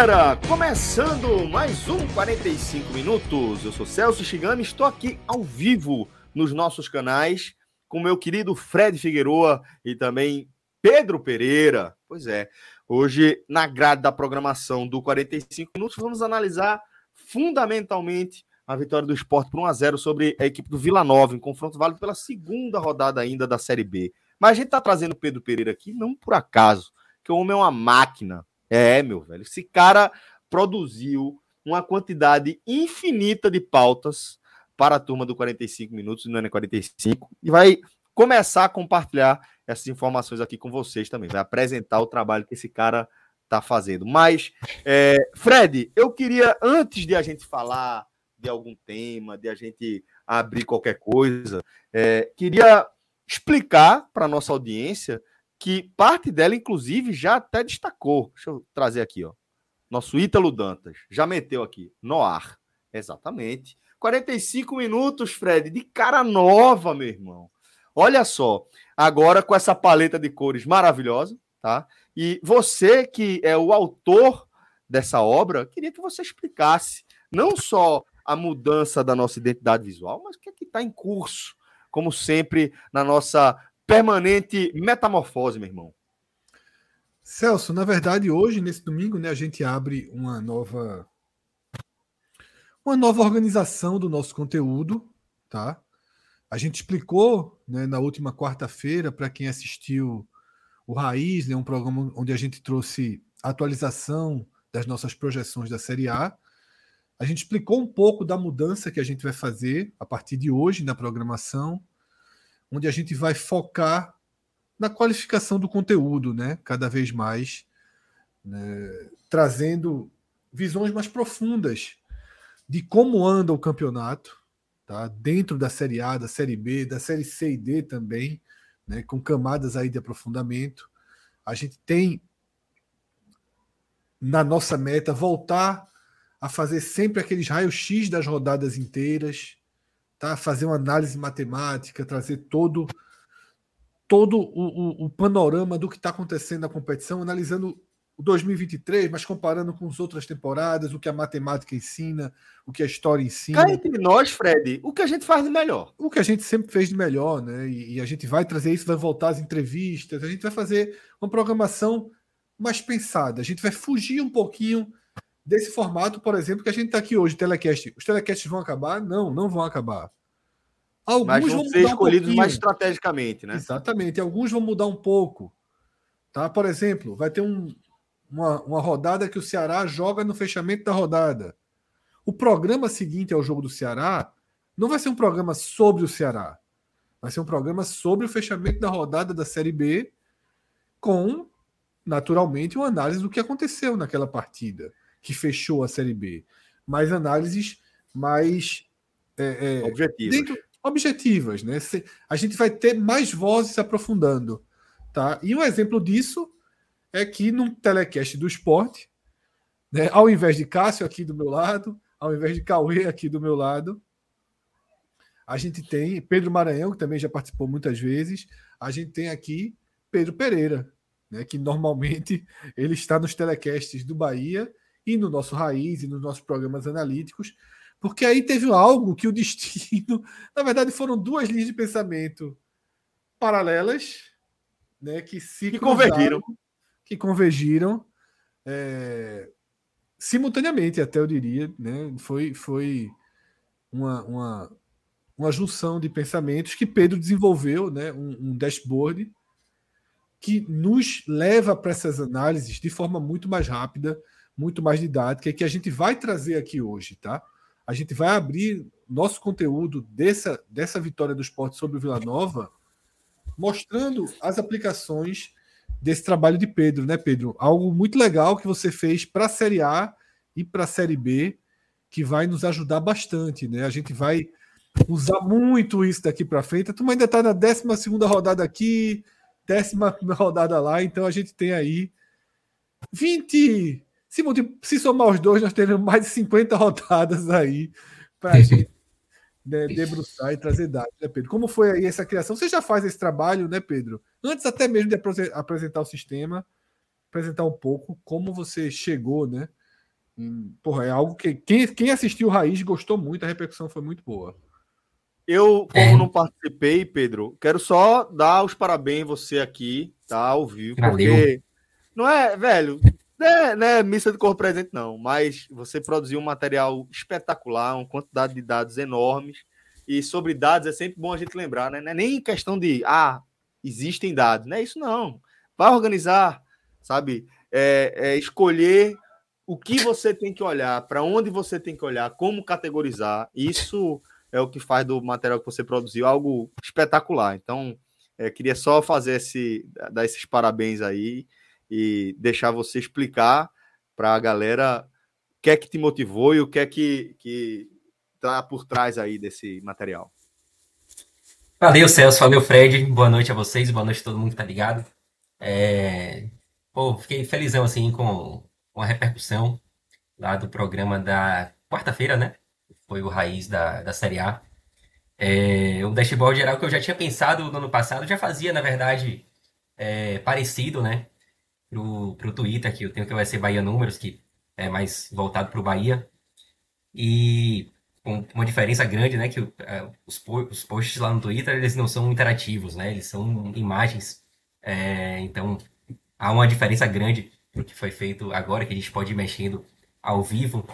Galera, começando mais um 45 minutos. Eu sou Celso Shigami, estou aqui ao vivo nos nossos canais com meu querido Fred Figueroa e também Pedro Pereira. Pois é, hoje na grade da programação do 45 minutos vamos analisar fundamentalmente a vitória do esporte por 1 a 0 sobre a equipe do Vila Nova, em confronto válido pela segunda rodada ainda da Série B. Mas a gente está trazendo Pedro Pereira aqui não por acaso, que o homem é uma máquina é, meu velho. Esse cara produziu uma quantidade infinita de pautas para a turma do 45 minutos, no N45, e vai começar a compartilhar essas informações aqui com vocês também. Vai apresentar o trabalho que esse cara está fazendo. Mas, é, Fred, eu queria, antes de a gente falar de algum tema, de a gente abrir qualquer coisa, é, queria explicar para a nossa audiência que parte dela, inclusive, já até destacou. Deixa eu trazer aqui, ó. Nosso Ítalo Dantas já meteu aqui no ar. Exatamente. 45 minutos, Fred, de cara nova, meu irmão. Olha só, agora com essa paleta de cores maravilhosa, tá? E você que é o autor dessa obra, queria que você explicasse não só a mudança da nossa identidade visual, mas o que é que está em curso, como sempre, na nossa permanente metamorfose, meu irmão. Celso, na verdade, hoje, nesse domingo, né, a gente abre uma nova uma nova organização do nosso conteúdo, tá? A gente explicou né, na última quarta-feira, para quem assistiu o Raiz, né, um programa onde a gente trouxe atualização das nossas projeções da Série A. A gente explicou um pouco da mudança que a gente vai fazer a partir de hoje na programação onde a gente vai focar na qualificação do conteúdo, né? Cada vez mais, né? trazendo visões mais profundas de como anda o campeonato, tá? Dentro da Série A, da Série B, da Série C e D também, né? Com camadas aí de aprofundamento. A gente tem na nossa meta voltar a fazer sempre aqueles raios-x das rodadas inteiras, tá? fazer uma análise matemática, trazer todo todo o, o, o panorama do que está acontecendo na competição, analisando o 2023, mas comparando com as outras temporadas, o que a matemática ensina, o que a história ensina. Cá entre nós, Fred, o que a gente faz de melhor. O que a gente sempre fez de melhor, né? E, e, a gente vai trazer isso, vai voltar às entrevistas, a gente vai fazer uma programação mais pensada. A gente vai fugir um pouquinho desse formato, por exemplo, que a gente está aqui hoje, telecast. Os telecasts vão acabar? Não, não vão acabar. Alguns Mas vão, ser escolhidos um mais estrategicamente, né? Exatamente. Alguns vão mudar um pouco. Tá? Por exemplo, vai ter um, uma, uma rodada que o Ceará joga no fechamento da rodada. O programa seguinte ao jogo do Ceará não vai ser um programa sobre o Ceará. Vai ser um programa sobre o fechamento da rodada da Série B, com, naturalmente, uma análise do que aconteceu naquela partida que fechou a Série B. Mais análises mais é, é, objetivas. Dentro, objetivas, né? A gente vai ter mais vozes se aprofundando, tá? E um exemplo disso é que no telecast do esporte, né, ao invés de Cássio aqui do meu lado, ao invés de Cauê aqui do meu lado, a gente tem Pedro Maranhão, que também já participou muitas vezes, a gente tem aqui Pedro Pereira, né, que normalmente ele está nos telecasts do Bahia e no nosso Raiz e nos nossos programas analíticos, porque aí teve algo que o destino. Na verdade, foram duas linhas de pensamento paralelas, né, que se que convergiram. Que convergiram é, simultaneamente, até eu diria. Né, foi foi uma, uma, uma junção de pensamentos que Pedro desenvolveu, né, um, um dashboard que nos leva para essas análises de forma muito mais rápida, muito mais didática, que a gente vai trazer aqui hoje, tá? A gente vai abrir nosso conteúdo dessa, dessa vitória do esporte sobre o Vila Nova, mostrando as aplicações desse trabalho de Pedro, né, Pedro? Algo muito legal que você fez para a Série A e para a Série B, que vai nos ajudar bastante, né? A gente vai usar muito isso daqui para frente. A turma ainda está na 12 rodada aqui, décima rodada lá, então a gente tem aí 20. Se, se somar os dois, nós teremos mais de 50 rodadas aí para a gente né, debruçar e trazer dados, né, Pedro? Como foi aí essa criação? Você já faz esse trabalho, né, Pedro? Antes até mesmo de apresentar o sistema, apresentar um pouco como você chegou, né? Porra, é algo que quem, quem assistiu o Raiz gostou muito, a repercussão foi muito boa. Eu, como é. não participei, Pedro, quero só dar os parabéns você aqui, tá? Ao vivo, porque não é, velho, né, né, missa de cor presente, não, mas você produziu um material espetacular, uma quantidade de dados enormes. E sobre dados é sempre bom a gente lembrar, né? Não é nem questão de, ah, existem dados, não é isso, não. Vai organizar, sabe? É, é escolher o que você tem que olhar, para onde você tem que olhar, como categorizar. Isso é o que faz do material que você produziu algo espetacular. Então, é, queria só fazer esse, dar esses parabéns aí e deixar você explicar para a galera o que é que te motivou e o que é que, que tá por trás aí desse material. Valeu, Celso. Valeu, Fred. Boa noite a vocês. Boa noite a todo mundo que tá ligado. É... Pô, fiquei felizão, assim, com, com a repercussão lá do programa da quarta-feira, né? Foi o Raiz da, da Série A. É... O dashboard geral que eu já tinha pensado no ano passado, já fazia, na verdade, é... parecido, né? Pro, pro Twitter, que eu tenho que vai ser Bahia Números, que é mais voltado pro Bahia. E com uma diferença grande, né? Que é, os, os posts lá no Twitter, eles não são interativos, né? Eles são imagens. É, então, há uma diferença grande do que foi feito agora, que a gente pode ir mexendo ao vivo.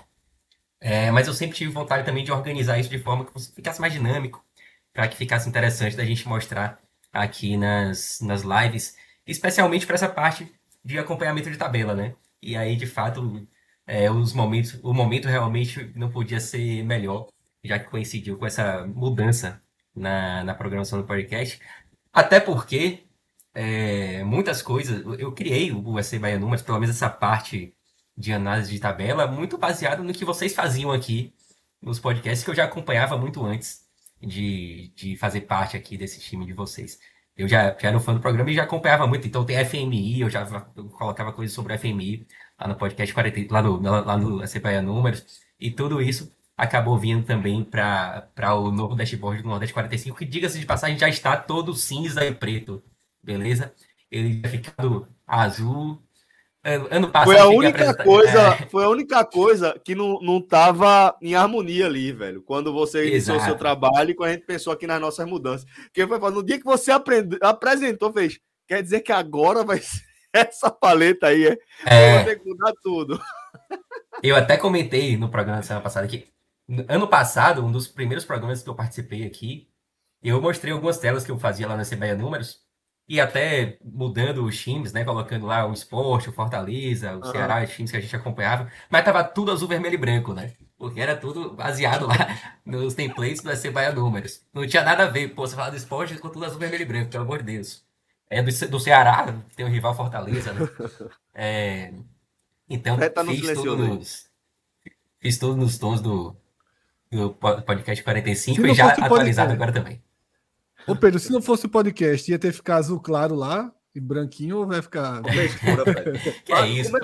É, mas eu sempre tive vontade também de organizar isso de forma que ficasse mais dinâmico, para que ficasse interessante da gente mostrar aqui nas, nas lives, especialmente para essa parte de acompanhamento de tabela, né? E aí, de fato, é, os momentos, o momento realmente não podia ser melhor, já que coincidiu com essa mudança na, na programação do podcast. Até porque é, muitas coisas, eu criei o USC Bahia Números, pelo menos essa parte de análise de tabela, muito baseado no que vocês faziam aqui nos podcasts, que eu já acompanhava muito antes de, de fazer parte aqui desse time de vocês. Eu já, já era um fã do programa e já acompanhava muito. Então tem FMI, eu já colocava coisas sobre FMI lá no podcast 40, lá no, lá no CPA Números. E tudo isso acabou vindo também para o novo dashboard do Nordeste 45, que, diga-se de passagem, já está todo cinza e preto. Beleza? Ele já ficado azul, Ano passado. Foi a única coisa, é... foi a única coisa que não, não tava em harmonia ali, velho. Quando você iniciou o seu trabalho e quando a gente pensou aqui nas nossas mudanças. Que foi no dia que você aprend... apresentou, fez. Quer dizer que agora vai ser essa paleta aí, é? é... Vai ter que mudar tudo. Eu até comentei no programa da semana passada que ano passado, um dos primeiros programas que eu participei aqui, eu mostrei algumas telas que eu fazia lá na CBA Números e até mudando os times, né? Colocando lá o esporte, o Fortaleza, o uhum. Ceará, os times que a gente acompanhava, mas tava tudo azul, vermelho e branco, né? Porque era tudo baseado lá nos templates do SC Bahia Números. Não tinha nada a ver, pô, você fala do esporte com tudo azul, vermelho e branco, pelo amor de Deus. É do, do Ceará, tem o rival Fortaleza, né? É, então, tá fiz, tudo nos, fiz tudo nos tons do, do podcast 45 e já atualizado agora também. Ô Pedro, se não fosse o podcast, ia ter que ficar azul claro lá e branquinho ou vai ficar. que é isso, né?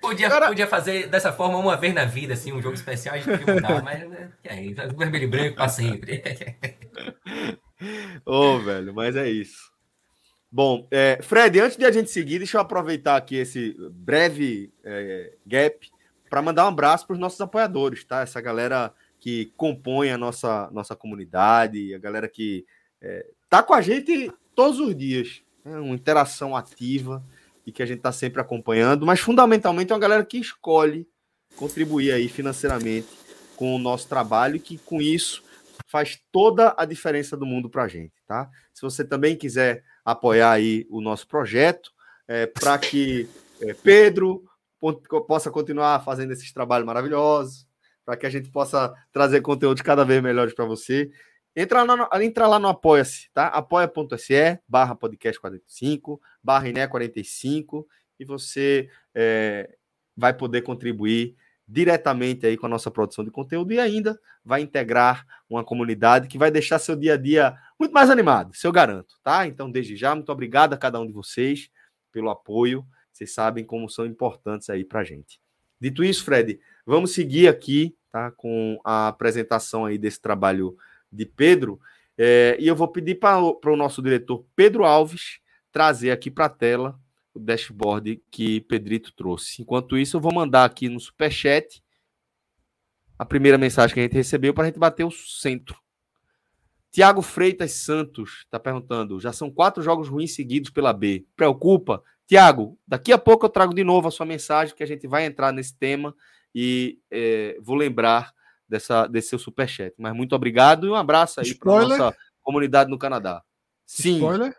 Podia, Cara... podia fazer dessa forma uma vez na vida, assim, um jogo especial, a gente podia mudar, mas né? que é isso, vermelho e branco para sempre. Ô, oh, velho, mas é isso. Bom, é, Fred, antes de a gente seguir, deixa eu aproveitar aqui esse breve é, gap para mandar um abraço para os nossos apoiadores, tá? Essa galera que compõe a nossa, nossa comunidade, a galera que é, tá com a gente todos os dias, né? uma interação ativa e que a gente está sempre acompanhando, mas fundamentalmente é uma galera que escolhe contribuir aí financeiramente com o nosso trabalho que com isso faz toda a diferença do mundo para a gente, tá? Se você também quiser apoiar aí o nosso projeto, é, para que é, Pedro possa continuar fazendo esses trabalhos maravilhosos, para que a gente possa trazer conteúdos cada vez melhores para você. Entra lá, no, entra lá no Apoia-se, tá? apoia.se barra podcast 45, barra INE 45, e você é, vai poder contribuir diretamente aí com a nossa produção de conteúdo e ainda vai integrar uma comunidade que vai deixar seu dia a dia muito mais animado, se eu garanto, tá? Então, desde já, muito obrigado a cada um de vocês pelo apoio. Vocês sabem como são importantes aí pra gente. Dito isso, Fred, vamos seguir aqui, tá? Com a apresentação aí desse trabalho de Pedro. É, e eu vou pedir para o nosso diretor Pedro Alves trazer aqui para a tela o dashboard que Pedrito trouxe. Enquanto isso, eu vou mandar aqui no superchat a primeira mensagem que a gente recebeu para a gente bater o centro. Tiago Freitas Santos está perguntando: já são quatro jogos ruins seguidos pela B. Preocupa? Tiago, daqui a pouco eu trago de novo a sua mensagem, que a gente vai entrar nesse tema e é, vou lembrar dessa, desse seu superchat. Mas muito obrigado e um abraço aí para nossa comunidade no Canadá. Sim. Spoiler?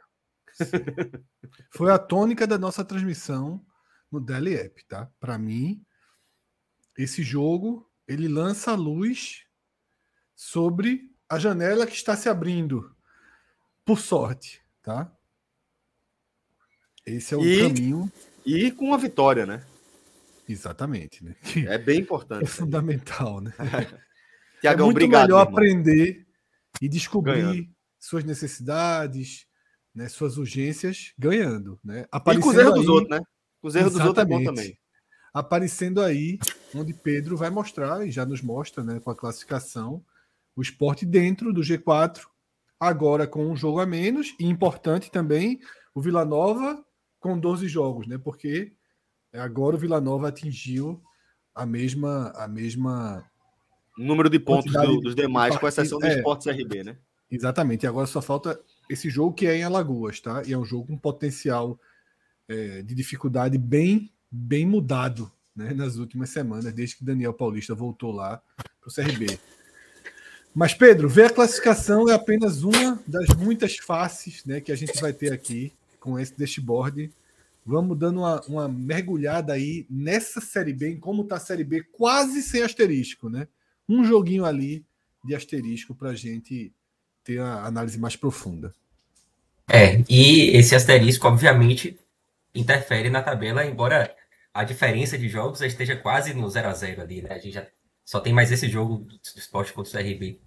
Foi a tônica da nossa transmissão no Daily App, tá? Para mim, esse jogo ele lança a luz sobre a janela que está se abrindo, por sorte, tá? Esse é o e, caminho. E com a vitória, né? Exatamente, né? É bem importante. É fundamental, né? Tiagão, é muito obrigado, melhor aprender e descobrir Ganhando. suas necessidades, né, suas urgências ganhando. Né? Aparecendo e com os erros aí, dos outros, né? Com os erros dos outros é bom também. Aparecendo aí, onde Pedro vai mostrar, e já nos mostra né, com a classificação, o esporte dentro do G4, agora com um jogo a menos, e importante também, o Vila Nova com 12 jogos, né? Porque agora o Vila Nova atingiu a mesma. A mesma número de pontos do, dos demais, com exceção do é, Esporte CRB, né? Exatamente, e agora só falta esse jogo que é em Alagoas, tá? E é um jogo com potencial é, de dificuldade bem, bem mudado né, nas últimas semanas, desde que Daniel Paulista voltou lá para o CRB. Mas, Pedro, ver a classificação é apenas uma das muitas faces né, que a gente vai ter aqui com esse dashboard. Vamos dando uma, uma mergulhada aí nessa Série B, em como está a Série B, quase sem asterisco, né? Um joguinho ali de asterisco para a gente ter a análise mais profunda. É, e esse asterisco, obviamente, interfere na tabela, embora a diferença de jogos esteja quase no 0 a 0 ali, né? A gente já só tem mais esse jogo do esporte contra o CRB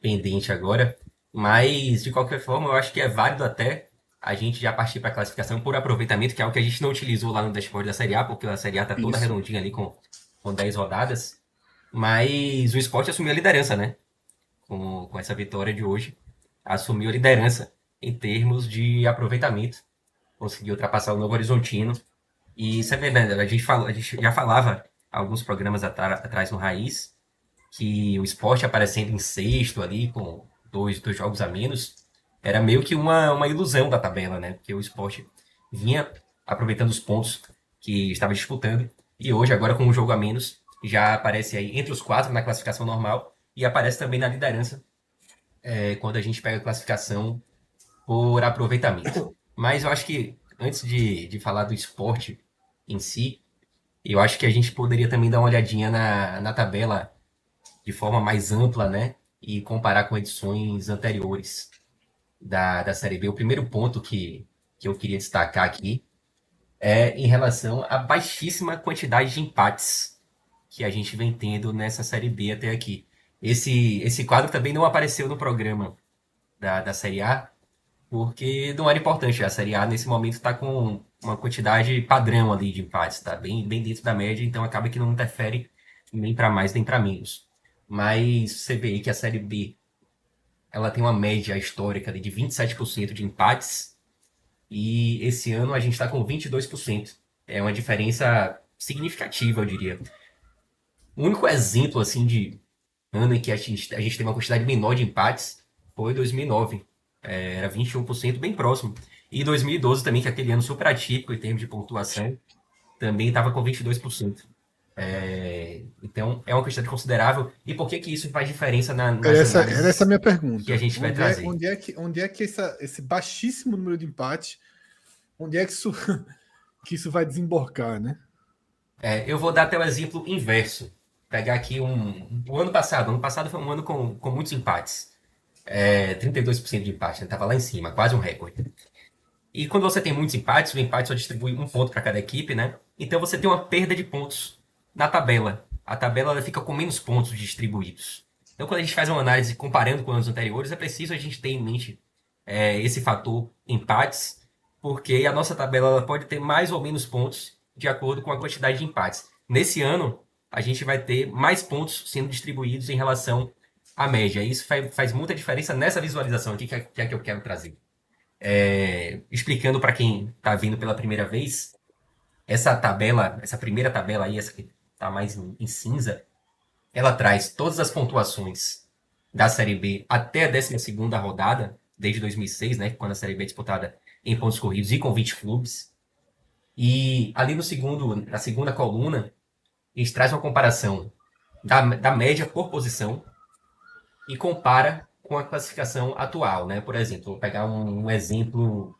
pendente agora. Mas, de qualquer forma, eu acho que é válido até a gente já partir para a classificação por aproveitamento, que é algo que a gente não utilizou lá no dashboard da Série A, porque a Série A tá toda Isso. redondinha ali com, com 10 rodadas. Mas o esporte assumiu a liderança, né? Com, com essa vitória de hoje. Assumiu a liderança em termos de aproveitamento. Conseguiu ultrapassar o Novo Horizontino. E isso é verdade, a gente, fala, a gente já falava alguns programas atrás no Raiz que o esporte aparecendo em sexto ali, com dois, dois jogos a menos, era meio que uma, uma ilusão da tabela, né? Porque o esporte vinha aproveitando os pontos que estava disputando. E hoje, agora com um jogo a menos, já aparece aí entre os quatro na classificação normal e aparece também na liderança é, quando a gente pega a classificação por aproveitamento. Mas eu acho que antes de, de falar do esporte em si, eu acho que a gente poderia também dar uma olhadinha na, na tabela de forma mais ampla, né? E comparar com edições anteriores da, da Série B. O primeiro ponto que, que eu queria destacar aqui é em relação à baixíssima quantidade de empates que a gente vem tendo nessa Série B até aqui. Esse, esse quadro também não apareceu no programa da, da Série A, porque não era importante. A Série A, nesse momento, está com uma quantidade padrão ali de empates, está bem, bem dentro da média, então acaba que não interfere nem para mais nem para menos. Mas você vê aí que a Série B ela tem uma média histórica de 27% de empates, e esse ano a gente está com 22%. É uma diferença significativa, eu diria. O único exemplo assim de ano em que a gente, a gente teve uma quantidade menor de empates foi 2009, é, era 21%, bem próximo. E 2012 também, que é aquele ano super atípico em termos de pontuação, também estava com 22%. É, então, é uma quantidade considerável. E por que, que isso faz diferença na. Era essa, era essa a minha pergunta. Que a gente vai onde trazer. É, onde é que, onde é que essa, esse baixíssimo número de empates, onde é que isso, que isso vai desembocar, né? É, eu vou dar até o exemplo inverso. Pegar aqui um. O ano passado. O ano passado foi um ano com, com muitos empates. É, 32% de empate, estava lá em cima, quase um recorde. E quando você tem muitos empates, o empate só distribui um ponto para cada equipe, né? Então você tem uma perda de pontos na tabela. A tabela ela fica com menos pontos distribuídos. Então, quando a gente faz uma análise comparando com anos anteriores, é preciso a gente ter em mente é, esse fator empates, porque a nossa tabela ela pode ter mais ou menos pontos de acordo com a quantidade de empates. Nesse ano, a gente vai ter mais pontos sendo distribuídos em relação à média. Isso faz, muita diferença nessa visualização aqui que é, que, que eu quero trazer. É, explicando para quem está vindo pela primeira vez, essa tabela, essa primeira tabela aí, essa que está mais em, cinza, ela traz todas as pontuações da Série B até a 12 rodada, desde 2006, né, quando a Série B é disputada em pontos corridos e com 20 clubes. E ali no segundo, na segunda coluna, a gente traz uma comparação da, da média por posição e compara com a classificação atual, né? Por exemplo, vou pegar um, um exemplo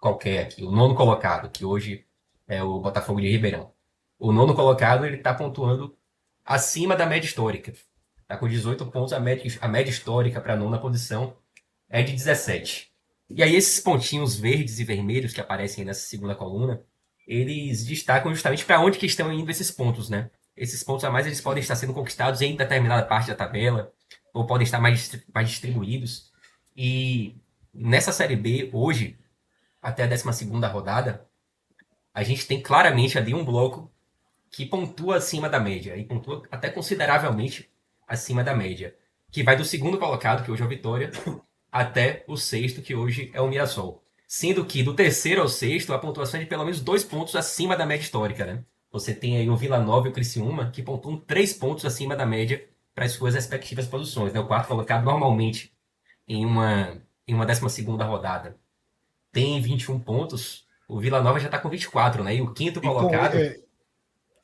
qualquer aqui, o nono colocado, que hoje é o Botafogo de Ribeirão. O nono colocado ele está pontuando acima da média histórica. Está com 18 pontos, a média, a média histórica para a nona posição é de 17. E aí esses pontinhos verdes e vermelhos que aparecem nessa segunda coluna, eles destacam justamente para onde que estão indo esses pontos, né? Esses pontos a mais eles podem estar sendo conquistados em determinada parte da tabela, ou podem estar mais, mais distribuídos. E nessa Série B, hoje, até a 12 rodada, a gente tem claramente ali um bloco que pontua acima da média, e pontua até consideravelmente acima da média, que vai do segundo colocado, que hoje é o Vitória, até o sexto, que hoje é o Mirassol. Sendo que do terceiro ao sexto, a pontuação é de pelo menos dois pontos acima da média histórica, né? Você tem aí o Vila Nova e o Criciúma, que pontuam três pontos acima da média para as suas respectivas posições. Né? O quarto colocado normalmente em uma, em uma 12 rodada tem 21 pontos, o Vila Nova já está com 24, né? E o quinto colocado. Com, é,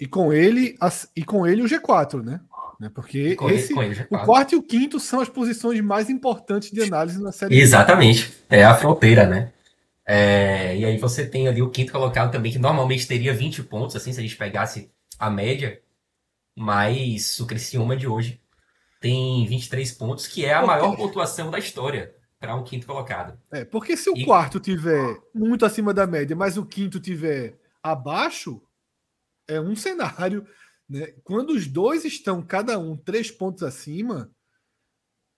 e com ele e com ele o G4, né? né? Porque esse, ele, ele, o quarto e o quinto são as posições mais importantes de análise na série. Exatamente. É a fronteira, né? É, e aí você tem ali o quinto colocado também, que normalmente teria 20 pontos, assim, se a gente pegasse a média. Mas o Criciúma de hoje tem 23 pontos, que é a maior pontuação da história para um quinto colocado. É, porque se o e... quarto tiver muito acima da média, mas o quinto tiver abaixo, é um cenário. Né? Quando os dois estão, cada um, três pontos acima,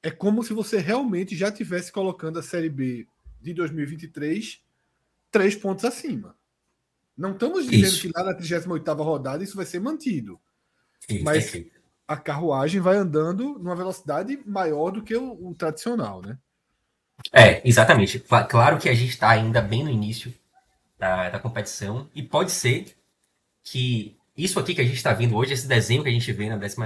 é como se você realmente já tivesse colocando a Série B de 2023 três pontos acima. Não estamos dizendo isso. que lá na 38 rodada isso vai ser mantido. Isso, mas a carruagem vai andando numa velocidade maior do que o, o tradicional, né? É, exatamente. Claro que a gente está ainda bem no início da, da competição e pode ser que isso aqui que a gente está vendo hoje, esse desenho que a gente vê na 12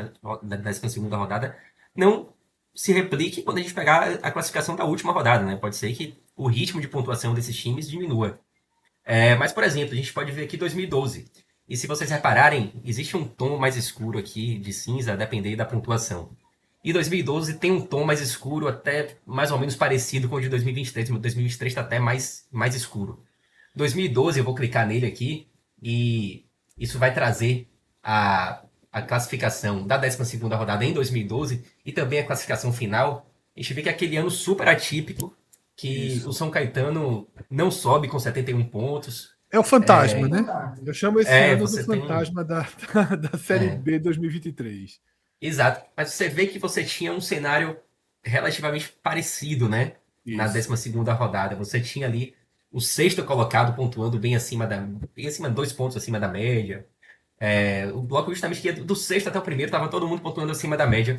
na décima segunda rodada, não se replique quando a gente pegar a classificação da última rodada, né? Pode ser que o ritmo de pontuação desses times diminua. É, mas, por exemplo, a gente pode ver aqui 2012. E se vocês repararem, existe um tom mais escuro aqui de cinza, a depender da pontuação. E 2012 tem um tom mais escuro, até mais ou menos parecido com o de 2023. 2023 está até mais, mais escuro. 2012, eu vou clicar nele aqui e isso vai trazer a, a classificação da 12 rodada em 2012 e também a classificação final. A gente vê que é aquele ano super atípico, que isso. o São Caetano não sobe com 71 pontos, é o fantasma, é, né? Eu chamo esse é, ano do fantasma tem... da, da Série é. B 2023. Exato. Mas você vê que você tinha um cenário relativamente parecido, né? Isso. Na 12 rodada. Você tinha ali o sexto colocado pontuando bem acima da. bem acima, dois pontos acima da média. É, o bloco justamente que do sexto até o primeiro estava todo mundo pontuando acima da média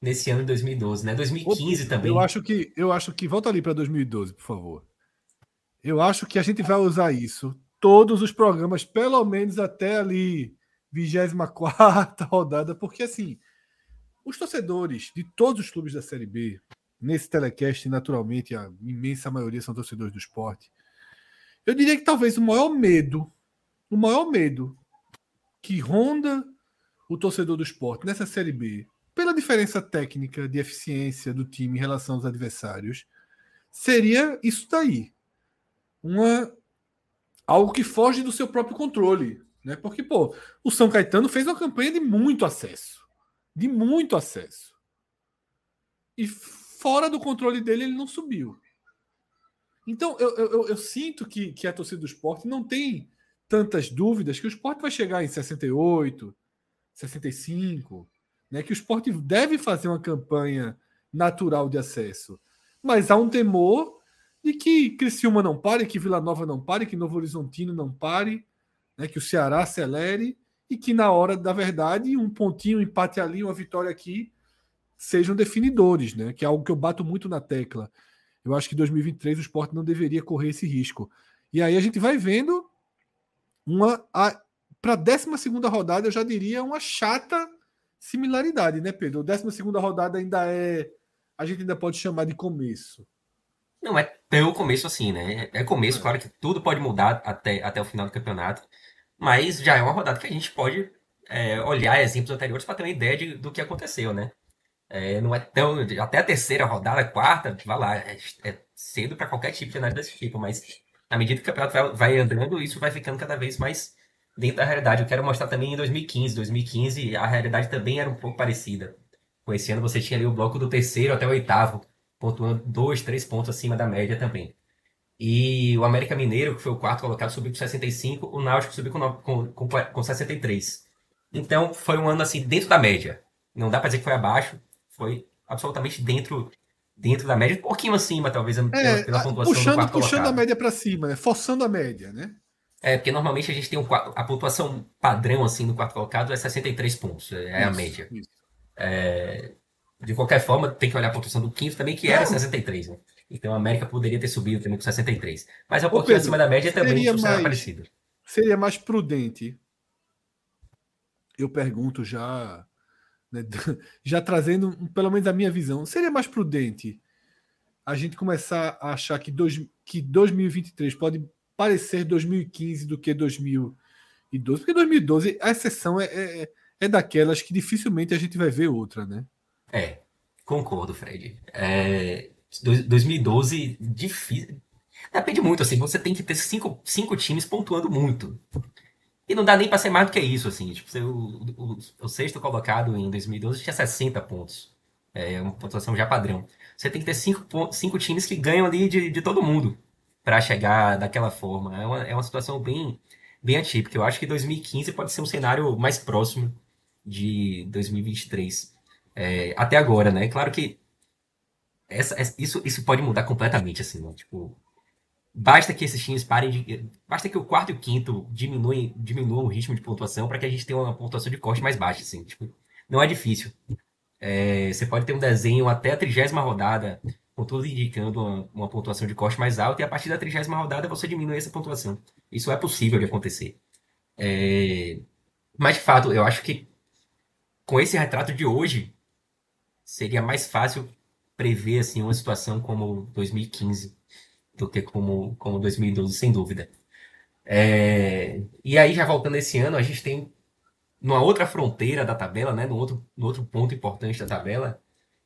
nesse ano de 2012, né? 2015 também. Eu acho que eu acho que volta ali para 2012, por favor. Eu acho que a gente vai usar isso todos os programas, pelo menos até ali 24 rodada, porque assim, os torcedores de todos os clubes da Série B, nesse telecast, naturalmente, a imensa maioria são torcedores do esporte. Eu diria que talvez o maior medo, o maior medo que ronda o torcedor do esporte nessa Série B, pela diferença técnica de eficiência do time em relação aos adversários, seria isso daí. Uma, algo que foge do seu próprio controle. Né? Porque, pô, o São Caetano fez uma campanha de muito acesso. De muito acesso. E fora do controle dele, ele não subiu. Então, eu, eu, eu sinto que, que a torcida do esporte não tem tantas dúvidas que o esporte vai chegar em 68, 65, né? que o esporte deve fazer uma campanha natural de acesso. Mas há um temor de que Criciúma não pare, que Vila Nova não pare, que Novo Horizontino não pare, né? que o Ceará acelere e que na hora da verdade um pontinho, um empate ali, uma vitória aqui sejam definidores, né? que é algo que eu bato muito na tecla. Eu acho que 2023 o esporte não deveria correr esse risco. E aí a gente vai vendo uma. Para a 12 rodada, eu já diria uma chata similaridade, né, Pedro? A 12 rodada ainda é. A gente ainda pode chamar de começo. Não é tão começo assim, né? É começo, é. claro que tudo pode mudar até, até o final do campeonato, mas já é uma rodada que a gente pode é, olhar exemplos anteriores para ter uma ideia de, do que aconteceu, né? É, não é tão. Até a terceira rodada, quarta, vai lá, é, é cedo para qualquer tipo de análise desse tipo, mas na medida que o campeonato vai, vai, andando, isso vai ficando cada vez mais dentro da realidade. Eu quero mostrar também em 2015. 2015, a realidade também era um pouco parecida. Com esse ano você tinha ali o bloco do terceiro até o oitavo, pontuando dois, três pontos acima da média também. E o América Mineiro, que foi o quarto colocado, subiu com 65, o Náutico subiu com, com, com 63. Então foi um ano assim, dentro da média. Não dá para dizer que foi abaixo, foi absolutamente dentro dentro da média, um pouquinho acima, talvez, é, pela, pela pontuação puxando, do quarto Puxando colocado. a média para cima, né? forçando a média, né? É, porque normalmente a gente tem um, a pontuação padrão, assim, no quarto colocado é 63 pontos, é isso, a média. É, de qualquer forma, tem que olhar a pontuação do quinto também, que era 63, né? Então a América poderia ter subido também com 63. Mas é um pouquinho Pedro, acima da média também, seria mais, parecido. Seria mais prudente, eu pergunto já né, já trazendo pelo menos a minha visão, seria mais prudente a gente começar a achar que, dois, que 2023 pode parecer 2015 do que 2012, porque 2012 a exceção é, é, é daquelas que dificilmente a gente vai ver outra, né? É, concordo, Fred. É, 2012, difícil. Depende muito, assim, você tem que ter cinco, cinco times pontuando muito. E não dá nem para ser mais do que isso, assim. Tipo, o, o, o, sexto colocado em 2012 tinha 60 pontos. É uma pontuação já padrão. Você tem que ter cinco, cinco times que ganham ali de, de todo mundo para chegar daquela forma. É uma, é uma situação bem, bem atípica. Eu acho que 2015 pode ser um cenário mais próximo de 2023. É, até agora, né? Claro que essa, isso, isso pode mudar completamente, assim, né? Tipo, Basta que esses times parem de. Basta que o quarto e o quinto diminuem, diminuam o ritmo de pontuação para que a gente tenha uma pontuação de corte mais baixa, assim. Tipo, não é difícil. É, você pode ter um desenho até a trigésima rodada, com tudo indicando uma, uma, pontuação de corte mais alta, e a partir da trigésima rodada você diminui essa pontuação. Isso é possível de acontecer. É, mas, de fato, eu acho que com esse retrato de hoje, seria mais fácil prever assim, uma situação como 2015 do que como, como 2012, sem dúvida. É, e aí, já voltando esse ano, a gente tem numa outra fronteira da tabela, né, no, outro, no outro ponto importante da tabela,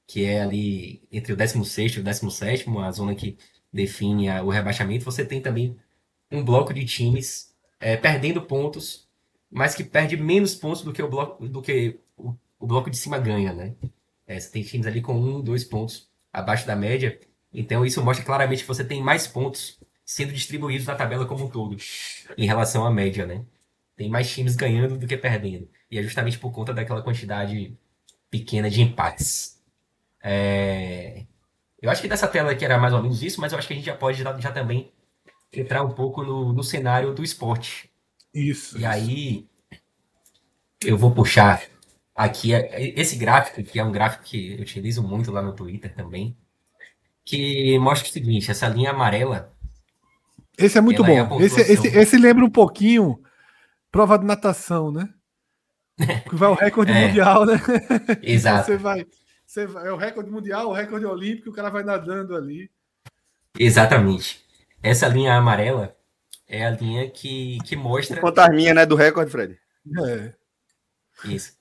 que é ali entre o 16 e o 17, a zona que define a, o rebaixamento, você tem também um bloco de times é, perdendo pontos, mas que perde menos pontos do que o bloco, do que o, o bloco de cima ganha, né? É, você tem times ali com um, dois pontos abaixo da média, então isso mostra claramente que você tem mais pontos sendo distribuídos na tabela como um todo, em relação à média, né? Tem mais times ganhando do que perdendo. E é justamente por conta daquela quantidade pequena de empates. É... Eu acho que dessa tela aqui era mais ou menos isso, mas eu acho que a gente já pode já, já também entrar um pouco no, no cenário do esporte. Isso. E isso. aí eu vou puxar aqui esse gráfico, que é um gráfico que eu utilizo muito lá no Twitter também, que mostra o seguinte: essa linha amarela. Esse é muito é bom. É esse, esse, esse lembra um pouquinho prova de natação, né? Que vai o recorde é. mundial, né? Exato. Você vai, você vai, é o recorde mundial, o recorde olímpico, o cara vai nadando ali. Exatamente. Essa linha amarela é a linha que, que mostra. Quanto a minha, né, do recorde, Fred? É. Isso.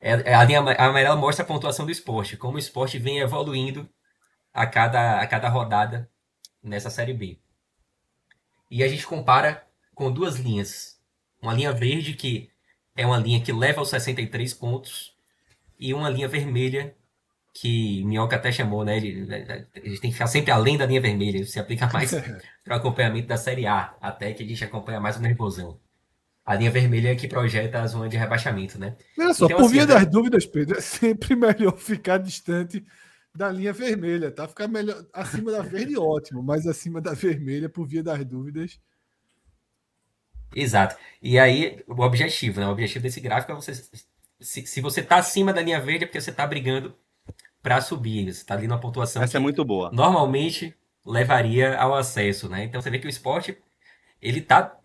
É, a linha amarela mostra a pontuação do esporte, como o esporte vem evoluindo a cada, a cada rodada nessa Série B. E a gente compara com duas linhas. Uma linha verde, que é uma linha que leva aos 63 pontos, e uma linha vermelha, que Minhoca até chamou, né? Ele, a gente tem que ficar sempre além da linha vermelha, se aplica mais para o acompanhamento da Série A, até que a gente acompanha mais o nervosão. A linha vermelha é que projeta a zona de rebaixamento, né? Olha só, então, por assim, via das dúvidas, Pedro, é sempre melhor ficar distante da linha vermelha, tá? Ficar melhor acima da verde, ótimo, mas acima da vermelha, por via das dúvidas. Exato. E aí, o objetivo, né? O objetivo desse gráfico é você. Se, se você tá acima da linha verde, é porque você tá brigando para subir. Você tá ali na pontuação. Essa é muito boa. Normalmente levaria ao acesso, né? Então você vê que o esporte ele tá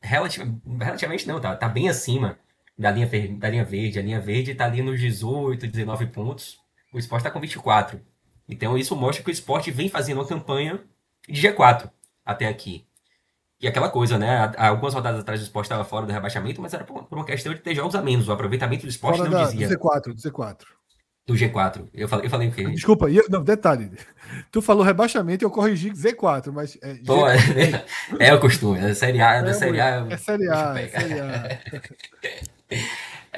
relativamente, relativamente não, tá, tá bem acima da linha, da linha verde. A linha verde tá ali nos 18, 19 pontos. O esporte tá com 24. Então isso mostra que o esporte vem fazendo uma campanha de G4 até aqui. E aquela coisa, né? Algumas rodadas atrás o esporte estava fora do rebaixamento, mas era por uma questão de ter jogos a menos. O aproveitamento do esporte fora não da, dizia. Do Z4, do Z4 do G4. Eu falei, eu falei o quê? Desculpa, não, detalhe. Tu falou rebaixamento e eu corrigi Z4, mas. É, Pô, é, é, o costume, é Série A, é, é Série A. É Série A, é Série A.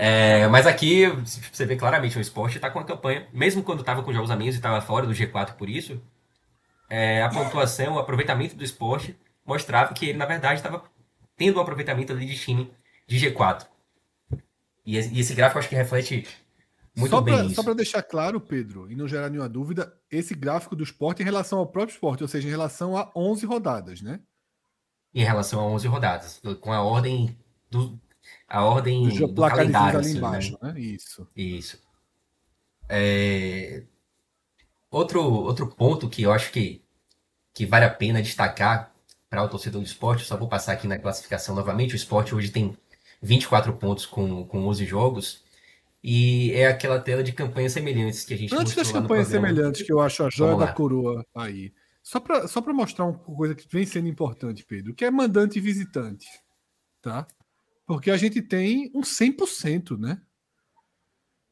É, mas aqui você vê claramente o esporte está com a campanha, mesmo quando estava com jogos amigos e estava fora do G4 por isso, é, a pontuação, o aproveitamento do esporte mostrava que ele, na verdade, estava tendo um aproveitamento ali de time de G4. E, e esse gráfico acho que reflete muito só bem pra, isso. Só para deixar claro, Pedro, e não gerar nenhuma dúvida, esse gráfico do esporte em relação ao próprio esporte, ou seja, em relação a 11 rodadas, né? Em relação a 11 rodadas, com a ordem do a ordem do, do calendário ali embaixo, né? né? Isso. Isso. É... Outro, outro ponto que eu acho que, que vale a pena destacar para o torcedor do esporte, só vou passar aqui na classificação novamente. O esporte hoje tem 24 pontos com, com 11 jogos. E é aquela tela de campanhas semelhantes que a gente Antes das campanhas semelhantes, que eu acho a joia da coroa aí. Só para só mostrar uma coisa que vem sendo importante, Pedro, que é mandante e visitante. Tá? Porque a gente tem um 100%, né?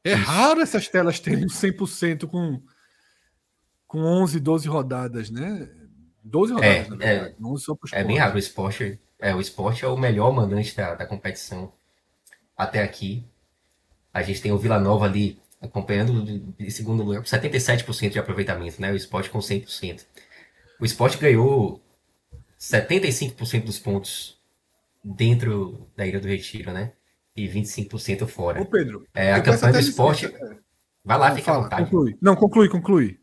É raro essas telas terem um 100% com, com 11, 12 rodadas, né? 12 rodadas, é, na verdade. É, 11 só é bem raro. O esporte, é, o esporte é o melhor mandante da, da competição até aqui. A gente tem o Vila Nova ali acompanhando em segundo lugar, com 77% de aproveitamento, né? O esporte com 100%. O esporte ganhou 75% dos pontos dentro da Ilha do Retiro, né? E 25% fora. Ô Pedro, é, a campanha do esporte. Licença. Vai lá, não, fica fala, à vontade. Conclui. Não, conclui, conclui.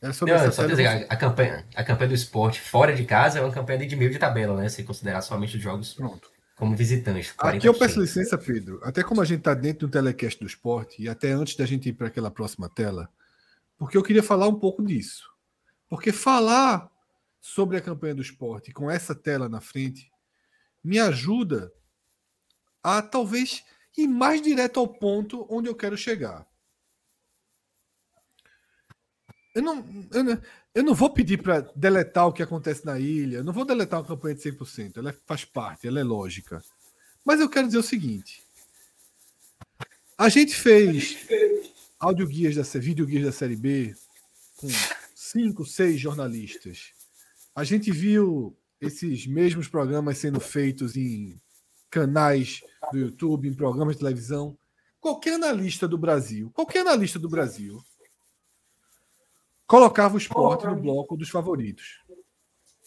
É sobre não, só dizer, a, a, campanha, a campanha do esporte fora de casa é uma campanha de meio de tabela, né? Se considerar somente os jogos Pronto como visitante. 40%. Aqui eu peço licença, Pedro. Até como a gente está dentro do telecast do esporte, e até antes da gente ir para aquela próxima tela, porque eu queria falar um pouco disso. Porque falar sobre a campanha do esporte com essa tela na frente me ajuda a talvez ir mais direto ao ponto onde eu quero chegar. Eu não, eu não, eu não vou pedir para deletar o que acontece na ilha, eu não vou deletar uma campanha de 100%, ela faz parte, ela é lógica. Mas eu quero dizer o seguinte: a gente fez audioguias da videoguias da série B com cinco, seis jornalistas. A gente viu esses mesmos programas sendo feitos em canais do YouTube, em programas de televisão. Qualquer analista do Brasil, qualquer analista do Brasil colocava o esporte no bloco dos favoritos.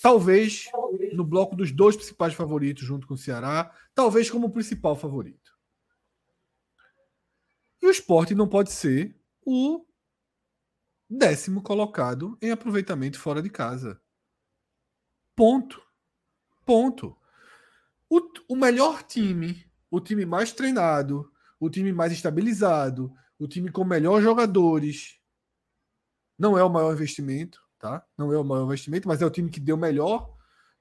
Talvez no bloco dos dois principais favoritos, junto com o Ceará, talvez como o principal favorito. E o esporte não pode ser o décimo colocado em aproveitamento fora de casa. Ponto. Ponto. O, o melhor time, o time mais treinado, o time mais estabilizado, o time com melhores jogadores, não é o maior investimento, tá? Não é o maior investimento, mas é o time que deu melhor,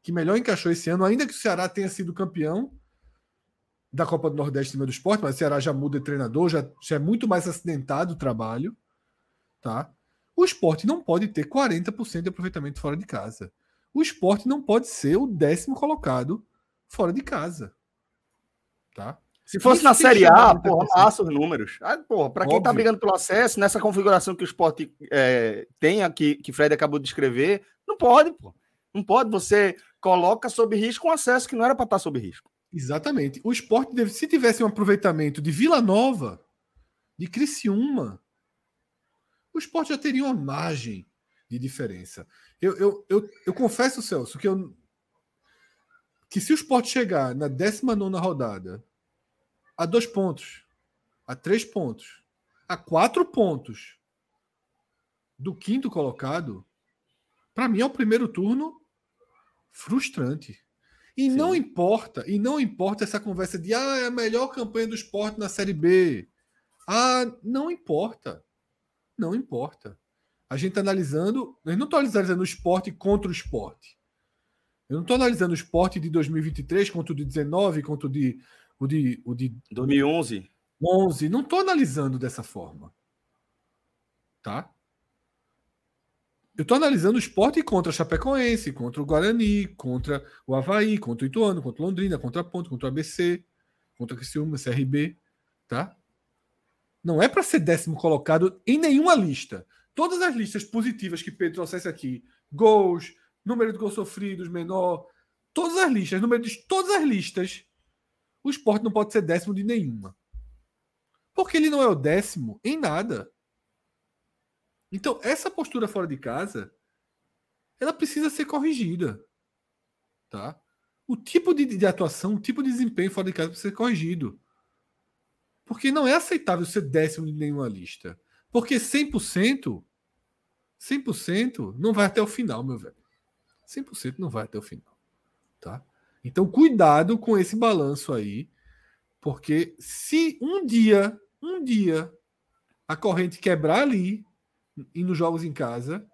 que melhor encaixou esse ano, ainda que o Ceará tenha sido campeão da Copa do Nordeste do esporte, mas o Ceará já muda de treinador, já, já é muito mais acidentado o trabalho, tá? O esporte não pode ter 40% de aproveitamento fora de casa. O esporte não pode ser o décimo colocado fora de casa. Tá? Se fosse na Série A, porra, massa os números. Ah, porra, pra quem tá brigando pelo acesso, nessa configuração que o esporte é, tem aqui, que Fred acabou de escrever, não pode, pô. Não pode. Você coloca sob risco um acesso que não era para estar tá sob risco. Exatamente. O esporte, deve, se tivesse um aproveitamento de Vila Nova, de Criciúma, o esporte já teria uma margem de diferença. Eu, eu, eu, eu confesso, Celso, que, eu, que se o esporte chegar na 19 rodada a dois pontos, a três pontos, a quatro pontos do quinto colocado, para mim é o primeiro turno frustrante. E Sim. não importa, e não importa essa conversa de ah, é a melhor campanha do esporte na Série B. Ah, não importa. Não importa. A gente está analisando, eu não estou analisando o esporte contra o esporte. Eu não estou analisando o esporte de 2023 contra o de 19, contra o de o de, o de 2011. 11. Não estou analisando dessa forma. Tá? Eu estou analisando o esporte contra a Chapecoense, contra o Guarani, contra o Havaí, contra o Ituano, contra o Londrina, contra a Ponte, contra o ABC, contra o Criciúma, CRB. Tá? Não é para ser décimo colocado em nenhuma lista. Todas as listas positivas que Pedro trouxesse aqui, gols, número de gols sofridos menor, todas as listas, número de todas as listas o esporte não pode ser décimo de nenhuma. Porque ele não é o décimo em nada. Então, essa postura fora de casa, ela precisa ser corrigida. Tá? O tipo de, de atuação, o tipo de desempenho fora de casa precisa ser corrigido. Porque não é aceitável ser décimo de nenhuma lista. Porque 100%, 100% não vai até o final, meu velho. 100% não vai até o final. Tá? Então, cuidado com esse balanço aí, porque se um dia, um dia, a corrente quebrar ali e nos jogos em casa.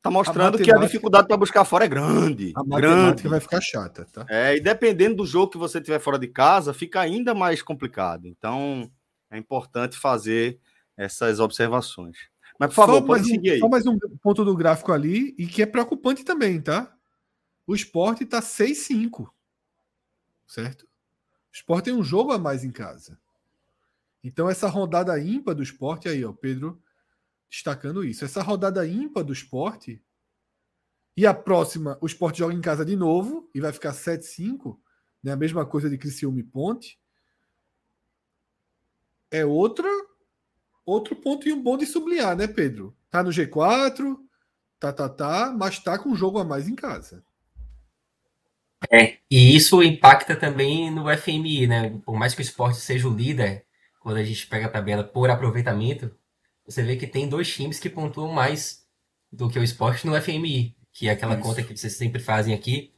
Tá mostrando a que a dificuldade para buscar fora é grande. A matemática vai ficar chata, tá? É, e dependendo do jogo que você tiver fora de casa, fica ainda mais complicado. Então, é importante fazer essas observações. Mas, por favor, pode seguir aí. Só mais um ponto do gráfico ali, e que é preocupante também, tá? O esporte está 6-5. Certo? O esporte tem um jogo a mais em casa. Então, essa rodada ímpar do esporte, aí, ó, Pedro destacando isso. Essa rodada ímpar do esporte. E a próxima, o esporte joga em casa de novo e vai ficar 7-5. Né? A mesma coisa de Criciúma e Ponte. É outra, outro ponto e um bom de sublinhar, né, Pedro? Tá no G4, tá, tá, tá, mas tá com um jogo a mais em casa. É, e isso impacta também no FMI, né? Por mais que o esporte seja o líder, quando a gente pega a tabela por aproveitamento, você vê que tem dois times que pontuam mais do que o esporte no FMI, que é aquela isso. conta que vocês sempre fazem aqui,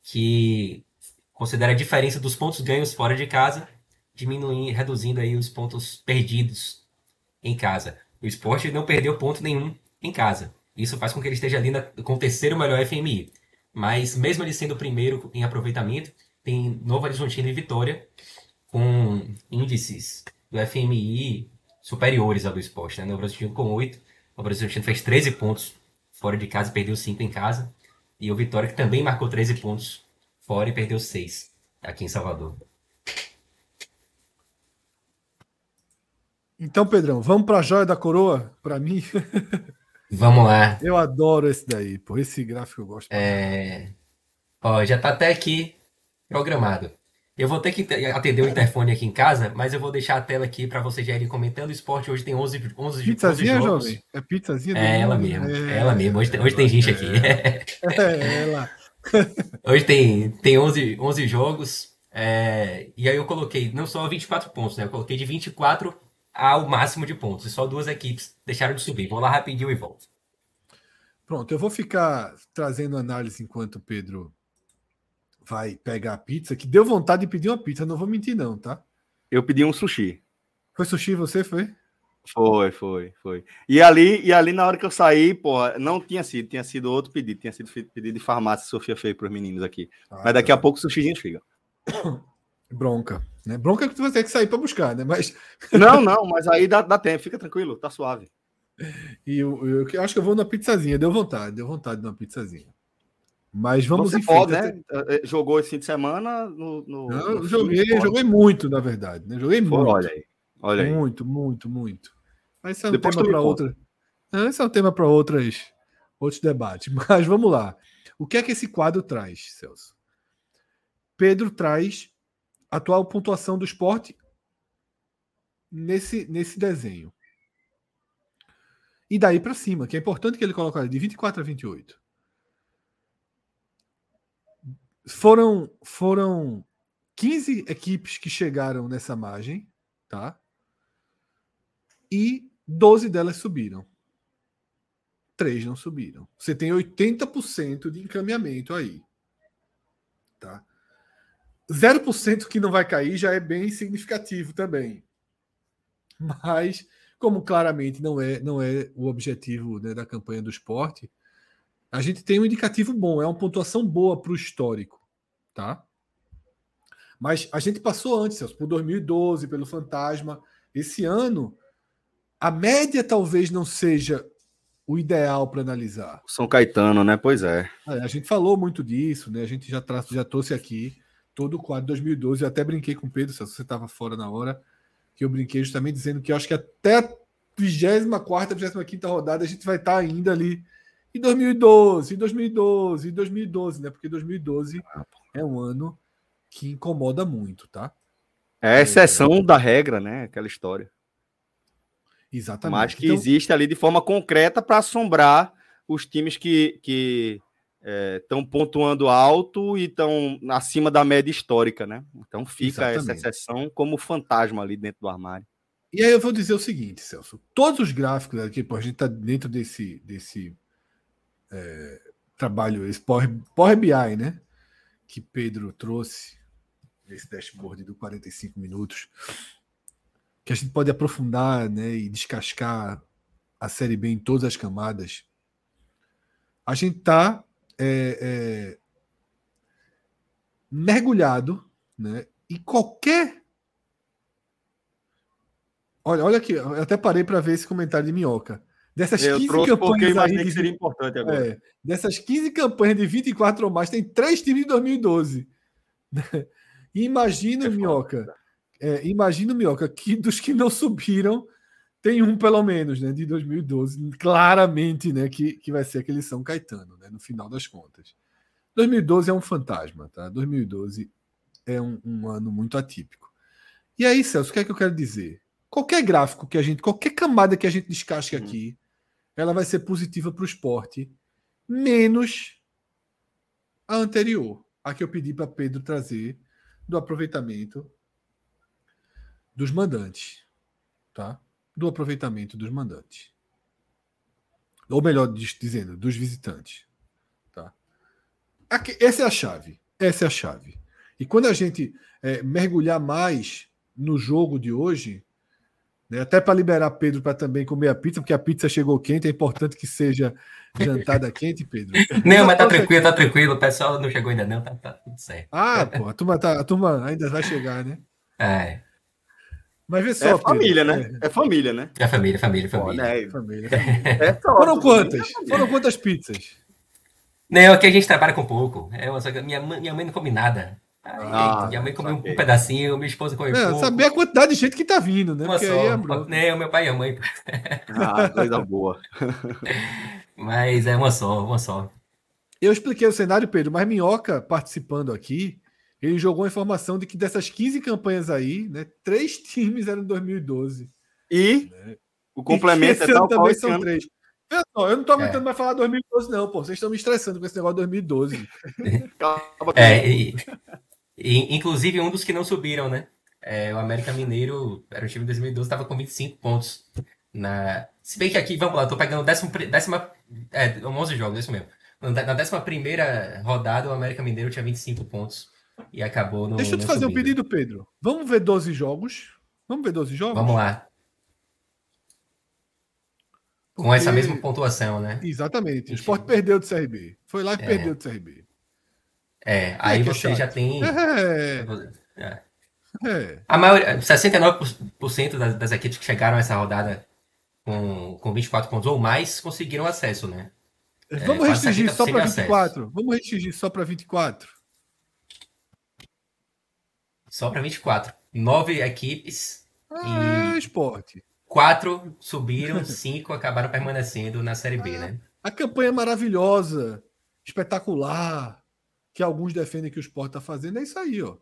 que considera a diferença dos pontos ganhos fora de casa, diminuindo, reduzindo aí os pontos perdidos em casa. O esporte não perdeu ponto nenhum em casa. Isso faz com que ele esteja ali na, com o terceiro melhor FMI. Mas mesmo ele sendo o primeiro em aproveitamento, tem Novo Horizontino e Vitória com índices do FMI superiores ao do esporte. Né? Novo Horizontino com 8, Novo Horizontino fez 13 pontos fora de casa e perdeu 5 em casa. E o Vitória que também marcou 13 pontos fora e perdeu 6 aqui em Salvador. Então, Pedrão, vamos para a joia da coroa? Para mim. Vamos lá. Eu adoro esse daí, pô. Esse gráfico eu gosto. É... Ó, já tá até aqui programado. Eu vou ter que atender o interfone aqui em casa, mas eu vou deixar a tela aqui para vocês já irem comentando. O esporte hoje tem 11, 11, pizzazinha, 11 jogos. Jovem? É pizzazinha? É ela mesmo. É, ela mesmo. Hoje, tem, hoje tem gente aqui. É, ela. hoje tem, tem 11, 11 jogos. É, e aí eu coloquei não só 24 pontos, né? Eu coloquei de 24 ao máximo de pontos. E só duas equipes deixaram de subir. Vou lá rapidinho e volto. Pronto, eu vou ficar trazendo análise enquanto o Pedro vai pegar a pizza, que deu vontade de pedir uma pizza, não vou mentir não, tá? Eu pedi um sushi. Foi sushi você, foi? Foi, foi, foi. E ali, e ali na hora que eu saí, pô, não tinha sido, tinha sido outro pedido, tinha sido pedido de farmácia Sofia fez para os meninos aqui. Ah, Mas daqui tá. a pouco o sushizinho chega. Bronca. Né? Bronca que tu vai ter que sair para buscar, né? Mas... Não, não, mas aí dá, dá tempo, fica tranquilo, tá suave. E eu, eu, eu, acho que eu vou na pizzazinha, deu vontade, deu vontade de uma pizzazinha. Mas vamos Você em pode, frente. né? Eh, Jogou esse fim de semana no. no, Não, no joguei, joguei muito, na verdade. Né? Joguei muito. Olha aí. Olha aí. Muito, muito, muito. Mas isso é um Depois tema para outra. Não, Esse é um tema para outras outros debates. Mas vamos lá. O que é que esse quadro traz, Celso? Pedro traz atual pontuação do esporte nesse, nesse desenho. E daí para cima, que é importante que ele coloque de 24 a 28. Foram, foram 15 equipes que chegaram nessa margem, tá? E 12 delas subiram. Três não subiram. Você tem 80% de encaminhamento aí. Tá? 0% que não vai cair já é bem significativo também. Mas, como claramente não é, não é o objetivo né, da campanha do esporte, a gente tem um indicativo bom, é uma pontuação boa para o histórico. Tá? Mas a gente passou antes, Celso, por 2012, pelo Fantasma. Esse ano, a média talvez não seja o ideal para analisar. São Caetano, né? Pois é. É, A gente falou muito disso, né? A gente já, tra- já trouxe aqui todo o quadro de 2012. Eu até brinquei com o Pedro, se você estava fora na hora, que eu brinquei justamente dizendo que eu acho que até a 24, 25 rodada a gente vai estar ainda ali em 2012, em 2012, em 2012, né? Porque 2012 é um ano que incomoda muito, tá? É a exceção da regra, né? Aquela história. Exatamente. Mas que Então, existe ali de forma concreta para assombrar os times que estão pontuando alto e estão acima da média histórica, né? Então fica essa Exatamente. exceção como fantasma ali dentro do armário. E aí eu vou dizer o seguinte, Celso. Todos os gráficos aqui, pô, a gente está dentro desse, desse é, trabalho, esse Power, Power BI, né? Que Pedro trouxe, esse dashboard do 45 minutos, que a gente pode aprofundar né, e descascar a Série B em todas as camadas. A gente está mergulhado né, e qualquer Olha, olha aqui, eu até parei para ver esse comentário de Minhoca. Dessas Eu 15 trouxe porque eu campanhas aí de, que seria importante agora. é, dessas 15 campanhas de 24 ou mais, tem três times de 2012. E imagina, É. Minhoca, é, imagina, Minhoca, que dos que não subiram, tem um pelo menos, né, de 2012, claramente, né, que, que vai ser aquele São Caetano, né, no final das contas. 2012 é um fantasma, tá? 2012 é um, um ano muito atípico. E aí, Celso, o que é que eu quero dizer? Qualquer gráfico que a gente, qualquer camada que a gente descasque Uhum. aqui, ela vai ser positiva para o esporte, menos a anterior, a que eu pedi para Pedro trazer do aproveitamento dos mandantes, tá? Do aproveitamento dos mandantes. Ou melhor diz- dizendo, dos visitantes, tá? Aqui- essa é a chave, essa é a chave. E quando a gente é, mergulhar mais no jogo de hoje, né, até para liberar Pedro para também comer a pizza, porque a pizza chegou quente, é importante que seja jantada quente, Pedro. Não, mas tá tranquilo, tá tranquilo. O pessoal não chegou ainda, não. Tá, tá tudo certo. Ah, pô, a turma, tá, a turma ainda vai chegar, né? É, Mas vê só. É Pedro, família, né? É família, né? é família, família, família. né? É, família, família. É só, Foram família, quantas? família. Foram quantas pizzas? Não, aqui a gente trabalha com pouco. É só que minha, mãe- minha mãe não come nada. Aí, Ah, minha mãe comeu um pedacinho, minha esposa comeu Não, pouco. saber a quantidade de gente que tá vindo, né? Uma Porque aí é só. bronca. Não, meu pai e a mãe. Ah, coisa boa. Mas é uma só, uma só. Eu expliquei o cenário, Pedro, mas Minhoca participando aqui, ele jogou a informação de que dessas 15 campanhas aí, né, três times eram em 2012. E Né? o complemento é Esse ano tal qual também são ano. três. Só, eu não tô aguentando É. mais falar 2012, não, pô. Vocês estão me estressando com esse negócio de 2012. Acaba É, e, e, inclusive um dos que não subiram, né? É, o América Mineiro, era o time de 2012, estava com 25 pontos. Na... Se bem que aqui, vamos lá, eu tô pegando décimo, décima. É, 11 jogos, isso mesmo. Na na décima primeira rodada, o América Mineiro tinha 25 pontos e acabou no. Deixa eu te fazer um subindo. pedido, Pedro. Vamos ver 12 jogos? Vamos ver 12 jogos? Vamos lá. Com essa mesma pontuação, né? Exatamente. O Sport perdeu do CRB. Foi lá e É. perdeu do CRB. É, aí é você chato. já tem. É, É. é. A maioria, 69% das, das equipes que chegaram a essa rodada com, com 24 pontos ou mais conseguiram acesso, né? Vamos restringir só para 24. Vamos restringir só para 24. Só para 24. Nove equipes. Ah, esporte. Quatro subiram, cinco acabaram permanecendo na Série B, né? A campanha é maravilhosa, espetacular, que alguns defendem que o esporte está fazendo, é isso aí, ó.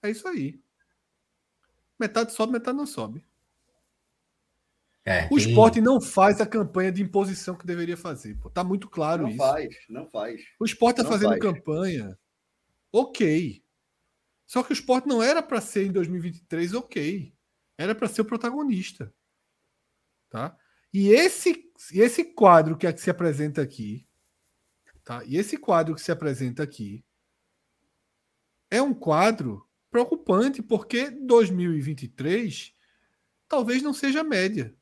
É isso aí. Metade sobe, metade não sobe. É, o esporte não faz a campanha de imposição que deveria fazer. Pô. Tá muito claro não isso. Não faz, não faz. O esporte está fazendo faz. campanha. Ok. Só que o esporte não era para ser em 2023 ok. Era para ser o protagonista. Tá? E esse, esse quadro que, é que se apresenta aqui, tá? E esse quadro que se apresenta aqui é um quadro preocupante porque 2023 talvez não seja média.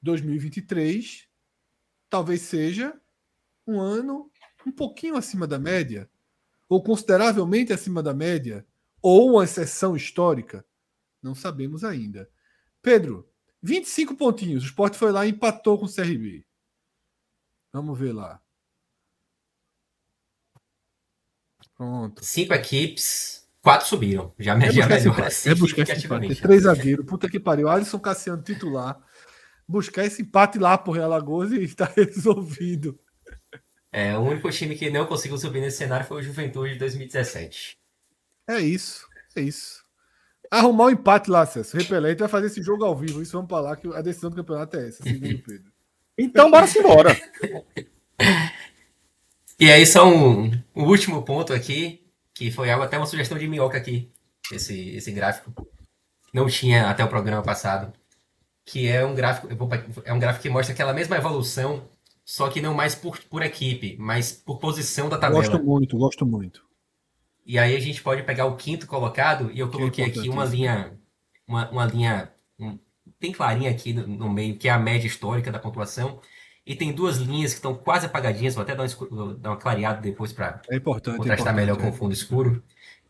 2023 talvez seja um ano um pouquinho acima da média, ou consideravelmente acima da média, ou uma exceção histórica. Não sabemos ainda. Pedro, 25 pontinhos. O Sport foi lá e empatou com o CRB. Vamos ver lá. Pronto. Cinco equipes, quatro subiram. Já me é já melhora assim, é buscar esse empate. Três zagueiros. Puta que pariu. Alisson Cassiano titular. Buscar esse empate lá por Alagoas e está resolvido. É, o único time que não conseguiu subir nesse cenário foi o Juventude de 2017. É isso. É isso. Arrumar o um empate lá, Celso. Repelente vai fazer esse jogo ao vivo. Isso vamos falar que a decisão do campeonato é essa, segundo Pedro. Então, bora-se embora. E aí, só um, um, último ponto aqui, que foi algo até uma sugestão de minhoca aqui, esse, esse gráfico. Não tinha até o programa passado. Que é um gráfico. É um gráfico que mostra aquela mesma evolução, só que não mais por, por equipe, mas por posição da tabela. Gosto muito, gosto muito. E aí a gente pode pegar o quinto colocado, e eu coloquei aqui uma linha. Uma, uma linha. Um, bem clarinha aqui no, no meio, que é a média histórica da pontuação e tem duas linhas que estão quase apagadinhas, vou até dar, um, dar uma clareada depois para é contrastar é melhor com o fundo escuro,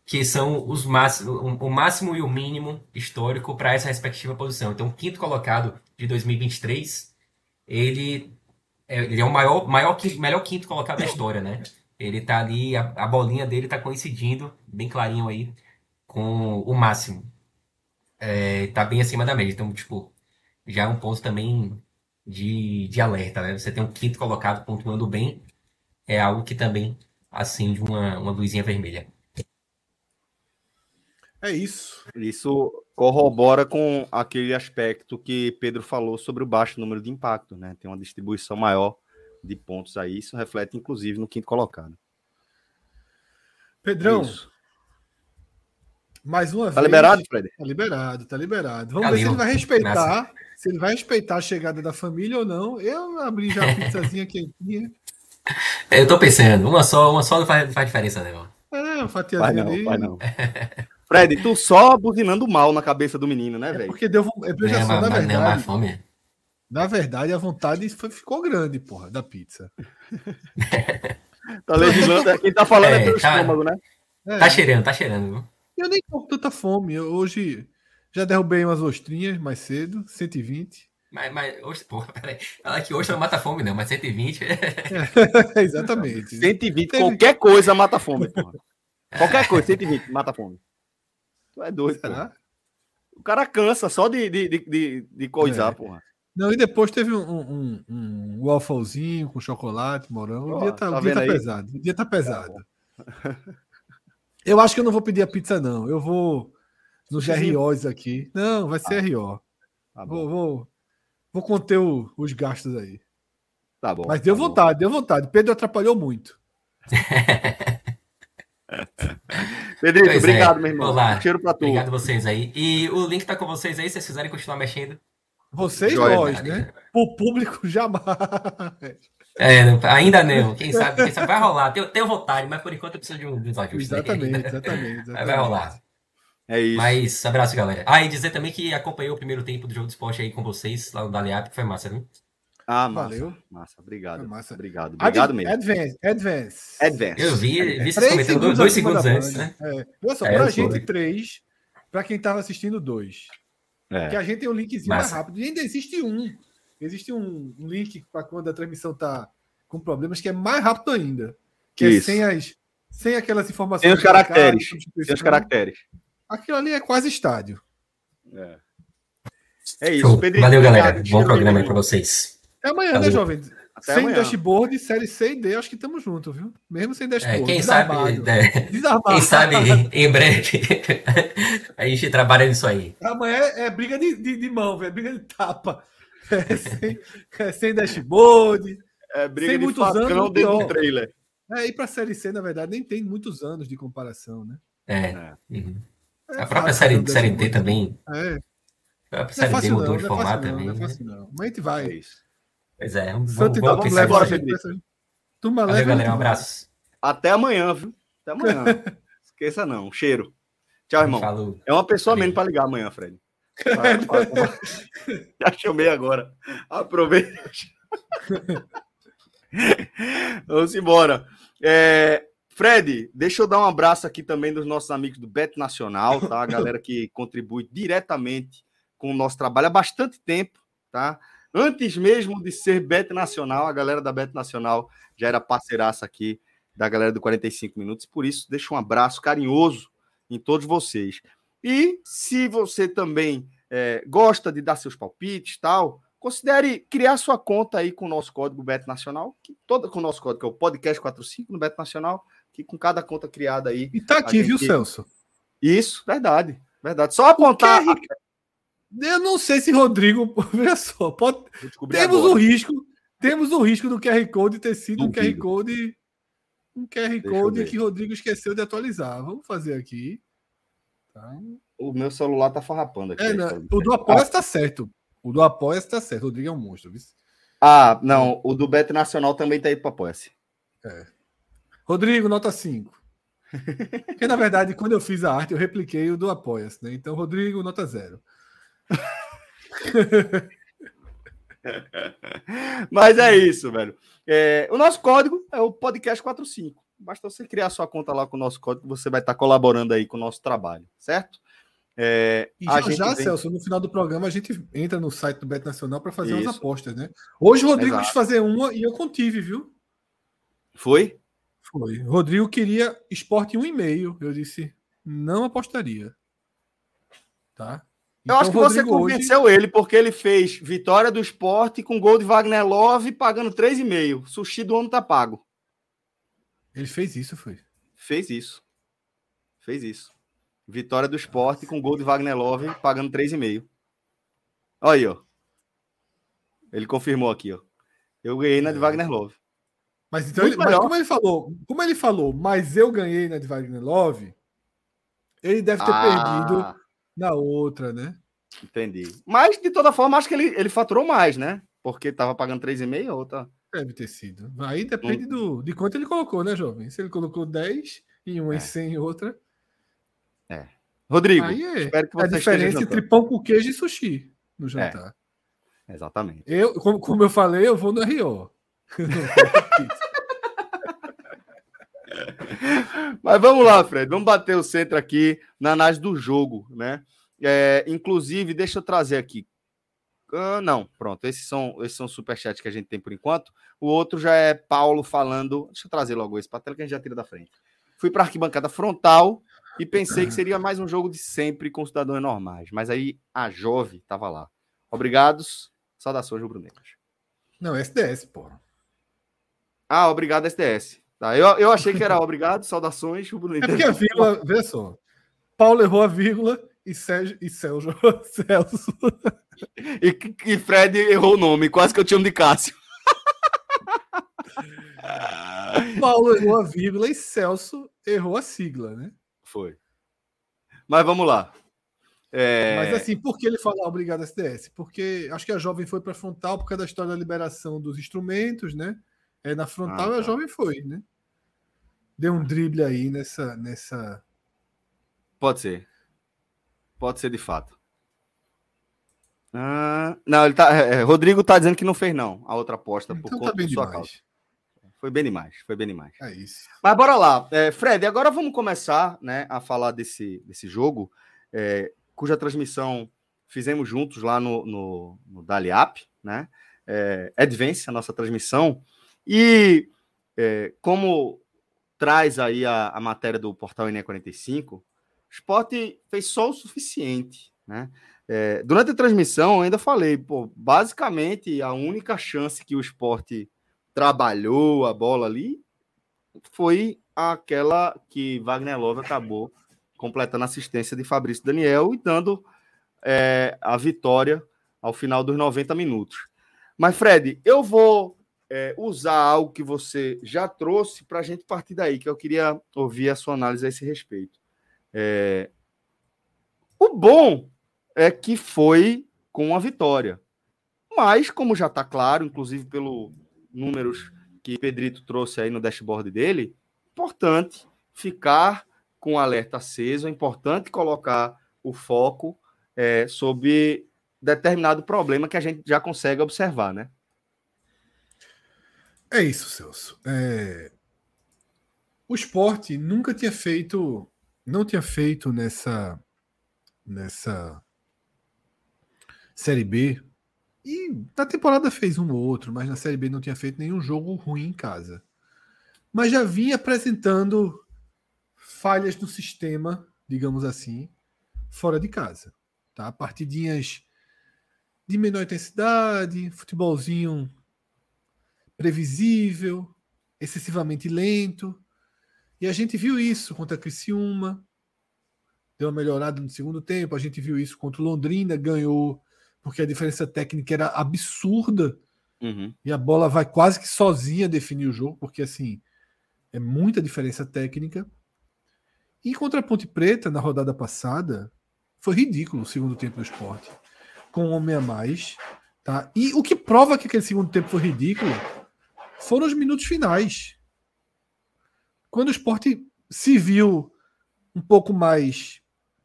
que são os máximo, o máximo e o mínimo histórico para essa respectiva posição. Então, o quinto colocado de 2023, ele é, ele é o maior, maior melhor quinto colocado da história, né? Ele tá ali, a, a bolinha dele tá coincidindo, bem clarinho aí, com o máximo. É, tá bem acima da média. Então, tipo, já é um ponto também de, de alerta, né? Você tem um quinto colocado pontuando bem, é algo que também acende uma, uma luzinha vermelha. É isso. Isso corrobora com aquele aspecto que Pedro falou sobre o baixo número de impacto, né? Tem uma distribuição maior de pontos aí, isso reflete inclusive no quinto colocado. Pedrão, é mais uma tá vez. Tá liberado, Fred? Tá liberado, tá liberado. Vamos ver se ele vai respeitar se ele vai respeitar a chegada da família ou não. Eu abri já a pizzazinha quentinha. Eu tô pensando, uma só, uma só não faz, faz diferença, não. É, uma fatiazinha vai não, vai não. Fred, tu só buzinando mal na cabeça do menino, né, velho? É porque deu. É, veja é, só, na verdade. Não, fome. Na verdade, a vontade foi, ficou grande, porra, da pizza. tá legislando. Quem tá falando é, é teu tá, estômago, né? É. Tá cheirando, tá cheirando. Eu nem tô com tanta fome. Eu, hoje já derrubei umas ostrinhas mais cedo, 120. Mas, mas porra, peraí. Fala que hoje não mata fome, não, mas 120. É, exatamente. 120, Teve... qualquer coisa mata fome, porra. Qualquer coisa, 120, mata fome. Tu é doido, Será? Porra. O cara cansa só de, de, de, de coisar, é. porra. Não, e depois teve um, um, um wafflezinho com chocolate, morango. o dia tá, tá, o dia tá pesado. O dia tá pesado. Tá eu acho que eu não vou pedir a pizza, não. Eu vou nos ROs aqui. Não, vai ser ah, RO. Tá vou, vou, vou conter o, os gastos aí. Tá bom. Mas deu tá vontade, bom. deu vontade. Pedro atrapalhou muito. Pedro, é. obrigado, é. meu irmão. Olá. Cheiro pra tu. Obrigado a vocês aí. E o link tá com vocês aí, se vocês quiserem continuar mexendo. Vocês Joia, nós, né? O público jamais. É, ainda não. Quem sabe, quem sabe vai rolar. Tenho, tenho vontade, mas por enquanto eu preciso de um, ajuste. Exatamente, exatamente, exatamente. Vai rolar. É isso. Mas abraço, galera. Ah, e dizer também que acompanhei o primeiro tempo do jogo de esporte aí com vocês, lá no Daliap, que foi massa, viu? Ah, massa. Valeu. Massa, obrigado. Massa. Obrigado. Obrigado Ad, mesmo. Advance, advance. Advance. Eu vi, vi vocês comentando dois, dois segundos antes, né? É. Olha só, é, pra gente, foi. três. Pra quem tava assistindo, dois. É. Que a gente tem um linkzinho Massa. mais rápido. E ainda existe um. existe um, link para quando a transmissão tá com problemas que é mais rápido ainda. Que é Isso. sem as sem aquelas informações. Tem os caracteres. substituição. Tem os caracteres. Aquilo ali é quase estádio. É, é isso. Pedrinho, Valeu, galera. obrigado. Bom programa aí aí. pra vocês. É amanhã, né, jovem? Até sem amanhã. dashboard, série C e D, acho que estamos juntos, viu? Mesmo sem É, dashboard. quem sabe, desarmado. é, Desarmado. quem sabe em breve a gente trabalha nisso aí. Amanhã é briga de, de, de mão, velho. Briga de tapa. É sem, é sem dashboard. É briga Sem de muitos facão anos, dentro do trailer. É, e pra Série C, na verdade, nem tem muitos anos de comparação, né? É. É. uhum. É A própria fácil série, série D também. É, A própria é série D fácil não, mudou não de é formato fácil não, também. não é né? fácil não. Mas a gente vai. É isso. Pois é, vamos, Santo Tapa pensar leva embora, nisso. a Felipe. gente. Turma Valeu, leva. galera. Um a gente abraço. Até amanhã, viu? Até amanhã. Esqueça não. Cheiro. Tchau, irmão. Falou. É uma pessoa menos para ligar amanhã, Fred. Já chamei agora. Aproveita. Vamos embora. É, Fred, deixa eu dar um abraço aqui também dos nossos amigos do Bet Nacional, tá? A galera que contribui diretamente com o nosso trabalho há bastante tempo, tá? Antes mesmo de ser Bet Nacional, a galera da Bet Nacional já era parceiraça aqui da galera do 45 Minutos, por isso deixo um abraço carinhoso em todos vocês. E se você também é, gosta de dar seus palpites tal, considere criar sua conta aí com o nosso código Beto Nacional, que toda com o nosso código, que é o podcast 45 no Beto Nacional, que com cada conta criada aí. E tá aqui, A viu, gente- Celso? Isso, verdade. Verdade. Só apontar. QR Eu não sei se Rodrigo. Veja só, pode, temos agora. o risco. Temos o risco do QR Code ter sido um QR Duvido. Code. Um QR Deixa Code que Rodrigo esqueceu de atualizar. Vamos fazer aqui. Tá. O meu celular tá farrapando aqui. É, não, o do Apoia está certo. O do Apoia está certo. Rodrigo é um monstro. Viu? Ah, não. O do Beto Nacional também tá aí para apoia-se. Rodrigo, nota 5. Porque, na verdade, quando eu fiz a arte, eu repliquei o do Apoia-se, né? Então, Rodrigo, nota 0. Mas é isso, velho. É, o nosso código é o podcast 45. Basta você criar sua conta lá com o nosso código, você vai estar colaborando aí com o nosso trabalho, certo? É, E já, já vem- Celso, no final do programa, a gente entra no site do Bet Nacional para fazer umas Isso. apostas, né? Hoje o Rodrigo Exato. quis fazer uma e eu contive, viu? Foi? Foi. Rodrigo queria esporte 1,5. Eu disse, não apostaria. Tá? Eu acho que você Rodrigo hoje- convenceu ele, porque ele fez vitória do esporte com gol de Wagner Love pagando 3,5. Sushi do homem tá pago. Ele fez isso, foi. Fez isso. Fez isso. Vitória do esporte com gol de Wagner Love pagando 3,5. Olha aí, ó. Ele confirmou aqui, ó. Eu ganhei na de É. Wagner Love. Mas então, ele, mas como ele falou, como ele falou, mas eu ganhei na de Wagner Love, ele deve ter perdido Ah, na outra, né? entendi. Mas, de toda forma, acho que ele, ele faturou mais, né? Porque tava pagando 3,5, a outra. Deve ter sido. Aí depende do, de quanto ele colocou, né, jovem? Se ele colocou 10 em uma É. e 100 em outra, Rodrigo, aí é espero que a você esteja diferença entre pão com queijo e sushi no jantar. Exatamente. Eu, como, como eu falei, eu vou no RO. Mas vamos lá, Fred. Vamos bater o centro aqui na análise do jogo, né? É, inclusive, deixa eu trazer aqui. Ah, não, pronto. Esses são esses são os superchats que a gente tem por enquanto. O outro já é Paulo falando. Deixa eu trazer logo esse para tela que a gente já tira da frente. Fui para arquibancada frontal e pensei que seria mais um jogo de sempre com cidadãos normais. Mas aí a Jove estava lá. Obrigados. Saudações, rubro-negras. Não, SDS, porra. Ah, obrigado, SDS. Tá, eu, eu achei que era obrigado, saudações, É porque a vírgula, veja só. Paulo errou a vírgula e Sérgio e Celso. Celso. E, e Fred errou o nome, quase que eu te chamo de Cássio. Paulo errou a vírgula e Celso errou a sigla, né? Foi. Mas vamos lá. É, Mas assim, por que ele fala obrigado SDS? Porque acho que a jovem foi para frontal por causa da história da liberação dos instrumentos, né? É, na frontal Ah, tá. a jovem foi, né? Deu um drible aí nessa. nessa... Pode ser. Pode ser de fato. Ah, não, ele tá. é, Rodrigo tá dizendo que não fez, não. A outra aposta por Então conta tá bem demais. causa. Foi bem demais, foi bem demais. É isso. Mas bora lá. É, Fred, agora vamos começar né, a falar desse, desse jogo, é, cuja transmissão fizemos juntos lá no, no, no Daliap, né? É, Advance, a nossa transmissão. E é, como traz aí a, a matéria do portal NE45, o esporte fez só o suficiente, né? É, durante a transmissão, eu ainda falei, pô, basicamente a única chance que o esporte trabalhou a bola ali foi aquela que Wagner Love acabou completando a assistência de Fabrício Daniel e dando é, a vitória ao final dos 90 minutos. Mas, Fred, eu vou é, usar algo que você já trouxe para a gente partir daí, que eu queria ouvir a sua análise a esse respeito. É, o bom é que foi com a vitória. Mas, como já está claro, inclusive pelos números que Pedrito trouxe aí no dashboard dele, importante ficar com o alerta aceso, é importante colocar o foco é, sobre determinado problema que a gente já consegue observar, né? É isso, Celso. É... O esporte nunca tinha feito, não tinha feito nessa nessa Série B. E na temporada fez um ou outro, mas na Série B não tinha feito nenhum jogo ruim em casa. Mas já vinha apresentando falhas no sistema, digamos assim, fora de casa. Tá? Partidinhas de menor intensidade, futebolzinho previsível, excessivamente lento. E a gente viu isso contra a Criciúma, deu uma melhorada no segundo tempo. A gente viu isso contra o Londrina, ganhou porque a diferença técnica era absurda. Uhum. E a bola vai quase que sozinha definir o jogo, porque assim é muita diferença técnica. E contra a Ponte Preta, na rodada passada, foi ridículo o segundo tempo do esporte. Com um homem a mais. Tá? E o que prova que aquele segundo tempo foi ridículo foram os minutos finais. Quando o esporte se viu um pouco mais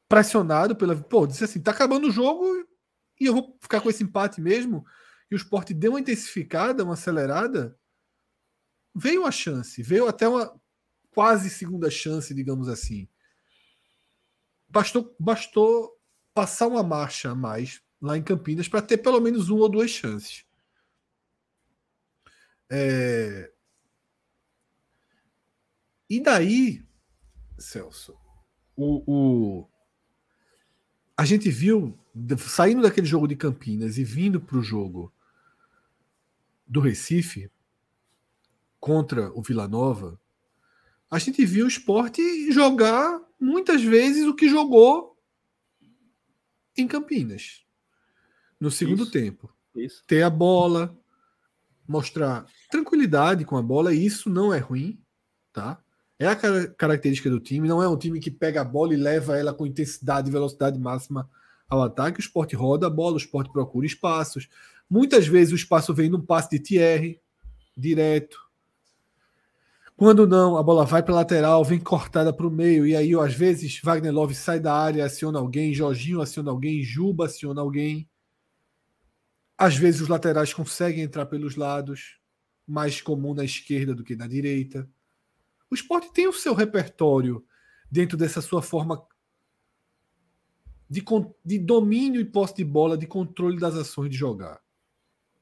pressionado pela. Pô, disse assim: tá acabando o jogo e eu vou ficar com esse empate mesmo. E o esporte deu uma intensificada, uma acelerada. Veio a chance, veio até uma quase segunda chance, digamos assim. Bastou, bastou passar uma marcha a mais lá em Campinas para ter pelo menos uma ou duas chances. É... E daí, Celso, o, o, a gente viu saindo daquele jogo de Campinas e vindo para o jogo do Recife contra o Vila Nova, a gente viu o esporte jogar muitas vezes o que jogou em Campinas no segundo isso, tempo. Isso. Ter a bola, mostrar tranquilidade com a bola, e isso não é ruim, tá? É a característica do time, não é um time que pega a bola e leva ela com intensidade e velocidade máxima ao ataque, o esporte roda a bola, o esporte procura espaços. Muitas vezes o espaço vem num passe de Thierry, direto. Quando não, a bola vai para lateral, vem cortada para o meio, e aí, às vezes, Wagner Love sai da área, aciona alguém, Jorginho aciona alguém, Juba aciona alguém. Às vezes, os laterais conseguem entrar pelos lados, mais comum na esquerda do que na direita. O esporte tem o seu repertório dentro dessa sua forma de, de domínio e posse de bola, de controle das ações de jogar.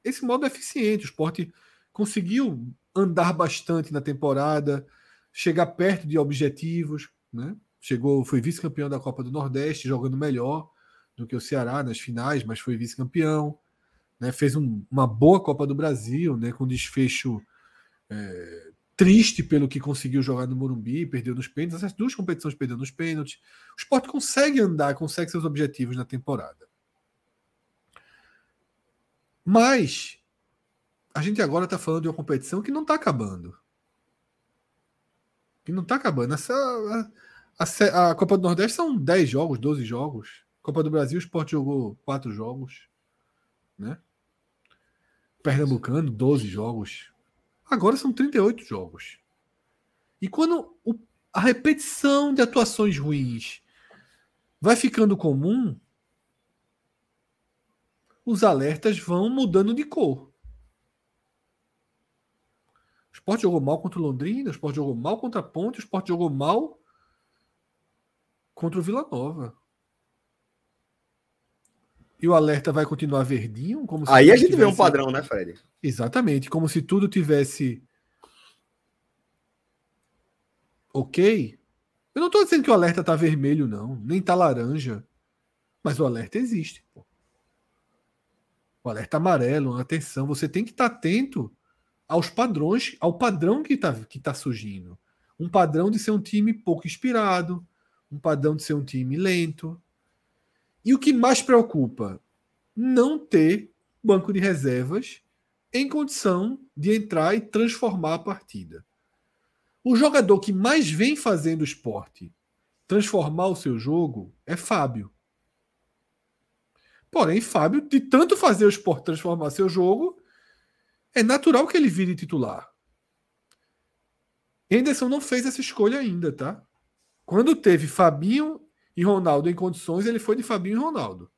Esse modo é eficiente. O esporte conseguiu andar bastante na temporada, chegar perto de objetivos, né? Chegou, foi vice-campeão da Copa do Nordeste, jogando melhor do que o Ceará nas finais, mas foi vice-campeão. Né? Fez um, uma boa Copa do Brasil, né? com desfecho é, triste pelo que conseguiu jogar no Morumbi, perdeu nos pênaltis, essas duas competições perdeu nos pênaltis. O esporte consegue andar, consegue seus objetivos na temporada. Mas a gente agora está falando de uma competição que não está acabando. Que não está acabando. Essa, a, a, a, Copa do Nordeste são 10 jogos, 12 jogos. Copa do Brasil, o esporte jogou 4 jogos. Né? Pernambucano, 12 jogos. Agora são 38 jogos. E quando o, a repetição de atuações ruins vai ficando comum, os alertas vão mudando de cor. O Sport jogou mal contra o Londrina, o Sport jogou mal contra a Ponte, o Sport jogou mal contra o Vila Nova. E o alerta vai continuar verdinho, como Aí a gente tivesse... vê um padrão, né, Fred? Exatamente, como se tudo tivesse ok. Eu não estou dizendo que o alerta está vermelho, não, nem está laranja, mas o alerta existe. Pô. O alerta amarelo, atenção, você tem que estar tá atento aos padrões, ao padrão que está que tá surgindo. Um padrão de ser um time pouco inspirado, um padrão de ser um time lento. E o que mais preocupa? Não ter banco de reservas em condição de entrar e transformar a partida. O jogador que mais vem fazendo esporte transformar o seu jogo é Fábio. Porém, Fábio, de tanto fazer o esporte transformar seu jogo, é natural que ele vire titular. Henderson não fez essa escolha ainda, tá? Quando teve Fabinho e Ronaldo em condições, ele foi de Fabinho e Ronaldo.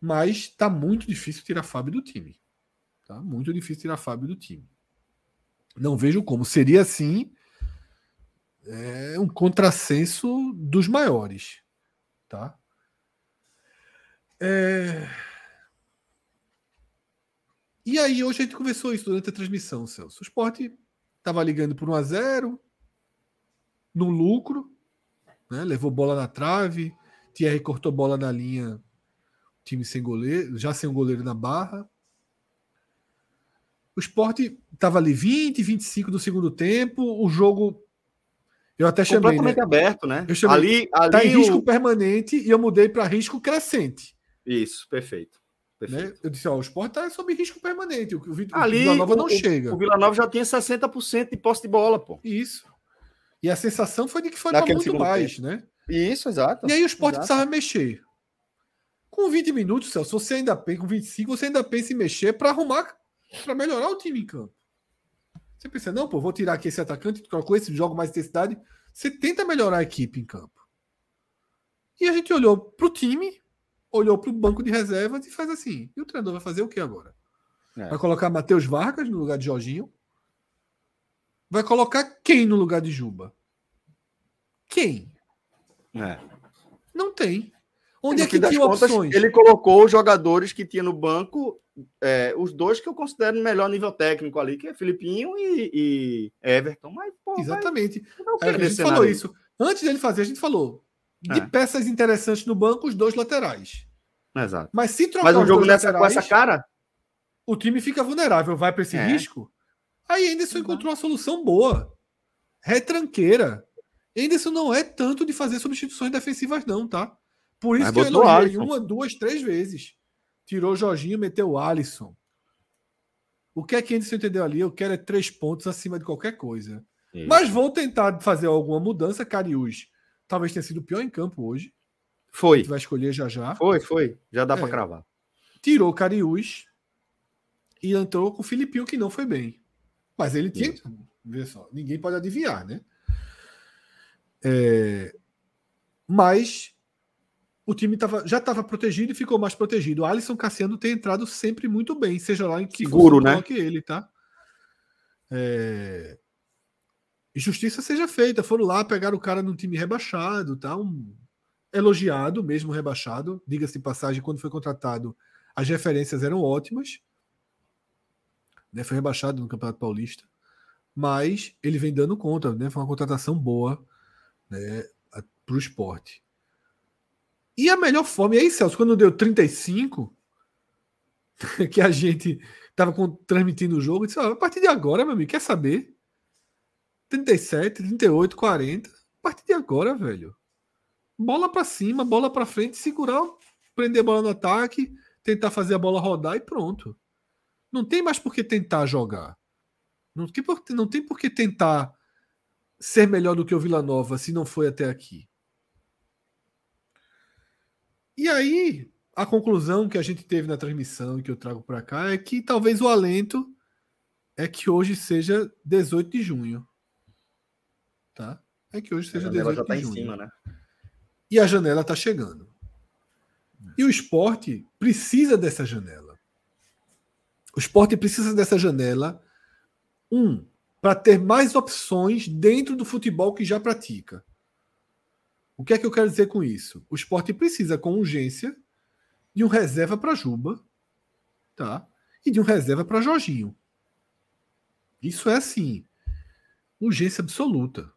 Mas tá muito difícil tirar Fábio do time. Tá? Muito difícil tirar Fábio do time. Não vejo como. Seria assim é um contrassenso dos maiores. Tá? É... E aí, hoje a gente conversou isso durante a transmissão, Celso. O esporte estava ligando por 1 a 0 no lucro, né? levou bola na trave, Thierry cortou bola na linha, time sem goleiro, já sem um goleiro na barra. O esporte estava ali 20, 25 do segundo tempo, o jogo. Eu até chamei. Completamente né? aberto, né? Eu chamei, ali, ali tá em risco o... permanente e eu mudei para risco crescente. Isso, perfeito. Né? Eu disse, ó, o esporte está sob risco permanente. O, o, Ali, o Vila Nova não o, chega. O Vila Nova já tinha 60% de posse de bola, pô. Isso. E a sensação foi de que foi para muito mais, tempo. né? Isso, exato. E aí o esporte exato. precisava mexer. Com 20 minutos, Celso, você ainda pensa, com 25, você ainda pensa em mexer para arrumar, para melhorar o time em campo. Você pensa, não, pô, vou tirar aqui esse atacante, com esse jogo mais intensidade. Você tenta melhorar a equipe em campo. E a gente olhou para o time, olhou para o banco de reservas e faz assim. E o treinador vai fazer o que agora? É. Vai colocar Matheus Vargas no lugar de Jorginho? Vai colocar quem no lugar de Juba? Quem? É. Não tem. Onde é que tinha contas, opções? Ele colocou os jogadores que tinha no banco, é, os dois que eu considero melhor nível técnico ali, que é Filipinho e, e Everton. Mas, pô, Exatamente. Vai, a gente falou isso. Antes dele fazer, a gente falou. De é. peças interessantes no banco, os dois laterais. Exato. Mas se trocar Mas um jogo nessa, laterais, com essa cara, o time fica vulnerável, vai para esse é. risco. Aí Anderson encontrou uma solução boa. Retranqueira. Anderson não é tanto de fazer substituições defensivas, não, tá? Por isso Mas que eu elogiei uma, duas, três vezes. Tirou o Jorginho, meteu o Alisson. O que é que Anderson entendeu ali? Eu quero é três pontos acima de qualquer coisa. Isso. Mas vou tentar fazer alguma mudança. Cariús talvez tenha sido o pior em campo hoje. Foi. vai escolher já já. Foi, foi. Já dá é. para cravar. Tirou Cariús e entrou com o Filipinho, que não foi bem. Mas ele tinha. Vê só, ninguém pode adivinhar, né? É, mas o time tava, já estava protegido e ficou mais protegido. O Alisson Cassiano tem entrado sempre muito bem, seja lá em que Seguro, né? que ele, tá? É, e justiça seja feita. Foram lá, pegaram o cara num time rebaixado, tá? Um, elogiado, mesmo rebaixado. Diga-se passagem, quando foi contratado, as referências eram ótimas. Né? Foi rebaixado no Campeonato Paulista. Mas ele vem dando conta, né? Foi uma contratação boa né? para o esporte. E a melhor forma, e aí, Celso, quando deu 35, que a gente estava transmitindo o jogo, disse: a partir de agora, meu amigo, quer saber? 37, 38, 40. A partir de agora, velho. Bola para cima, bola para frente, segurar, prender a bola no ataque, tentar fazer a bola rodar e pronto. Não tem mais por que tentar jogar. Não tem por, não tem por que tentar ser melhor do que o Vila Nova se não foi até aqui. E aí, a conclusão que a gente teve na transmissão e que eu trago para cá é que talvez o alento é que hoje seja 18 de junho tá? É que hoje seja 18 já tá de junho. Em cima, né? E a janela está chegando. E o esporte precisa dessa janela. O esporte precisa dessa janela, um, para ter mais opções dentro do futebol que já pratica. O que é que eu quero dizer com isso? O esporte precisa, com urgência, de um reserva para Juba, tá? E de um reserva para Jorginho. Isso é assim, urgência absoluta.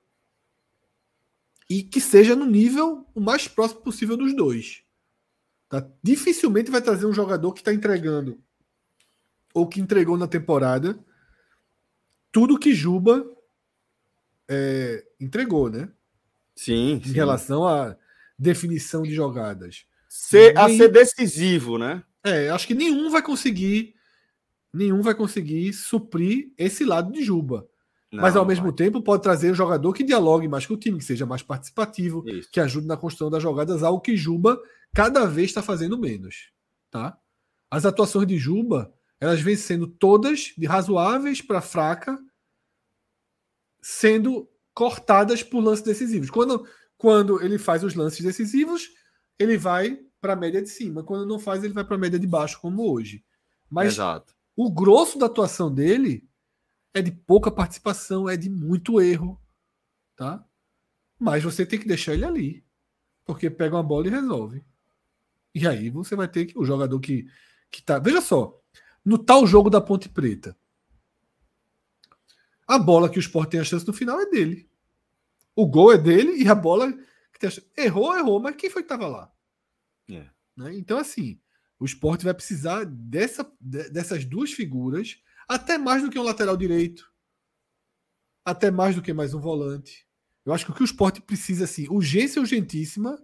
E que seja no nível o mais próximo possível dos dois. Tá? Dificilmente vai trazer um jogador que está entregando ou que entregou na temporada tudo que Juba é, entregou, né? Sim, Em relação à definição de jogadas. Ser, a ser decisivo, né? É, acho que nenhum vai conseguir nenhum vai conseguir suprir esse lado de Juba. Não, Mas ao mesmo vai. tempo pode trazer um jogador que dialogue mais com o time, que seja mais participativo, Isso. que ajude na construção das jogadas, algo que Juba cada vez está fazendo menos. Tá? As atuações de Juba, elas vêm sendo todas de razoáveis para fraca, sendo cortadas por lances decisivos. Quando, quando ele faz os lances decisivos, ele vai para a média de cima. Quando não faz, ele vai para a média de baixo, como hoje. Mas Exato. o grosso da atuação dele é de pouca participação, é de muito erro, tá? Mas você tem que deixar ele ali, porque pega uma bola e resolve. E aí você vai ter que o jogador que que tá, veja só, no tal jogo da Ponte Preta, a bola que o Sport tem a chance no final é dele. O gol é dele e a bola que tem a chance, errou, errou, mas quem foi que estava lá? É. Né? Então assim, o esporte vai precisar dessa, de- dessas duas figuras, até mais do que um lateral direito, até mais do que mais um volante. Eu acho que o que o esporte precisa, assim, urgência urgentíssima,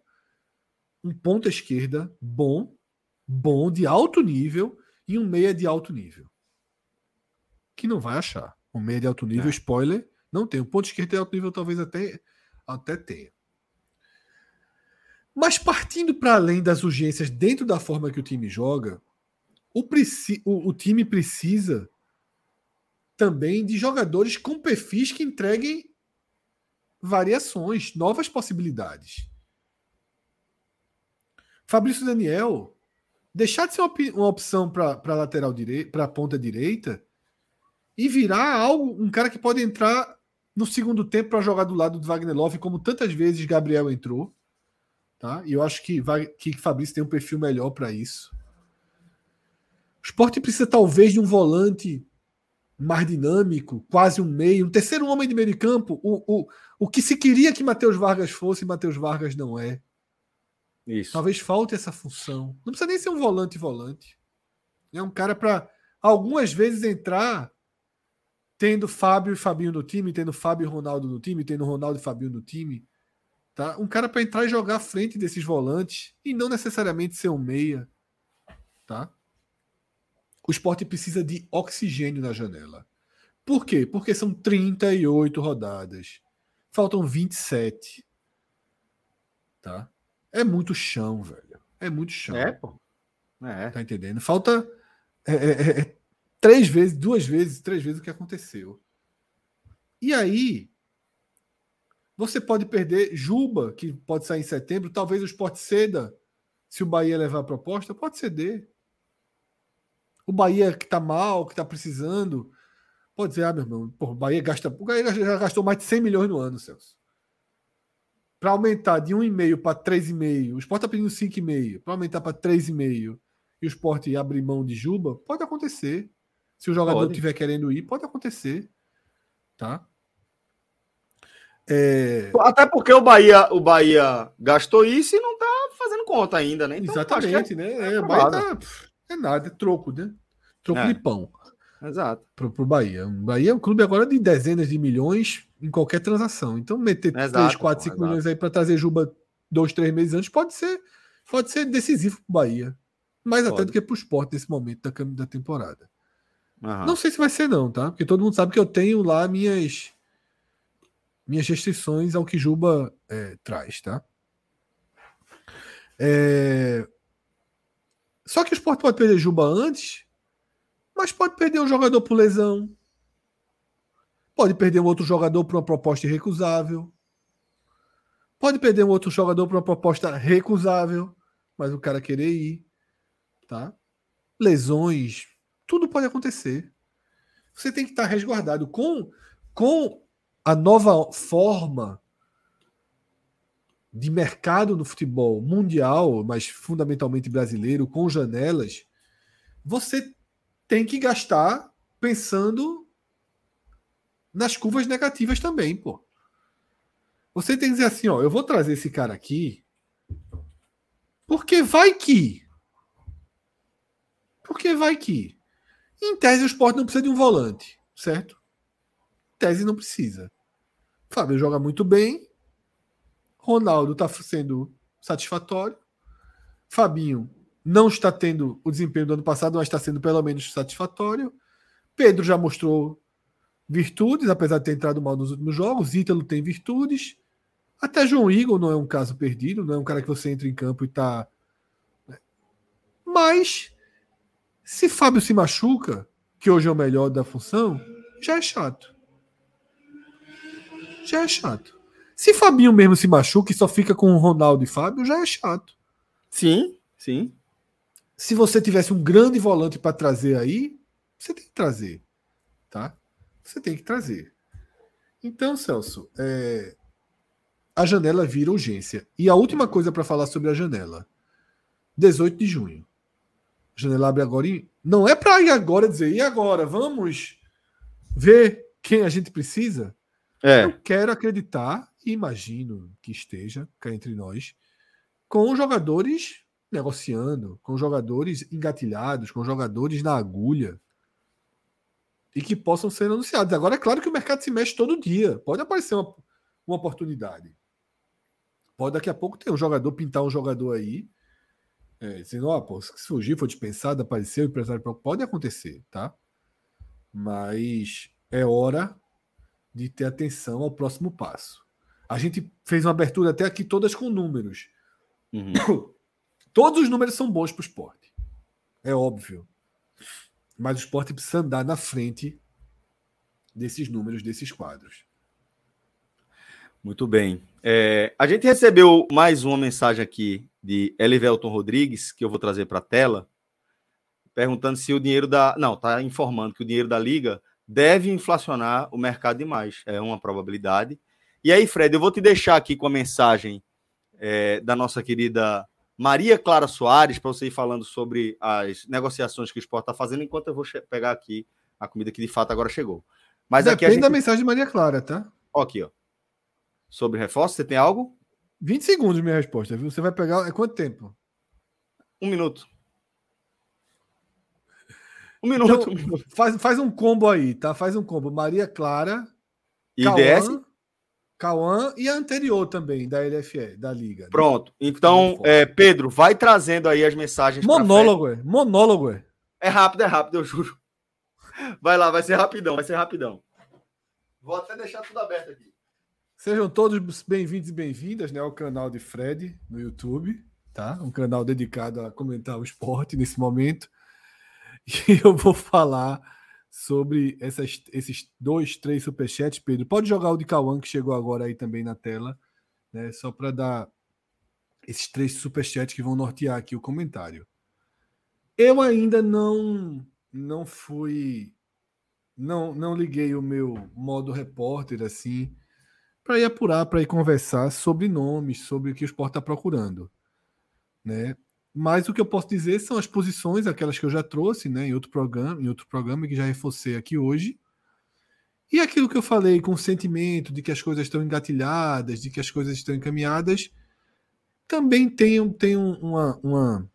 um ponta esquerda bom, bom, de alto nível, e um meia de alto nível. Que não vai achar. Um meia de alto nível, É. spoiler, não tem. O ponto esquerdo de alto nível talvez até, até tenha. Mas partindo para além das urgências dentro da forma que o time joga, o, preci- o- o time precisa também de jogadores com perfis que entreguem variações, novas possibilidades. Fabrício Daniel deixar de ser uma, uma opção para lateral direita, para ponta direita e virar algo, um cara que pode entrar no segundo tempo para jogar do lado do Wagner Love, como tantas vezes Gabriel entrou. Tá? E eu acho que, que Fabrício tem um perfil melhor para isso. O esporte precisa talvez de um volante mais dinâmico, quase um meio, um terceiro homem de meio de campo. O, o, o que se queria que Matheus Vargas fosse, Matheus Vargas não é. Isso. Talvez falte essa função. Não precisa nem ser um volante volante. É um cara para algumas vezes entrar tendo Fábio e Fabinho no time, tendo Fábio e Ronaldo no time, tendo Ronaldo e Fabinho no time. Tá? Um cara para entrar e jogar à frente desses volantes e não necessariamente ser um meia. Tá? O esporte precisa de oxigênio na janela. Por quê? Porque são 38 rodadas. Faltam 27. Tá? É muito chão, velho. É muito chão. É, pô. É. Tá entendendo? Falta é, é, é, é, três vezes, duas vezes, três vezes o que aconteceu. E aí, você pode perder Juba, que pode sair em setembro, talvez o Sport ceda, se o Bahia levar a proposta, pode ceder. O Bahia que tá mal, que tá precisando, pode dizer, ah, meu irmão, porra, o Bahia gasta. O Bahia já gastou mais de 100 milhões no ano, Celso. Para aumentar de 1,5 para 3,5, o Sport tá pedindo 5,5, para aumentar para 3,5 e o Sport abrir mão de Juba, pode acontecer. Se o jogador estiver querendo ir, pode acontecer. Tá? É, Até porque o Bahia, o Bahia gastou isso e não tá fazendo conta ainda, né? Então, exatamente, acho que né? é É, Bahia tá, é nada, é troco, né? Troco É. de pão é- Exato. pro, pro Bahia. O Bahia é um clube agora de dezenas de milhões em qualquer transação. Então, meter Exato, 3, 4, pô, 5 exato. milhões aí para trazer Juba dois, três meses antes pode ser, pode ser decisivo pro Bahia. Mais até Pode. do que pro esporte nesse momento da, da temporada. Não sei se vai ser, não, tá? Porque todo mundo sabe que eu tenho lá minhas minhas restrições ao que Juba é, traz, tá? É, Só que o Sport pode perder Juba antes, mas pode perder um jogador por lesão. Pode perder um outro jogador por uma proposta irrecusável. Pode perder um outro jogador por uma proposta recusável, mas o cara querer ir, tá? Lesões, tudo pode acontecer. Você tem que estar resguardado com com a nova forma de mercado no futebol mundial, mas fundamentalmente brasileiro, com janelas, você tem que gastar pensando nas curvas negativas também, pô. Você tem que dizer assim, ó, eu vou trazer esse cara aqui porque vai que. Porque vai que. Em tese, o esporte não precisa de um volante, certo? Tese, não precisa. Fábio joga muito bem, Ronaldo está sendo satisfatório. Fabinho não está tendo o desempenho do ano passado, mas está sendo pelo menos satisfatório. Pedro já mostrou virtudes, apesar de ter entrado mal nos últimos jogos. Ítalo tem virtudes. Até João Igor não é um caso perdido, não é um cara que você entra em campo e está. Né? Mas, se Fábio se machuca, que hoje é o melhor da função, já é chato. Já é chato. Se Fabinho mesmo se machuca e só fica com o Ronaldo e Fábio, já é chato. Sim, sim. Se você tivesse um grande volante para trazer aí, você tem que trazer. Tá? Você tem que trazer. Então, Celso, é... a janela vira urgência. E a última coisa para falar sobre a janela: 18 de junho. A janela abre agora e. Não é para ir agora dizer, e agora? Vamos ver quem a gente precisa? É. Eu quero acreditar imagino que esteja cá entre nós, com jogadores negociando, com jogadores engatilhados, com jogadores na agulha e que possam ser anunciados. Agora é claro que o mercado se mexe todo dia, pode aparecer uma, uma oportunidade. Pode daqui a pouco ter um jogador pintar um jogador aí, é, dizendo, ó, oh, se fugir, for dispensado, apareceu, o empresário pode acontecer, tá? Mas é hora de ter atenção ao próximo passo. A gente fez uma abertura até aqui todas com números. Uhum. Todos os números são bons para o esporte. É óbvio. Mas o esporte precisa andar na frente desses números, desses quadros. Muito bem. É, a gente recebeu mais uma mensagem aqui de Elivelton Rodrigues, que eu vou trazer para a tela, perguntando se o dinheiro da. Não, está informando que o dinheiro da Liga deve inflacionar o mercado demais. É uma probabilidade. E aí, Fred, eu vou te deixar aqui com a mensagem é, da nossa querida Maria Clara Soares, para você ir falando sobre as negociações que o esporte está fazendo, enquanto eu vou pegar aqui a comida que de fato agora chegou. Mas Depende aqui a gente... da mensagem de Maria Clara, tá? Ó, aqui, ó. Sobre reforço, você tem algo? 20 segundos minha resposta, viu? Você vai pegar. É quanto tempo? Um minuto. Um minuto. Então, faz, faz um combo aí, tá? Faz um combo. Maria Clara. IDS? Cauã e a anterior também, da LFE, da Liga. Né? Pronto. Então, é, Pedro, vai trazendo aí as mensagens. Monólogo, é. Monólogo, é. É rápido, é rápido, eu juro. Vai lá, vai ser rapidão, vai ser rapidão. Vou até deixar tudo aberto aqui. Sejam todos bem-vindos e bem-vindas né, ao canal de Fred no YouTube, tá? Um canal dedicado a comentar o esporte nesse momento. E eu vou falar sobre essas, esses dois, três superchats, Pedro. Pode jogar o de Cauã, que chegou agora aí também na tela, né? Só para dar esses três superchats que vão nortear aqui o comentário. Eu ainda não não fui não não liguei o meu modo repórter assim para ir apurar, para ir conversar sobre nomes, sobre o que o esporte está procurando, né? Mas o que eu posso dizer são as posições, aquelas que eu já trouxe, né, em outro programa, em outro programa que já reforcei aqui hoje. E aquilo que eu falei com o sentimento de que as coisas estão engatilhadas, de que as coisas estão encaminhadas, também tem, tem uma, uma,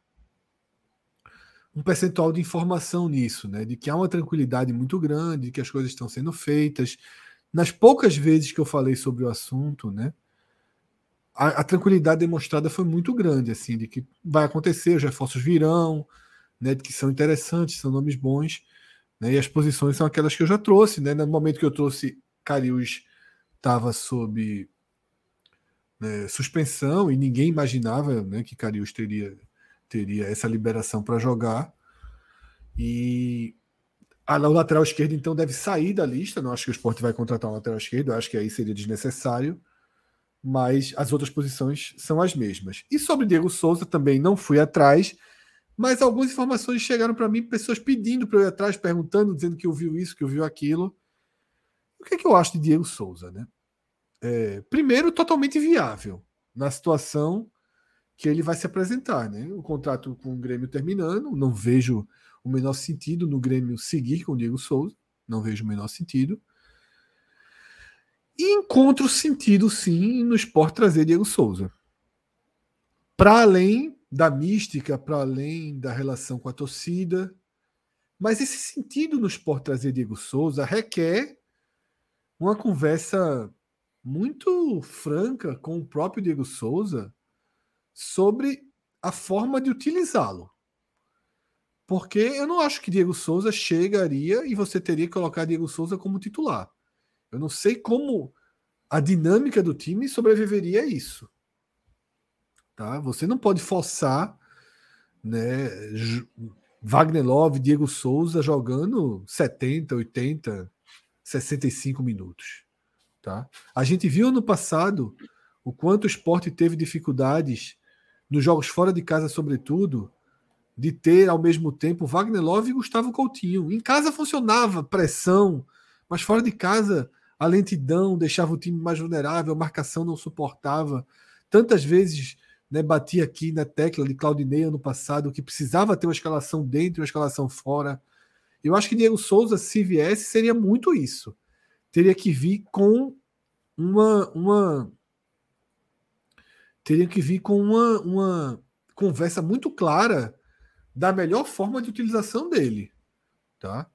um percentual de informação nisso, né? De que há uma tranquilidade muito grande, de que as coisas estão sendo feitas. Nas poucas vezes que eu falei sobre o assunto, né? A, a, tranquilidade demonstrada foi muito grande, assim, de que vai acontecer, os reforços virão, né, de que são interessantes, são nomes bons, né, e as posições são aquelas que eu já trouxe, né, no momento que eu trouxe, Carius estava sob né, suspensão e ninguém imaginava né, que Carius teria, teria essa liberação para jogar, e a lateral esquerda então deve sair da lista, não acho que o esporte vai contratar um lateral esquerdo, acho que aí seria desnecessário, mas as outras posições são as mesmas. E sobre Diego Souza também não fui atrás, mas algumas informações chegaram para mim, pessoas pedindo para eu ir atrás, perguntando, dizendo que ouviu isso, que ouviu aquilo. O que, é que eu acho de Diego Souza, né? É, primeiro, totalmente viável. na situação que ele vai se apresentar, né? O contrato com o Grêmio terminando, não vejo o menor sentido no Grêmio seguir com o Diego Souza, não vejo o menor sentido. E encontro sentido sim no esporte trazer Diego Souza. Para além da mística, para além da relação com a torcida, mas esse sentido no esporte trazer Diego Souza requer uma conversa muito franca com o próprio Diego Souza sobre a forma de utilizá-lo. Porque eu não acho que Diego Souza chegaria e você teria que colocar Diego Souza como titular. Eu não sei como a dinâmica do time sobreviveria a isso. Tá? Você não pode forçar né, Wagner Love, Diego Souza jogando 70, 80, 65 minutos. Tá? A gente viu no passado o quanto o esporte teve dificuldades nos jogos fora de casa, sobretudo, de ter ao mesmo tempo Wagner Love e Gustavo Coutinho. Em casa funcionava pressão, mas fora de casa a lentidão deixava o time mais vulnerável, a marcação não suportava. Tantas vezes né, batia aqui na tecla de Claudinei ano passado que precisava ter uma escalação dentro e uma escalação fora. Eu acho que Diego Souza, se viesse, seria muito isso. Teria que vir com uma, uma teria que vir com uma, uma conversa muito clara da melhor forma de utilização dele. Tá?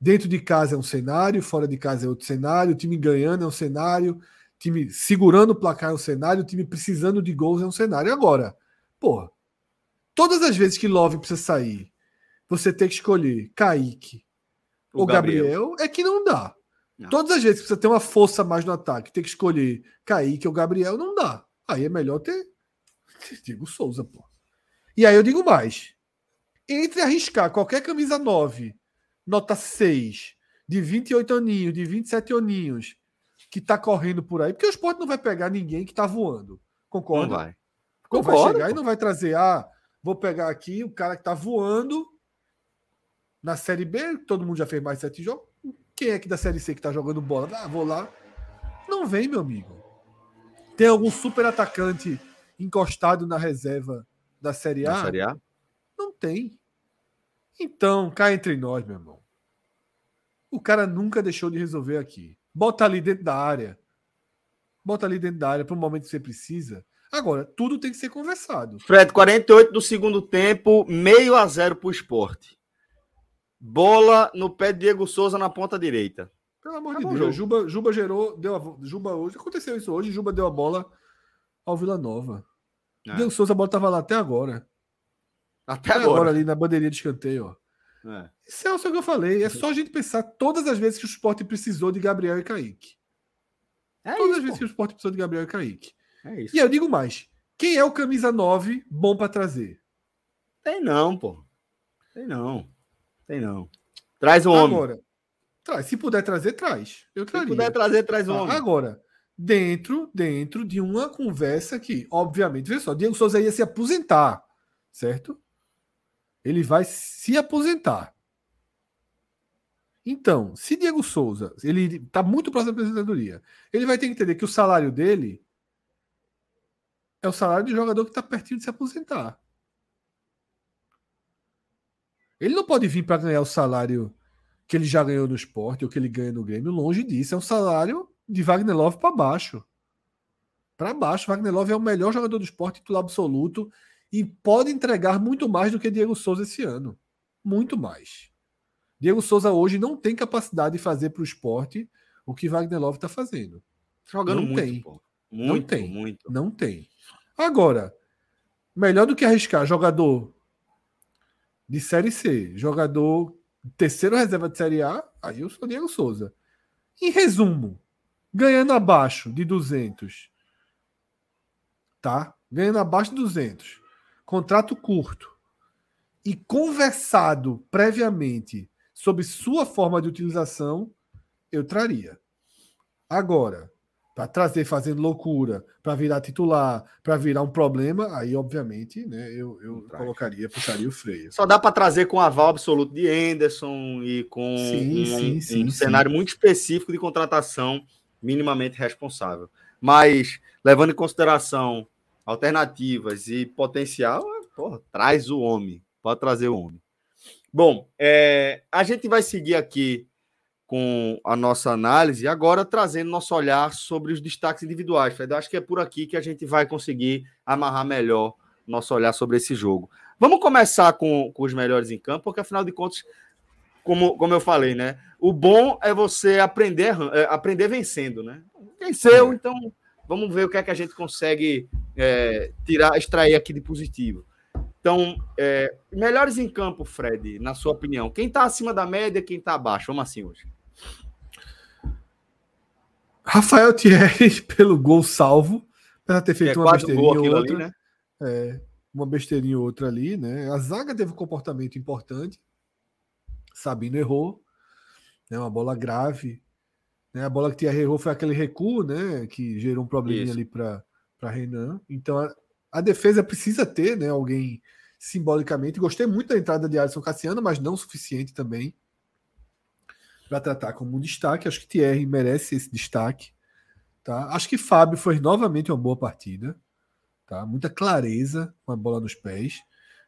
Dentro de casa é um cenário, fora de casa é outro cenário, o time ganhando é um cenário, time segurando o placar é um cenário, o time precisando de gols é um cenário. Agora, porra, todas as vezes que Love precisa sair, você tem que escolher Kaique ou Gabriel. Gabriel, é que não dá. Não. Todas as vezes que você tem uma força mais no ataque, tem que escolher Kaique ou Gabriel, não dá. Aí é melhor ter Diego Souza, pô. E aí eu digo mais. Entre arriscar qualquer camisa 9, nota 6, de 28 aninhos, de 27 aninhos, que tá correndo por aí, porque o esporte não vai pegar ninguém que tá voando. Concorda? Não vai. Não vai chegar pô. e não vai trazer, ah, vou pegar aqui o cara que tá voando na Série B, todo mundo já fez mais sete jogos. Quem é que da Série C que tá jogando bola? Ah, vou lá. Não vem, meu amigo. Tem algum super atacante encostado na reserva da Série A? Da Série A? Não tem. Então, cá entre nós, meu irmão. O cara nunca deixou de resolver aqui. Bota ali dentro da área. Bota ali dentro da área para o momento que você precisa. Agora, tudo tem que ser conversado. Fred, 48 do segundo tempo, meio a zero para o esporte. Bola no pé de Diego Souza na ponta direita. Pelo amor de Deus, Juba, Juba gerou, deu a, Juba hoje, aconteceu isso hoje, Juba deu a bola ao Vila Nova. É. Diego Souza, a bola tava lá até agora. Até, agora. agora. ali na bandeirinha de escanteio, ó. É. Isso é o que eu falei. É só a gente pensar todas as vezes que o esporte precisou de Gabriel e Kaique. É todas isso, as vezes pô. que o esporte precisou de Gabriel e Kaique. É isso. E eu digo mais: quem é o camisa 9 bom para trazer? Tem não, pô. Tem não. Tem não. Traz um Agora, homem. Traz. Se puder trazer, traz. Eu traria. Se puder trazer, traz um homem. Agora, dentro, dentro de uma conversa que, obviamente, veja só, Diego Souza ia se aposentar, certo? Ele vai se aposentar. Então, se Diego Souza, ele está muito próximo da aposentadoria, ele vai ter que entender que o salário dele é o salário de jogador que está pertinho de se aposentar. Ele não pode vir para ganhar o salário que ele já ganhou no esporte ou que ele ganha no Grêmio, longe disso. É um salário de Wagner Love para baixo. Para baixo. Wagner Love é o melhor jogador do esporte, titular absoluto, e pode entregar muito mais do que Diego Souza esse ano. Muito mais. Diego Souza hoje não tem capacidade de fazer para o esporte o que Wagner Love está fazendo. Jogando não muito, tem. Pô. Muito, não tem. Muito. Não tem. Agora, melhor do que arriscar jogador de Série C, jogador terceiro reserva de Série A, aí eu sou Diego Souza. Em resumo, ganhando abaixo de 200, tá? Ganhando abaixo de 200, contrato curto e conversado previamente sobre sua forma de utilização, eu traria. Agora, para trazer fazendo loucura, para virar titular, para virar um problema, aí obviamente, né, eu, eu colocaria, puxaria o freio. Só dá para trazer com aval absoluto de Anderson e com sim, um, sim, sim, um cenário muito específico de contratação minimamente responsável. Mas levando em consideração alternativas e potencial, porra, traz o homem. Pode trazer o homem. Bom, é, a gente vai seguir aqui com a nossa análise, agora trazendo nosso olhar sobre os destaques individuais. Fred. Acho que é por aqui que a gente vai conseguir amarrar melhor nosso olhar sobre esse jogo. Vamos começar com, com os melhores em campo, porque afinal de contas, como, como eu falei, né? O bom é você aprender, é, aprender vencendo, né? Venceu, é. então vamos ver o que é que a gente consegue é, tirar, extrair aqui de positivo. Então, é, melhores em campo, Fred, na sua opinião. Quem está acima da média, quem está abaixo? Vamos assim hoje. Rafael Thierry pelo gol salvo, para ter feito é, uma besteirinha ou outra. Ali, né? é, uma besteirinha ou outra ali, né? A zaga teve um comportamento importante. Sabino errou, né? Uma bola grave. Né? A bola que Thierry errou foi aquele recuo, né? Que gerou um probleminha Isso. ali para Renan. Então a, a, defesa precisa ter, né? Alguém simbolicamente. Gostei muito da entrada de Alisson Cassiano, mas não o suficiente também para tratar como um destaque. Acho que Thierry merece esse destaque. Tá? Acho que Fábio foi novamente uma boa partida. Tá? Muita clareza com a bola nos pés.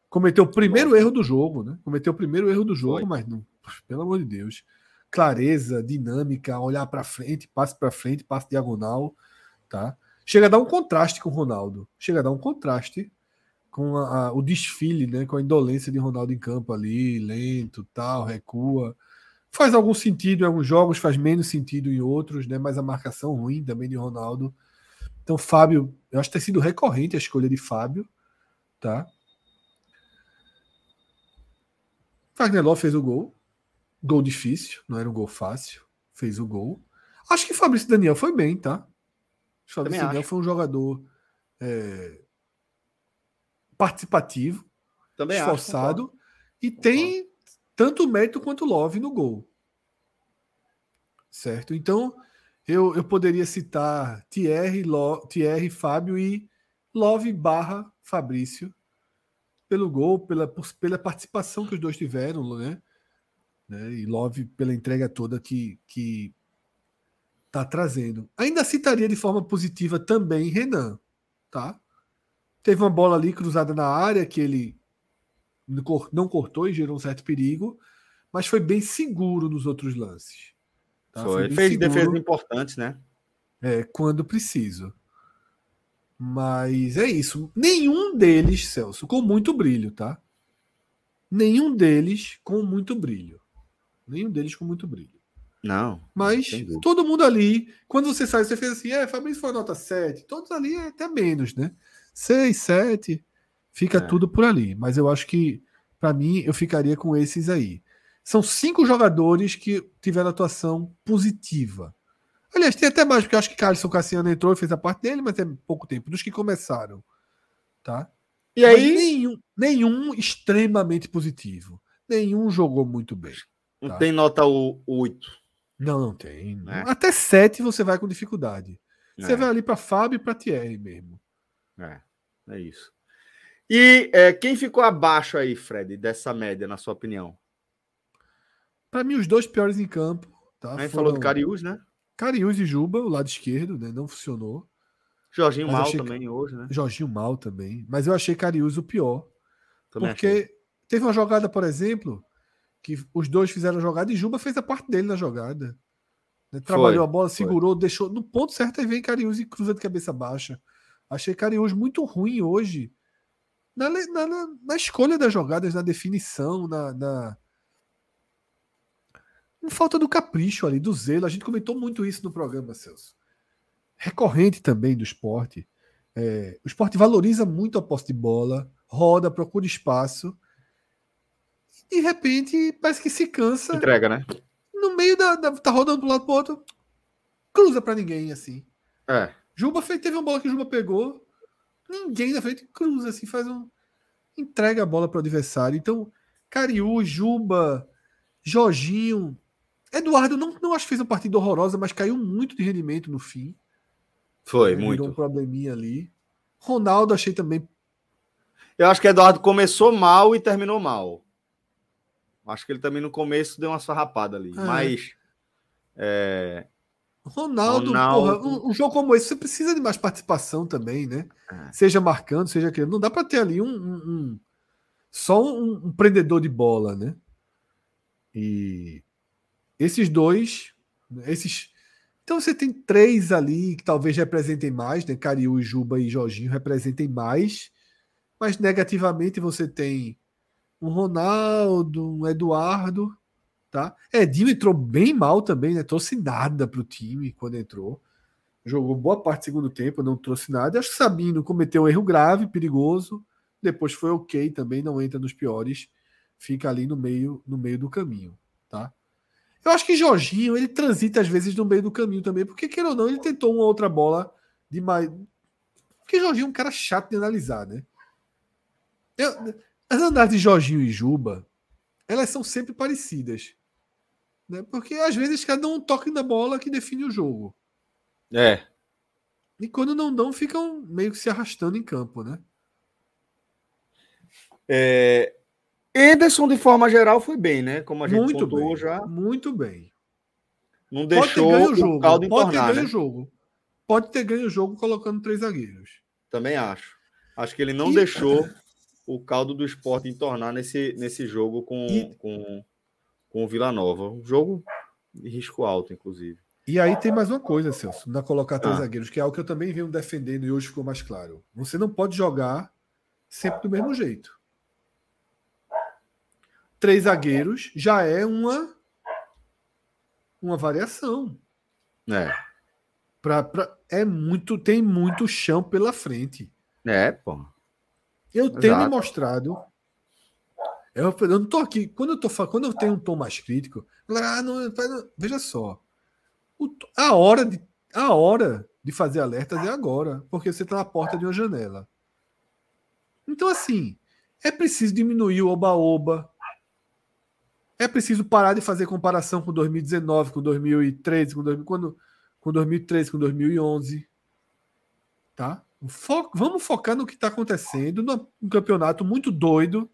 Cometeu o primeiro erro do jogo, né? Cometeu o primeiro erro do jogo, foi. mas não, pelo amor de Deus. Clareza, dinâmica, olhar para frente, passe para frente, passe diagonal, tá? Chega a dar um contraste com o Ronaldo. Chega a dar um contraste com a, a, o desfile, né? Com a indolência de Ronaldo em campo ali, lento, tal, recua. Faz algum sentido em alguns jogos, faz menos sentido em outros, né? Mas a marcação ruim também de Ronaldo. Então, Fábio, eu acho que tem sido recorrente a escolha de Fábio, tá? Wagner fez o gol. Gol difícil, não era um gol fácil. Fez o gol. Acho que Fabrício Daniel foi bem, tá? Fabrício Daniel acho. foi um jogador é, participativo, Também esforçado acho, e tem tanto mérito quanto Love no gol. Certo? Então, eu, eu poderia citar Thierry, Lo, Thierry, Fábio e Love barra Fabrício pelo gol, pela, pela participação que os dois tiveram, né? né? E Love pela entrega toda que, que tá trazendo. Ainda citaria de forma positiva também Renan, tá? Teve uma bola ali cruzada na área que ele não cortou e gerou um certo perigo, mas foi bem seguro nos outros lances. Tá? Foi. foi Fez defesas importantes, né? É, quando preciso. Mas é isso. Nenhum deles, Celso, com muito brilho, tá? Nenhum deles com muito brilho. Nenhum deles com muito brilho. Não. Mas todo mundo ali, quando você sai, você fez assim, é, Fabrício foi nota 7. Todos ali é até menos, né? 6, 7. Fica é. tudo por ali. Mas eu acho que, para mim, eu ficaria com esses aí. São cinco jogadores que tiveram atuação positiva. Aliás, tem até mais, porque eu acho que Carlson Cassiano entrou e fez a parte dele, mas é pouco tempo, dos que começaram. Tá? E aí? Nenhum, nenhum extremamente positivo. Nenhum jogou muito bem. Não tá? tem nota 8. Não, não tem. É. Até 7 você vai com dificuldade. Você é. vai ali para Fábio e para Thierry mesmo. É, é isso. E é, quem ficou abaixo aí, Fred, dessa média, na sua opinião? Para mim, os dois piores em campo. Tá? A gente falou do Cariús, né? Cariús e Juba, o lado esquerdo, né? Não funcionou. Jorginho Mas Mal achei... também hoje, né? Jorginho Mal também. Mas eu achei Cariús o pior. Também porque achei. teve uma jogada, por exemplo, que os dois fizeram a jogada e Juba fez a parte dele na jogada. Né? Trabalhou foi, a bola, segurou, foi. deixou. No ponto certo aí vem Cariús e cruza de cabeça baixa. Achei Cariús muito ruim hoje. Na, na, na, na escolha das jogadas, na definição, na, na falta do capricho ali, do zelo. A gente comentou muito isso no programa, Celso. Recorrente também do esporte. É, o esporte valoriza muito a posse de bola, roda, procura espaço. E de repente parece que se cansa. Entrega, né? No meio da. da tá rodando um lado para outro. Cruza para ninguém, assim. É. Juba fez, teve uma bola que o Juba pegou. Ninguém na frente cruza, assim, faz um. Entrega a bola para o adversário. Então, Cariú, Juba, Jorginho, Eduardo não, não acho que fez uma partida horrorosa, mas caiu muito de rendimento no fim. Foi, muito. Virou um probleminha ali. Ronaldo achei também. Eu acho que Eduardo começou mal e terminou mal. Acho que ele também no começo deu uma farrapada ali. É. Mas. É... Ronaldo, Ronaldo. Porra, um, um, jogo como esse, você precisa de mais participação também, né? É. Seja marcando, seja querendo. Não dá para ter ali um, um, um só um, um, prendedor de bola, né? E esses dois, esses. Então você tem três ali que talvez representem mais, né? Cariú, Juba e Jorginho representem mais, mas negativamente você tem um Ronaldo, um Eduardo, tá? Edinho entrou bem mal também, né? Trouxe nada para o time quando entrou. Jogou boa parte do segundo tempo, não trouxe nada. Acho que Sabino cometeu um erro grave, perigoso depois foi ok também, não entra nos piores, fica ali no meio, no meio do caminho, tá? Eu acho que Jorginho, ele transita às vezes no meio do caminho também, porque queira ou não, ele tentou uma outra bola de mais. Porque Jorginho é um cara chato de analisar, né? Eu, as análises de Jorginho e Juba, elas são sempre parecidas. Né? Porque às vezes cada um toque na bola que define o jogo. É. E quando não dão, ficam meio que se arrastando em campo, né? É, Ederson, de forma geral, foi bem, né? Como a gente muito bem, já. Muito bem. Não deixou o jogo. caldo Pode entornar, ter ganho né? o jogo. Pode ter ganho o jogo colocando três zagueiros. Também acho. Acho que ele não e... deixou o caldo do esporte entornar nesse, nesse jogo com, e... com, com o Vila Nova. Um jogo de risco alto, inclusive. E aí tem mais uma coisa, Celso, na colocar três ah. zagueiros, que é algo que eu também venho defendendo e hoje ficou mais claro. Você não pode jogar sempre do mesmo jeito três zagueiros já é uma uma variação. É. Pra, pra, é muito, tem muito chão pela frente. É, pô. Eu Exato. tenho me mostrado. Eu, eu não tô aqui. Quando eu tô quando eu tenho um tom mais crítico, ah, não, veja só. O, a hora de a hora de fazer alertas é agora, porque você está na porta de uma janela. Então, assim, é preciso diminuir o oba-oba, é preciso parar de fazer comparação com 2019, com 2013, com, 2000, quando, com 2013, com 2011. Tá? Fo vamos focar no que está acontecendo, num campeonato muito doido,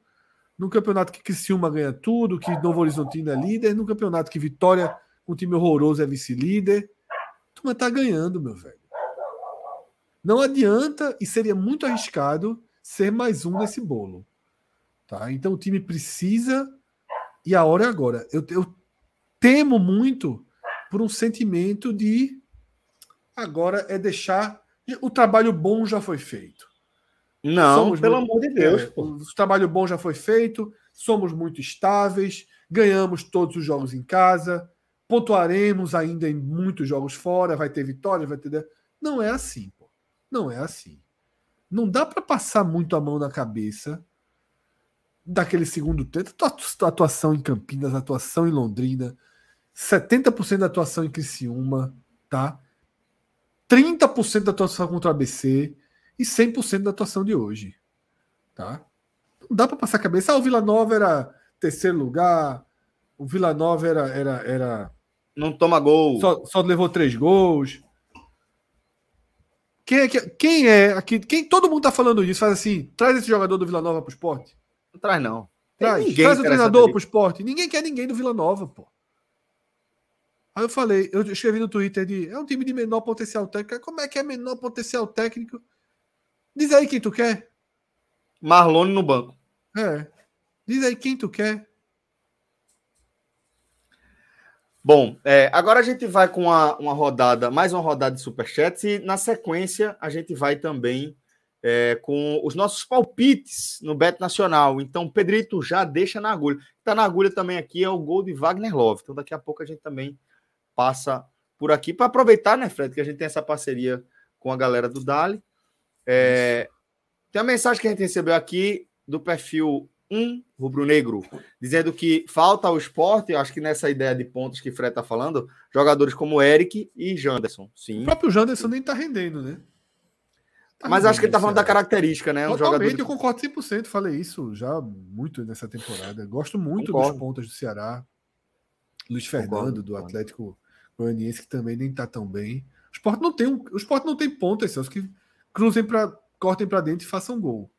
num campeonato que Criciúma ganha tudo, que Novo Horizontino é líder, num campeonato que Vitória, um time horroroso, é vice-líder. Turma tá ganhando, meu velho. Não adianta e seria muito arriscado ser mais um nesse bolo. Tá? Então o time precisa e a hora é agora. Eu, eu temo muito por um sentimento de agora é deixar. O trabalho bom já foi feito. Não, somos pelo muito, amor de Deus. É, o trabalho bom já foi feito, somos muito estáveis, ganhamos todos os jogos em casa, pontuaremos ainda em muitos jogos fora, vai ter vitória, vai ter. Não é assim, pô. Não é assim. Não dá para passar muito a mão na cabeça daquele segundo tempo, atuação em Campinas, atuação em Londrina, 70% da atuação em Criciúma, tá? 30% da atuação contra o ABC e 100% da atuação de hoje, tá? Não dá para passar a cabeça, ah, o Vila Nova era terceiro lugar, o Vila Nova era era, era não toma gol. Só, só levou três gols. Quem é, quem é aqui? Quem todo mundo tá falando isso? Faz assim, traz esse jogador do Vila Nova pro esporte. Não traz, não. Traz, traz o treinador pro esporte. Ninguém quer ninguém do Vila Nova, pô. Aí eu falei, eu escrevi no Twitter de é um time de menor potencial técnico. Como é que é menor potencial técnico? Diz aí quem tu quer. Marlone no banco. É. Diz aí quem tu quer. Bom, é, agora a gente vai com uma, uma rodada, mais uma rodada de superchats, e na sequência a gente vai também é, com os nossos palpites no Beto Nacional. Então, Pedrito já deixa na agulha. Está na agulha também aqui é o gol de Wagner Love. Então, daqui a pouco a gente também passa por aqui para aproveitar, né, Fred, que a gente tem essa parceria com a galera do Dali. É, tem a mensagem que a gente recebeu aqui do perfil 1 Rubro Negro, dizendo que falta ao esporte, acho que nessa ideia de pontos que o Fred está falando, jogadores como Eric e Janderson. Sim. O próprio Janderson nem está rendendo, né? Tá Mas acho que ele tá falando da característica, né? Um Totalmente, jogador... eu concordo 100%. Falei isso já muito nessa temporada. Gosto muito concordo. dos pontas do Ceará. Luiz Fernando, concordo, do Atlético Goianiense, que também nem tá tão bem. O Sport não tem, um, o Sport não tem pontas, Celso, que cruzem para cortem para dentro e façam gol.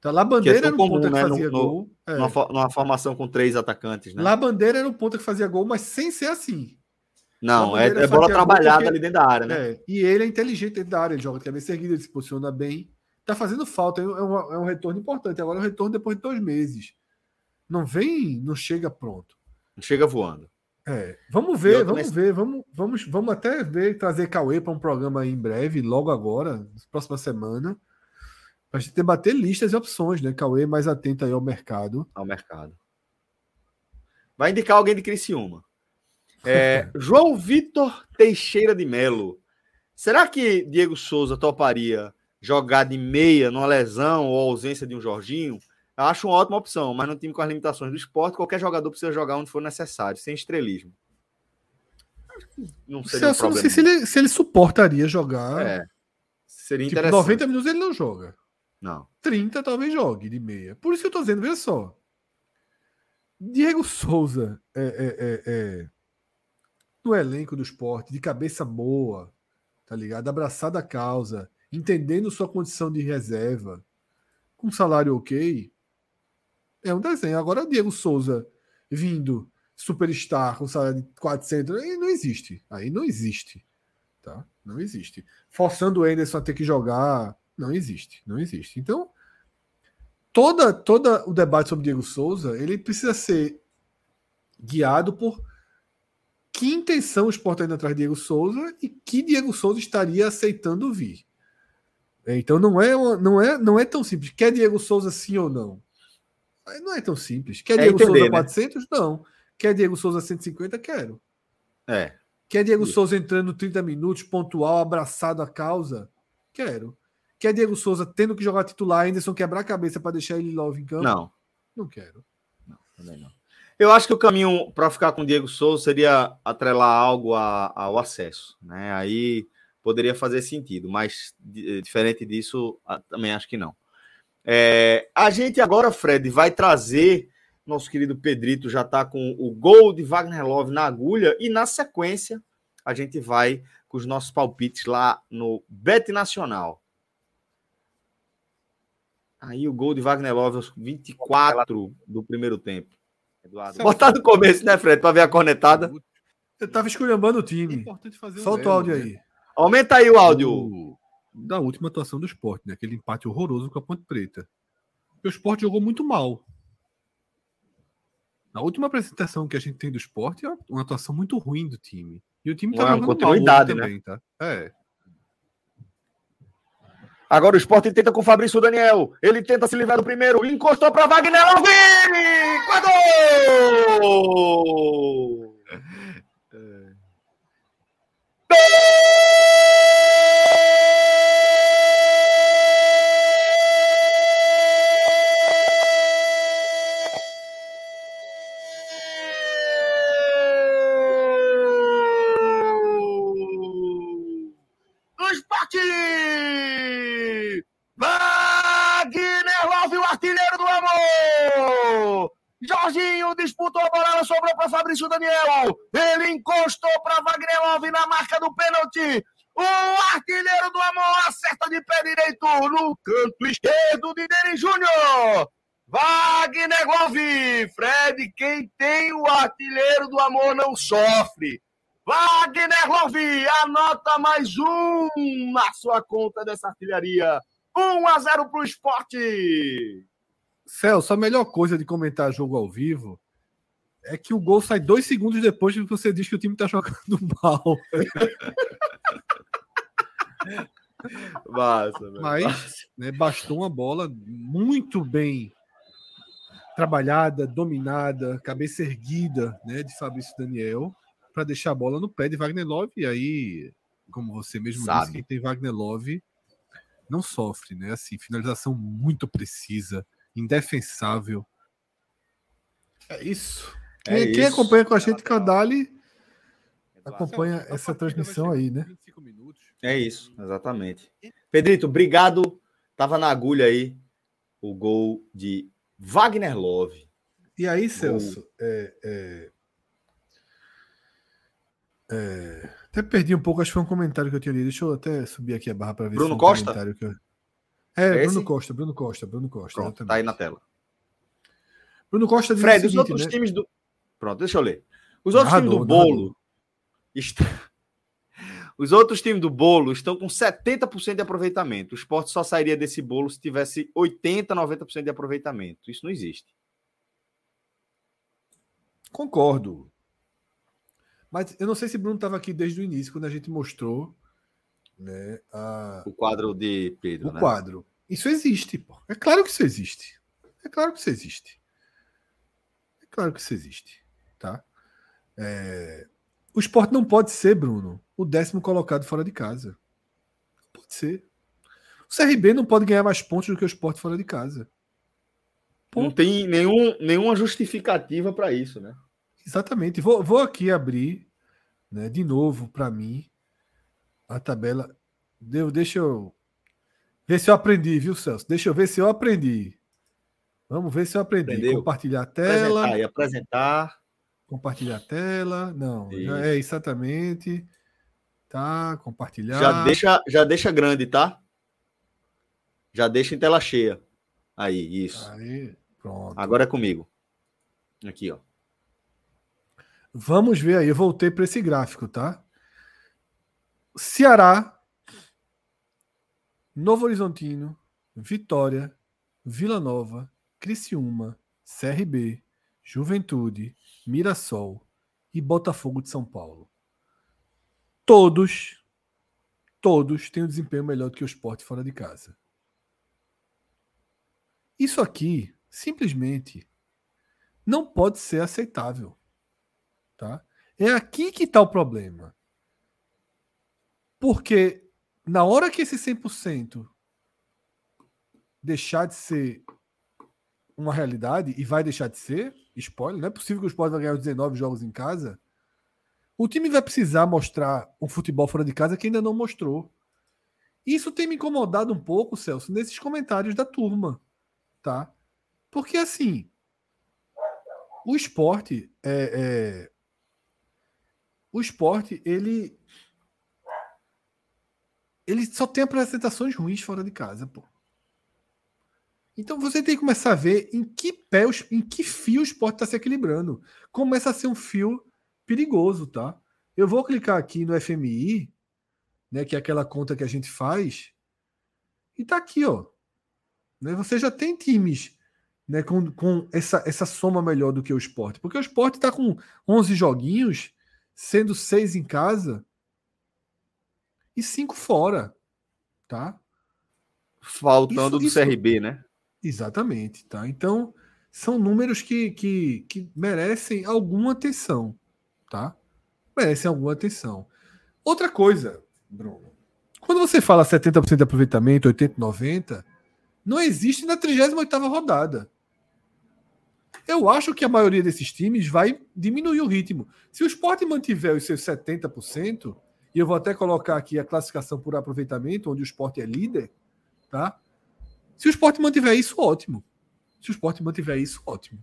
Tá, lá Bandeira é era o comum, ponta né? que fazia no, gol. No, é. numa, numa, formação com três atacantes, né? Lá Bandeira era o ponta que fazia gol, mas sem ser assim. Não, é, é bola trabalhada porque... ali dentro da área, né? É, e ele é inteligente dentro da área, ele joga de cabeça erguida, ele se posiciona bem. Tá fazendo falta, é um, é um retorno importante. Agora é um retorno depois de dois meses. Não vem, não chega pronto. Não chega voando. É, vamos ver, vamos nesse... ver, vamos, vamos, vamos até ver trazer Cauê para um programa em breve, logo agora, próxima semana, para a gente debater listas e opções, né? Cauê mais atento aí ao mercado. Ao mercado. Vai indicar alguém de Criciúma. É, João Vitor Teixeira de Melo. Será que Diego Souza toparia jogar de meia numa lesão ou ausência de um Jorginho? Acho uma ótima opção, mas no time com as limitações do esporte, qualquer jogador precisa jogar onde for necessário, sem estrelismo. Não seria um problema. não sei se ele, se ele suportaria jogar. É. Seria tipo, interessante. 90 minutos ele não joga. Não. 30 talvez jogue de meia. Por isso que eu tô dizendo, veja só. Diego Souza é, é, é, é no elenco do esporte, de cabeça boa, tá ligado? Abraçado a causa, entendendo sua condição de reserva, com salário ok, é um desenho. Agora, Diego Souza vindo superstar com salário de 400, aí não existe. Aí não existe. Tá? Não existe. Forçando o Anderson a ter que jogar, não existe. Não existe. Então, toda, toda o debate sobre Diego Souza, ele precisa ser guiado por que intenção o Sport está indo atrás de Diego Souza e que Diego Souza estaria aceitando vir. Então não é, não é, não é tão simples. Quer Diego Souza sim ou não? Não é tão simples. Quer é Diego entender, Souza 400? Né? Não. Quer Diego Souza 150? Quero. É. Quer Diego Souza entrando 30 minutos, pontual, abraçado à causa? Quero. Quer Diego Souza tendo que jogar titular, Anderson quebrar a cabeça para deixar ele logo em campo? Não. Não quero. Não, também não. Eu acho que o caminho para ficar com o Diego Souza seria atrelar algo a, ao acesso. Né? Aí poderia fazer sentido, mas diferente disso, também acho que não. É, a gente agora, Fred, vai trazer. Nosso querido Pedrito já está com o gol de Wagner Love na agulha, e na sequência a gente vai com os nossos palpites lá no Bet Nacional. Aí o gol de Wagner Love aos 24 do primeiro tempo. Eduardo. Botar no começo, né, Fred, para ver a cornetada. Eu tava esculhambando o time. É Solta o áudio aí. Aumenta aí o áudio da última atuação do esporte, né? Aquele empate horroroso com a Ponte Preta. o esporte jogou muito mal. Na última apresentação que a gente tem do esporte é uma atuação muito ruim do time. E o time tá uma jogando mal né? também, tá? É. Agora o esporte tenta com o Fabrício Daniel. Ele tenta se livrar do primeiro. Encostou para Wagner Alvini! Gol! Disputou a bola, sobrou para Fabrício Daniel. Ele encostou para Wagner Love na marca do pênalti. O artilheiro do amor acerta de pé direito no canto esquerdo de Deni Júnior. Wagner Love. Fred, quem tem o artilheiro do amor não sofre. Wagner Love, anota mais um na sua conta dessa artilharia. 1 a 0 para o esporte. Celso, a melhor coisa de comentar jogo ao vivo é que o gol sai dois segundos depois que você diz que o time está jogando mal. Massa, Mas né, bastou uma bola muito bem trabalhada, dominada, cabeça erguida né, de Fabrício Daniel para deixar a bola no pé de Wagner Love. E aí, como você mesmo Sabe. disse, quem tem Wagner Love não sofre, né? Assim, finalização muito precisa indefensável. É isso. É quem, isso. quem, acompanha com a gente, Cadali, acompanha essa transmissão aí, né? É isso, exatamente. Pedrito, obrigado. Tava na agulha aí o gol de Wagner Love. E aí, Celso, é, é, é, até perdi um pouco, acho que foi um comentário que eu tinha lido. Deixa eu até subir aqui a barra para ver Bruno se foi um Costa? comentário que eu... É, Bruno Costa, Bruno Costa, Bruno Costa. Pronto, tá aí na tela. Bruno Costa diz Fred, seguinte, os outros né? times do. Pronto, deixa eu ler. Os outros narrador, times do bolo. está... Os outros times do bolo estão com 70% de aproveitamento. O esporte só sairia desse bolo se tivesse 80%, 90% de aproveitamento. Isso não existe. Concordo. Mas eu não sei se Bruno estava aqui desde o início, quando a gente mostrou né, a... o quadro de Pedro. O né? quadro. Isso existe, pô. É claro que isso existe. É claro que isso existe. É claro que isso existe. Tá? É... O esporte não pode ser, Bruno, o décimo colocado fora de casa. Não pode ser. O CRB não pode ganhar mais pontos do que o esporte fora de casa. Não tem nenhum, nenhuma justificativa para isso, né? Exatamente. Vou, vou aqui abrir né, de novo para mim a tabela. Deu, deixa eu ver se eu aprendi, viu, Celso? Deixa eu ver se eu aprendi. Vamos ver se eu aprendi. Aprendeu? Compartilhar a tela. Apresentar, e apresentar. Compartilhar a tela. Não, é exatamente. Tá, compartilhar. Já deixa, já deixa grande, tá? Já deixa em tela cheia. Aí, isso. Aí, pronto. Agora é comigo. Aqui, ó. Vamos ver aí, eu voltei para esse gráfico, tá? Ceará, Novo Horizontino, Vitória, Vila Nova, Criciúma, CRB, Juventude, Mirassol e Botafogo de São Paulo. Todos, todos têm um desempenho melhor do que o esporte fora de casa. Isso aqui, simplesmente, não pode ser aceitável. Tá? É aqui que está o problema. Porque na hora que esse 100% deixar de ser uma realidade, e vai deixar de ser, spoiler, não é possível que o Sport vai ganhar os 19 jogos em casa, o time vai precisar mostrar um futebol fora de casa que ainda não mostrou. Isso tem me incomodado um pouco, Celso, nesses comentários da turma, tá? Porque assim, o esporte é, é o esporte, ele. Ele só tem apresentações ruins fora de casa, pô. Então você tem que começar a ver em que pé, em que fio o esporte está se equilibrando. Começa a ser um fio perigoso, tá? Eu vou clicar aqui no FMI, né, que é aquela conta que a gente faz, e tá aqui, ó. Né, você já tem times né, com, com essa, essa soma melhor do que o esporte. Porque o esporte está com 11 joguinhos sendo seis em casa e cinco fora, tá? Faltando Isso- do isso- CRB, né? Exatamente, tá? Então são números que, que, que merecem alguma atenção, tá? Merecem alguma atenção. Outra coisa, Bruno, quando você fala 70% de aproveitamento, 80, 90, não existe na 38ª rodada. Eu acho que a maioria desses times vai diminuir o ritmo. Se o esporte mantiver os seus 70%, e eu vou até colocar aqui a classificação por aproveitamento, onde o esporte é líder, tá? Se o esporte mantiver isso, ótimo. Se o esporte mantiver isso, ótimo.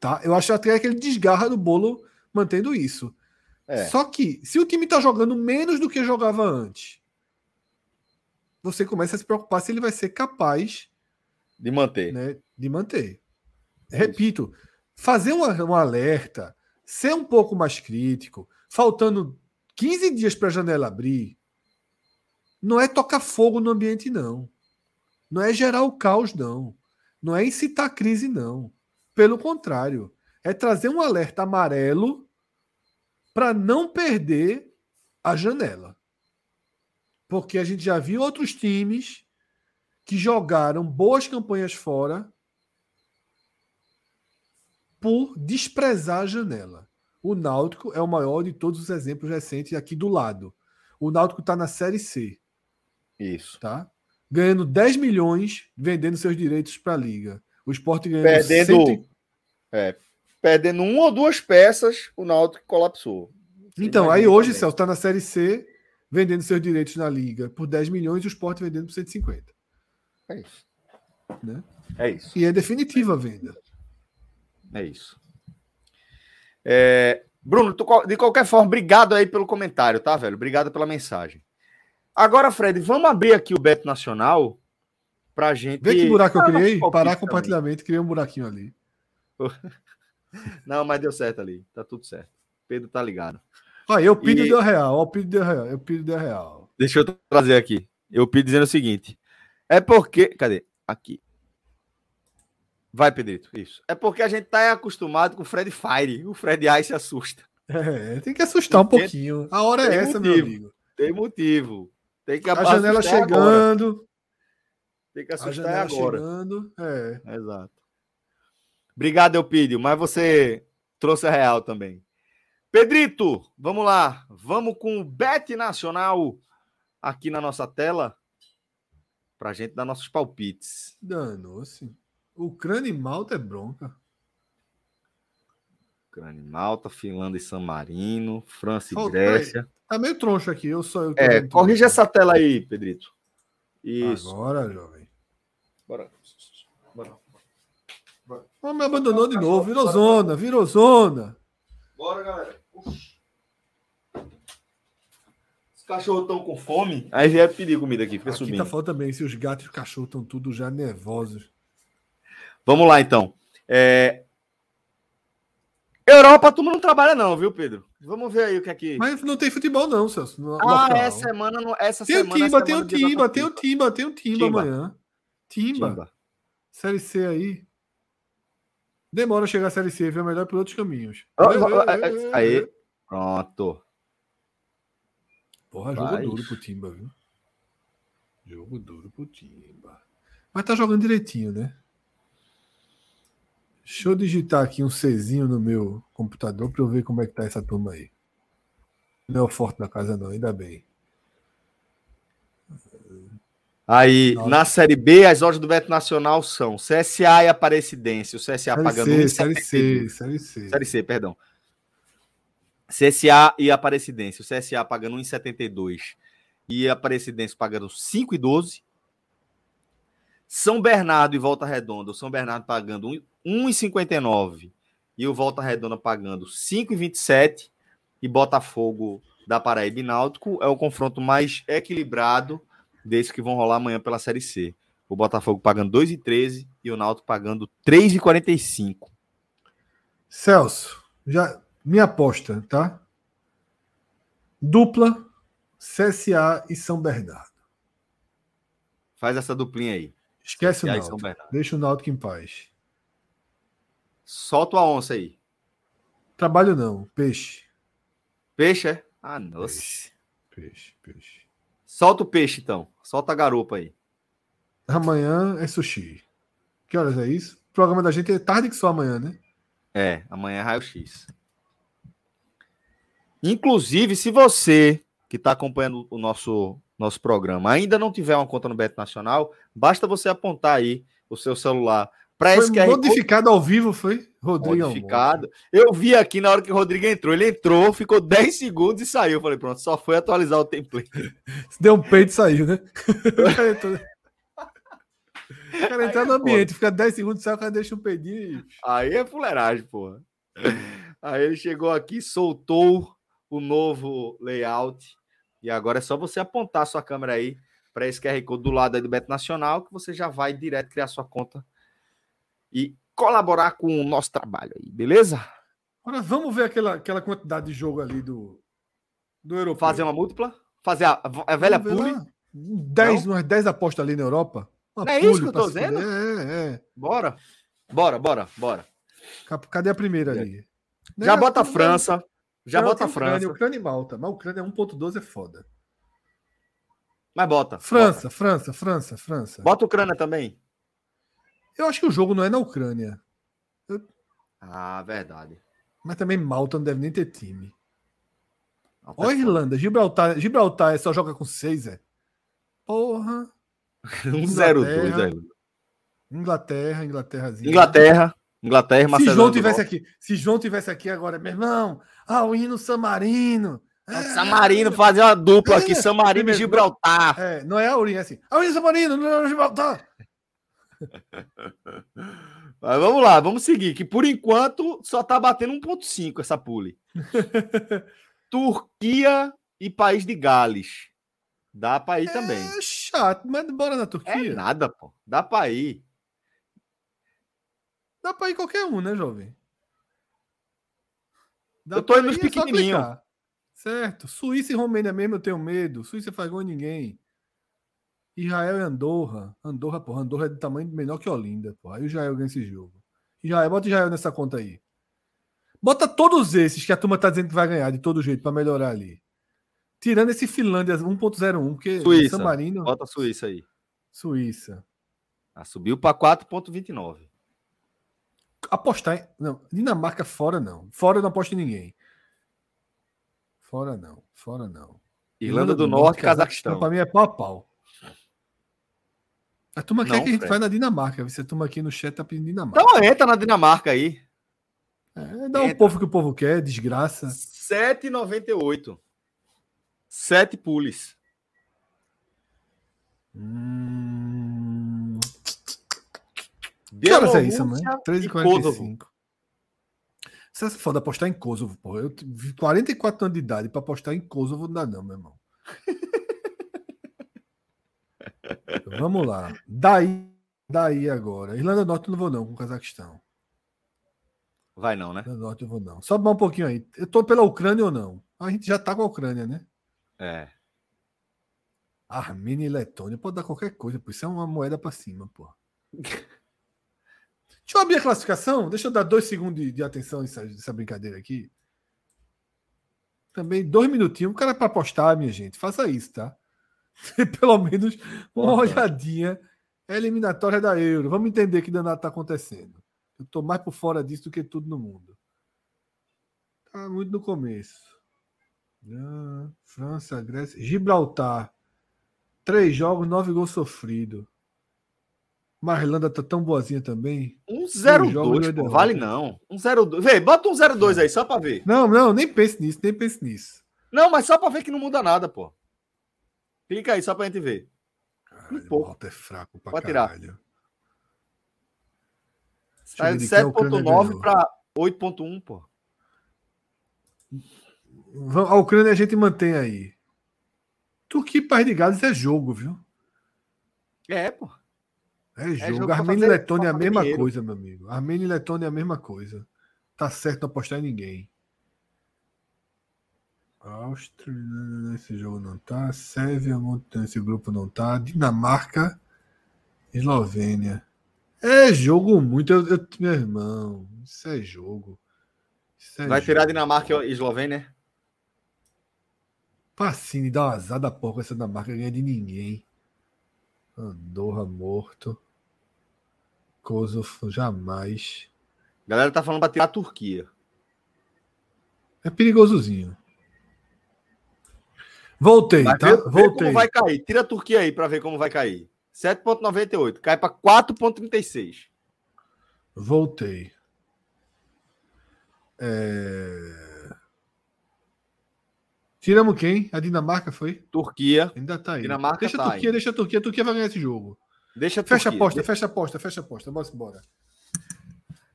Tá? Eu acho até que ele desgarra do bolo mantendo isso. É. Só que, se o time está jogando menos do que jogava antes, você começa a se preocupar se ele vai ser capaz De manter. né, de manter. Repito, fazer um, um alerta, ser um pouco mais crítico, faltando 15 dias para a janela abrir, não é tocar fogo no ambiente, não. Não é gerar o caos, não. Não é incitar crise, não. Pelo contrário, é trazer um alerta amarelo para não perder a janela. Porque a gente já viu outros times que jogaram boas campanhas fora por desprezar a janela. O Náutico é o maior de todos os exemplos recentes aqui do lado. O Náutico está na Série C, Isso. tá? Ganhando 10 milhões vendendo seus direitos para a Liga. O Sport ganhando Perdendo, 100 é, perdendo uma ou duas peças, o Náutico colapsou. Então, aí hoje, também. Celso está na Série C, vendendo seus direitos na Liga por 10 milhões e o Sport vendendo por 150. É isso. Né? É isso. E é definitiva a venda. É isso. É, Bruno, de qualquer forma, obrigado aí pelo comentário, tá, velho? Obrigado pela mensagem. Agora, Fred, vamos abrir aqui o Beto Nacional pra gente. Vê que buraco eu Ah, criei? Parar também. compartilhamento, criei um buraquinho ali. Não, mas deu certo ali. Tá tudo certo. Pedro tá ligado. Aí eu pido E- deu real, ó, o pido deu real, eu pido deu real. Deixa eu trazer aqui. Eu pedi dizendo o seguinte. É porque. Cadê? Aqui. Vai, Pedrito. Isso. É porque a gente tá acostumado com o Fred Fire. O Fred Ice assusta. É, tem que assustar um pouquinho. A hora é tem essa, meu motivo. amigo. Tem motivo. Tem que A janela assustar agora. chegando, Tem que a assustar janela agora. chegando. É. Exato. Obrigado, Eupídio, mas você trouxe a real também. Pedrito, vamos lá. Vamos com o Bet Nacional aqui na nossa tela pra gente dar nossos palpites. Danou-se. Ucrânia e Malta é bronca. Ucrânia e Malta, Finlândia e San Marino, França e Falta- Grécia. Tá meio troncho aqui, eu só eu É, corrige essa tela aí, Pedrito. Isso. Agora, jovem. Bora. Bora. Oh, me abandonou de novo, virou zona, virou zona. Bora, galera. Os cachorros estão com fome. Aí vier pedir comida aqui, fica Aqui subindo. tá falando também, se os gatos e os cachorros estão tudo já nervosos. Vamos lá, então. É... Europa, a turma não trabalha, não, viu, Pedro? Vamos ver aí o que é que. Mas não tem futebol, não, Celso. no ah, local. essa semana. Essa Tem o semana. é Timba, tem o Timba, tem o. Timba, tem o Timba amanhã. Timba. Timba. Série C aí. Demora chegar a Série C, viu? Melhor por outros caminhos. Ó, Aí. Pronto. Porra, jogo Vai. duro pro Timba, viu? Jogo duro pro Timba. Mas tá jogando direitinho, né? Deixa eu digitar aqui um Czinho no meu computador pra eu ver como é que tá essa turma aí. Não é o forte da casa, não, ainda bem. Aí, Nossa. na Série B, as odds do Beto Nacional são CSA e Aparecidense. O CSA Série pagando C, 1,72. série C, série C. Série C, perdão. CSA e Aparecidense. O CSA pagando 1,72 e a Aparecidense pagando 5,12. São Bernardo e Volta Redonda. O São Bernardo pagando 1,59 e o Volta Redonda pagando 5,27 e Botafogo da Paraíba e Náutico é o confronto mais equilibrado desses que vão rolar amanhã pela Série C. O Botafogo pagando 2,13 e o Náutico pagando 3,45. Celso, já minha aposta, tá? Dupla CSA e São Bernardo. Faz essa duplinha aí. Esquece o CSA Náutico. Deixa o Náutico em paz. Solta a onça aí. Trabalho não, peixe. Peixe, é? Ah, nossa. Peixe. Peixe, peixe. Solta o peixe, então. Solta a garupa aí. Amanhã é sushi. Que horas é isso? O programa da gente é tarde que só amanhã, né? É, amanhã é raio-x. Inclusive, se você que está acompanhando o nosso, nosso programa ainda não tiver uma conta no Beto Nacional, basta você apontar aí o seu celular para esse QR Code modificado ao vivo, foi? Rodrigo modificado. Eu vi aqui na hora que o Rodrigo entrou. Ele entrou, ficou 10 segundos e saiu. Eu falei, pronto, só foi atualizar o template. Almonte. Deu um peito e saiu, né? O cara entrar no ambiente, fica 10 segundos, sai, o cara deixa um peidinho e... Aí é fuleiragem, porra. Aí ele chegou aqui, soltou o novo layout. E agora é só você apontar sua câmera aí para esse QR Code do lado aí do Beto Nacional, que você já vai direto criar sua conta e colaborar com o nosso trabalho aí, beleza? Agora vamos ver aquela, aquela quantidade de jogo ali do, do europeu. Fazer uma múltipla? Fazer a, a velha pule? lá. 10, umas 10 apostas ali na Europa. Uma é isso que eu tô dizendo? É, é. Bora. Bora, bora, bora. Cap- Cadê a primeira ali? Já bota a França. Já Não, bota a tem Ucrânia, França. Ucrânia e Malta. Mas Ucrânia 1.12 é foda. Mas bota. França, França, França, França. Bota, bota Ucrânia também. Eu acho que o jogo não é na Ucrânia. Ah, verdade. Mas também Malta não deve nem ter time. Não, tá Ó, a Irlanda, Gibraltar, Gibraltar só joga com 6, é? Porra. 1-0-2. Inglaterra. é. Inglaterra, Inglaterrazinha. Inglaterra. Inglaterra, Se Macedônia. João tivesse aqui, se João tivesse aqui agora, meu irmão, ah, o hino San Marino. É, San Marino, fazer uma dupla aqui, É, San Marino e primeiro, Gibraltar. É, não é a Aurinha, é assim. Ah, o hino San Marino, não é Gibraltar. Mas vamos lá, vamos seguir, que por enquanto só tá batendo 1.5 essa pule. Turquia e País de Gales. Dá pra ir também. É chato, mas bora na É Turquia. nada, pô. Dá pra ir. Dá pra ir qualquer um, né, jovem? Da Eu tô indo nos é pequenininhos. Certo. Suíça e Romênia mesmo eu tenho medo. Suíça faz gol em ninguém. Israel e Andorra. Andorra, porra. Andorra é de tamanho menor que Olinda, porra. Aí o Israel ganha esse jogo. Israel, bota Israel nessa conta aí. Bota todos esses que a turma tá dizendo que vai ganhar de todo jeito pra melhorar ali. Tirando esse Finlândia 1.01, porque Suíça. San Marino, Bota a Suíça aí. Suíça. Ah, subiu para 4,29. Apostar em. Não, Dinamarca fora não. Fora eu não aposto em ninguém. Fora não. Fora não. Irlanda do Norte, Cazaquistão. Pra mim é pau a pau. A turma quer Não, que a gente vai na Dinamarca. Você turma aqui no chat tá pedindo Dinamarca. Então entra na Dinamarca aí. É, dá o entra. povo que o povo quer, desgraça. 7,98. 7 pules. Hum... Que horas é isso, mãe? Bielorrússia e Kosovo. 13h45. Se essa foda apostar em Kosovo, porra. Eu vi 44 anos de idade pra apostar em Kosovo não dá, não, meu irmão. Vamos lá. Daí, daí agora. Irlanda do Norte eu não vou, não, com o Cazaquistão. Vai não, né? Irlanda do Norte eu vou, não. Sobe mais um pouquinho aí. Eu tô pela Ucrânia ou não? A gente já tá com a Ucrânia, né? É. Armênia e Letônia. Pode dar qualquer coisa, pô. Isso é uma moeda pra cima, pô. Deixa eu abrir a classificação. Deixa eu dar dois segundos de, de atenção nessa, nessa brincadeira aqui. Também dois minutinhos. O cara é pra apostar, minha gente. Faça isso, tá? Pelo menos uma olhadinha. É eliminatória da Euro. Vamos entender que danado tá acontecendo. Eu tô mais por fora disso do que tudo no mundo. Tá muito no começo. Ah, França, Grécia, Gibraltar. Três jogos, nove gols sofridos. Mas a Irlanda tá tão boazinha também. Um jogo 0,2, e pô. derrota. Vale não. Um 0,2. Vê, bota um 0,2 aí, só pra ver. Não, não, nem pense nisso, nem pense nisso. Não, mas só pra ver que não muda nada, pô. Clica aí, só pra gente ver. Caralho, pouco. o Malta é fraco pra Pode tirar. caralho. Saiu de de quem a Ucrânia 7,9 ganhou. pra 8,1, pô. A Ucrânia a gente mantém aí. Turquia e País de Gales é jogo, viu? É, pô. É jogo. jogo pra Armênia e Letônia é a mesma dinheiro. coisa, meu amigo. Armênia e Letônia é a mesma coisa. Tá certo não apostar em ninguém. Áustria, esse jogo não tá. Sérvia, esse grupo não tá. Dinamarca, Eslovênia. É jogo muito. Eu, eu- meu irmão, isso é jogo. Isso é Vai tirar jogo. Dinamarca e Eslovênia? Pacini dá uma azar da porra essa Dinamarca ganha de ninguém. Andorra morto. Kosovo jamais. A galera tá falando pra tirar a Turquia. É perigosozinho. Voltei, Vai tá? ver, Voltei. como vai cair. Tira a Turquia aí pra ver como vai cair. 7,98. Cai pra 4,36. Voltei. É... Tiramos quem? A Dinamarca foi? Turquia. Ainda tá aí. Dinamarca deixa tá a Turquia, aí. deixa a Turquia. A Turquia vai ganhar esse jogo. Deixa a Fecha a aposta, fecha a aposta, fecha a aposta. Bora embora.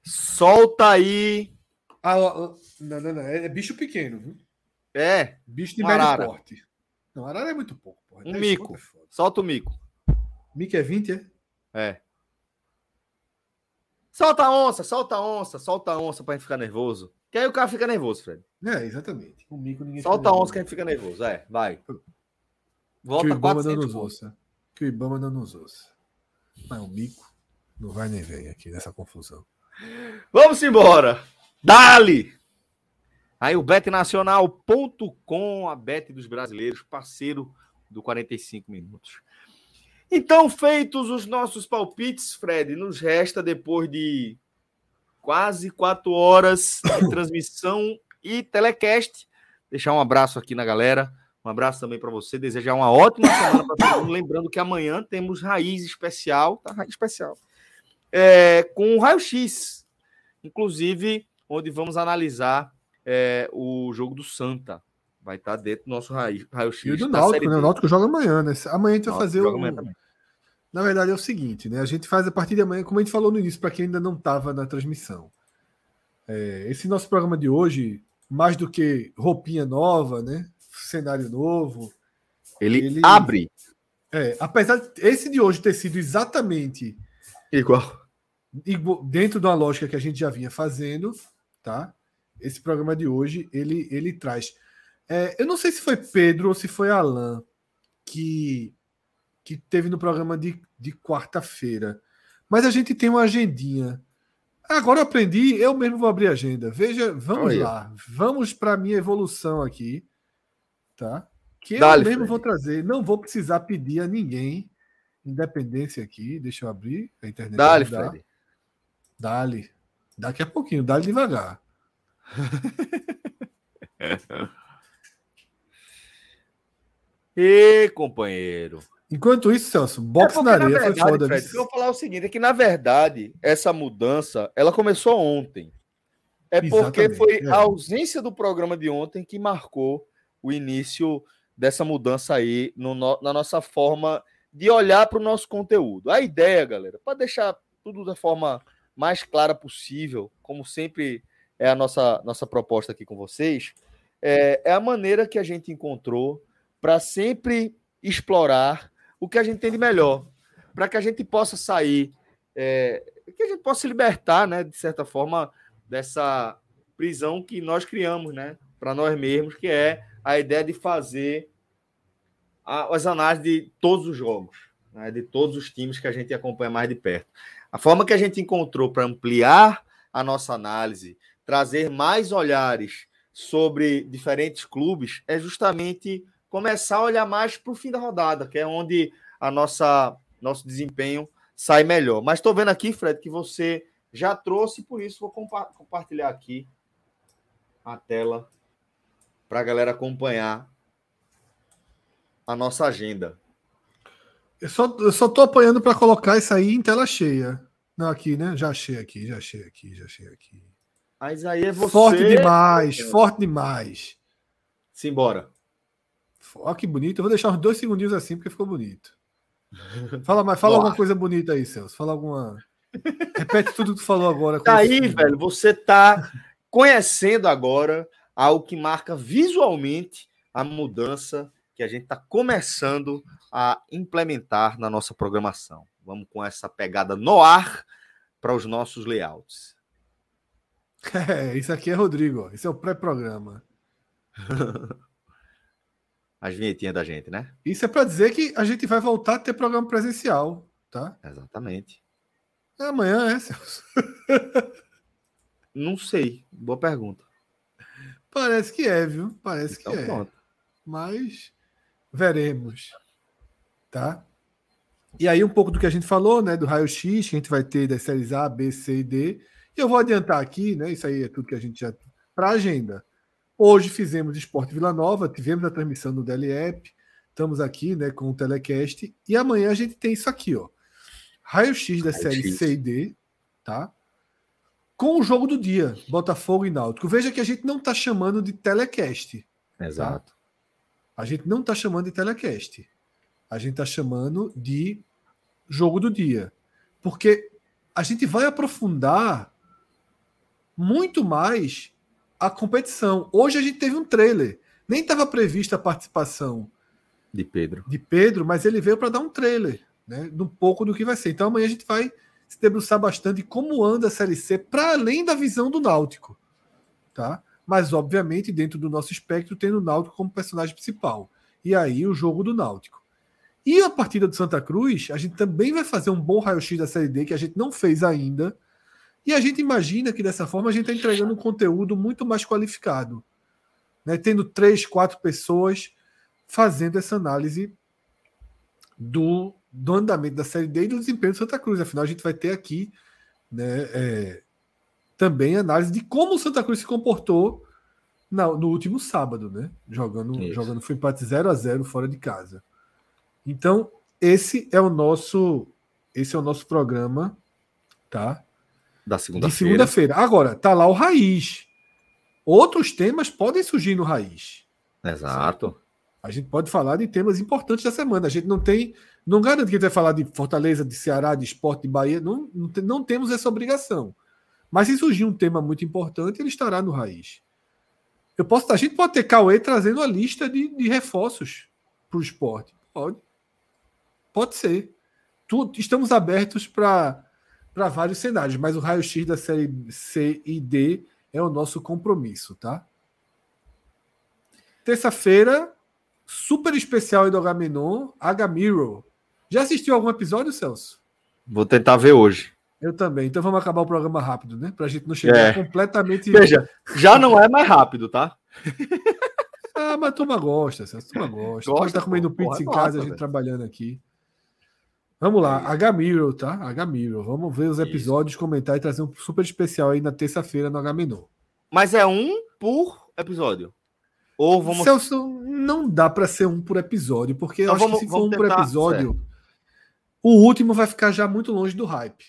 Solta aí. Ah, não, não, não. É é bicho pequeno, viu? É, Bicho de médio porte. Não, arara é muito pouco. Porra. Um 10 mico. é solta o mico. Mico é 20, é? É. Solta a onça, solta a onça, solta a onça pra gente ficar nervoso. Que aí o cara fica nervoso, Fred. É, exatamente. O mico ninguém Solta a fica onça que a gente fica nervoso. É, vai. Que o Volta Ibama não 400 nos ouça. Que o Ibama não nos ouça. Mas o mico não vai nem vem aqui nessa confusão. Vamos embora. Dali! Aí o betnacional.com, a bet dos brasileiros, parceiro do 45 minutos. Então, feitos os nossos palpites, Fred, nos resta depois de quase quatro horas de transmissão e telecast. Deixar um abraço aqui na galera. Um abraço também para você. Desejar uma ótima semana para todo mundo. Lembrando que amanhã temos raiz especial, tá? Raiz especial. É, com o raio-x, inclusive, onde vamos analisar é, o jogo do Santa. Vai estar dentro do nosso raio- raio-x. E o do Náutico, né? O. Náutico joga amanhã, né? Amanhã a gente vai Náutico fazer o. Na verdade é o seguinte, né? A gente faz a partir de amanhã, como a gente falou no início, para quem ainda não estava na transmissão. É, esse nosso programa de hoje, mais do que roupinha nova, né? Cenário novo. Ele, Ele- abre É, apesar de esse de hoje ter sido exatamente igual. igual- dentro de uma lógica que a gente já vinha fazendo, tá? esse programa de hoje ele, ele traz. É, eu não sei se foi Pedro ou se foi Alan que, que teve no programa de, de quarta-feira, mas a gente tem uma agendinha. Agora eu aprendi, eu mesmo vou abrir a agenda. Veja, vamos Olha. lá, vamos para a minha evolução aqui, tá? Que eu mesmo Fred. vou trazer, não vou precisar pedir a ninguém independência aqui. Deixa eu abrir a internet. Dale, Fred. Dale. Daqui a pouquinho, dale devagar. e companheiro. Enquanto isso, Celso, boxe é na areia verdade, foi foda. Fred, eu vou falar o seguinte, é que na verdade essa mudança, ela começou ontem. É porque Exatamente, foi é. a ausência do programa de ontem que marcou o início dessa mudança aí no, na nossa forma de olhar para o nosso conteúdo. A ideia, galera, para deixar tudo da forma mais clara possível, como sempre é a nossa, nossa proposta aqui com vocês, é, é a maneira que a gente encontrou para sempre explorar o que a gente tem de melhor, para que a gente possa sair, é, que a gente possa se libertar, né, de certa forma, dessa prisão que nós criamos, né, para nós mesmos, que é a ideia de fazer as análises de todos os jogos, né, de todos os times que a gente acompanha mais de perto. A forma que a gente encontrou para ampliar a nossa análise, trazer mais olhares sobre diferentes clubes, é justamente começar a olhar mais para o fim da rodada, que é onde a nossa nosso desempenho sai melhor. Mas estou vendo aqui, Fred, que você já trouxe, por isso vou compa compartilhar aqui a tela para a galera acompanhar a nossa agenda. Eu só, eu só tô apanhando para colocar isso aí em tela cheia. Não, aqui, né? Já achei aqui, já achei aqui, já achei aqui. Mas aí é você. Forte demais, forte demais. Simbora. Olha que bonito. Eu vou deixar uns dois segundinhos assim, porque ficou bonito. Fala mais, fala alguma coisa bonita aí, Celso. Fala alguma. Repete tudo que tu falou agora. Tá aí, velho. Você tá conhecendo agora algo que marca visualmente a mudança que a gente está começando a implementar na nossa programação. Vamos com essa pegada no ar para os nossos layouts. É, isso aqui é Rodrigo, isso é o pré-programa. As vinhetinhas da gente, né? Isso é para dizer que a gente vai voltar a ter programa presencial, tá? Exatamente. É amanhã, é, Celso? Não sei. Boa pergunta. Parece que é, viu? Parece então, que é. Pronto. Mas veremos. Tá? E aí, um pouco do que a gente falou, né? Do raio-x que a gente vai ter das séries A, B, C e D. E eu vou adiantar aqui, né? Isso aí é tudo que a gente já. Para agenda. Hoje fizemos Esporte Vila Nova, tivemos a transmissão no DLEP, estamos aqui né, com o Telecast, e amanhã a gente tem isso aqui, ó. Raio-X da Raio série C e D, tá? Com o jogo do dia, Botafogo e Náutico. Veja que a gente não está chamando de telecast. Tá? Exato. Tá? A gente não está chamando de telecast. A gente está chamando de jogo do dia. Porque a gente vai aprofundar muito mais a competição. Hoje a gente teve um trailer. Nem estava prevista a participação de Pedro. De Pedro, mas ele veio para dar um trailer, né? De um pouco do que vai ser. Então amanhã a gente vai se debruçar bastante como anda a Série C para além da visão do Náutico, tá? Mas obviamente dentro do nosso espectro tendo o Náutico como personagem principal. E aí o jogo do Náutico. E a partida do Santa Cruz, a gente também vai fazer um bom raio-x da Série D que a gente não fez ainda e a gente imagina que dessa forma a gente está entregando um conteúdo muito mais qualificado, né? tendo três, quatro pessoas fazendo essa análise do, do andamento da Série D e do desempenho do Santa Cruz. Afinal, a gente vai ter aqui né, é, também análise de como o Santa Cruz se comportou na, no último sábado, né? Jogando, jogando foi empate 0 a 0 fora de casa. Então, esse é o nosso esse é o nosso programa, tá? Da segunda-feira. De segunda-feira. Agora, tá lá o raiz. Outros temas podem surgir no raiz. Exato. Certo? A gente pode falar de temas importantes da semana. A gente não tem. Não garante que a gente vai falar de Fortaleza, de Ceará, de esporte, de Bahia. Não, não, não temos essa obrigação. Mas se surgir um tema muito importante, ele estará no raiz. Eu posso, a gente pode ter Cauê trazendo a lista de, de reforços para o esporte. Pode. Pode ser. Tudo, estamos abertos para para vários cenários, mas o raio-x da série C e D É o nosso compromisso, tá? Terça-feira, super especial do Agamenon, Agamiro. Já assistiu algum episódio, Celso? Vou tentar ver hoje. Eu também. Então vamos acabar o programa rápido, né? Pra gente não chegar é. completamente. Veja, já não é mais rápido, tá? ah, mas a turma gosta, Celso. A turma gosta. Gosta, tá comendo pizza porra, em casa, nossa, a gente velho. trabalhando aqui. Vamos lá, Agamiro, tá? Agamiro. Vamos ver os episódios, Isso. comentar e trazer um super especial aí na terça-feira no Agamenon. Mas é um por episódio. Ou vamos. Celso, não dá para ser um por episódio, porque então, eu acho vamos, que se for um tentar, por episódio, certo. o último vai ficar já muito longe do hype.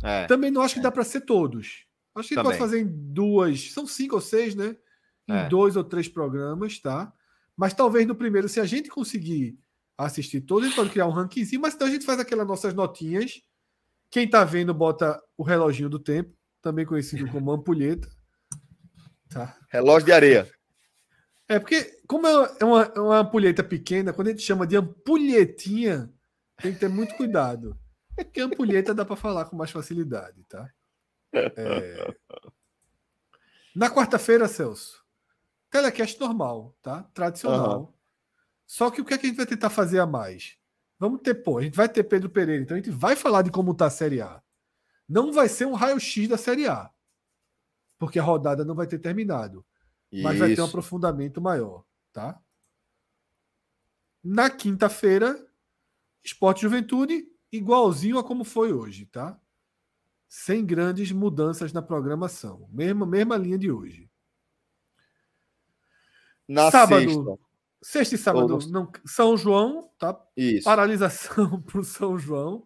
É, Também não acho que é. dá para ser todos. Acho que Também. pode fazer em duas, são cinco ou seis, né? Em é. dois ou três programas, tá? Mas talvez no primeiro, se a gente conseguir assistir todos, a gente pode criar um rankingzinho, mas então a gente faz aquelas nossas notinhas. Quem tá vendo bota o reloginho do tempo, também conhecido como ampulheta. Tá? Relógio de areia. É porque, como é uma, é uma ampulheta pequena, quando a gente chama de ampulhetinha, tem que ter muito cuidado. É que ampulheta dá para falar com mais facilidade, tá? É... Na quarta-feira, Celso, telecast normal, tá? Tradicional. Uhum. Só que o que, é que a gente vai tentar fazer a mais? Vamos ter, pô, a gente vai ter Pedro Pereira, então a gente vai falar de como tá a Série A. Não vai ser um raio-x da Série A, porque a rodada não vai ter terminado. Mas Isso. vai ter um aprofundamento maior, tá? Na quinta-feira, Esporte Juventude, igualzinho a como foi hoje, tá? Sem grandes mudanças na programação. Mesma, mesma linha de hoje. Na sábado, sexta, sexta e sábado, não, São João, tá? Isso. Paralisação para o São João.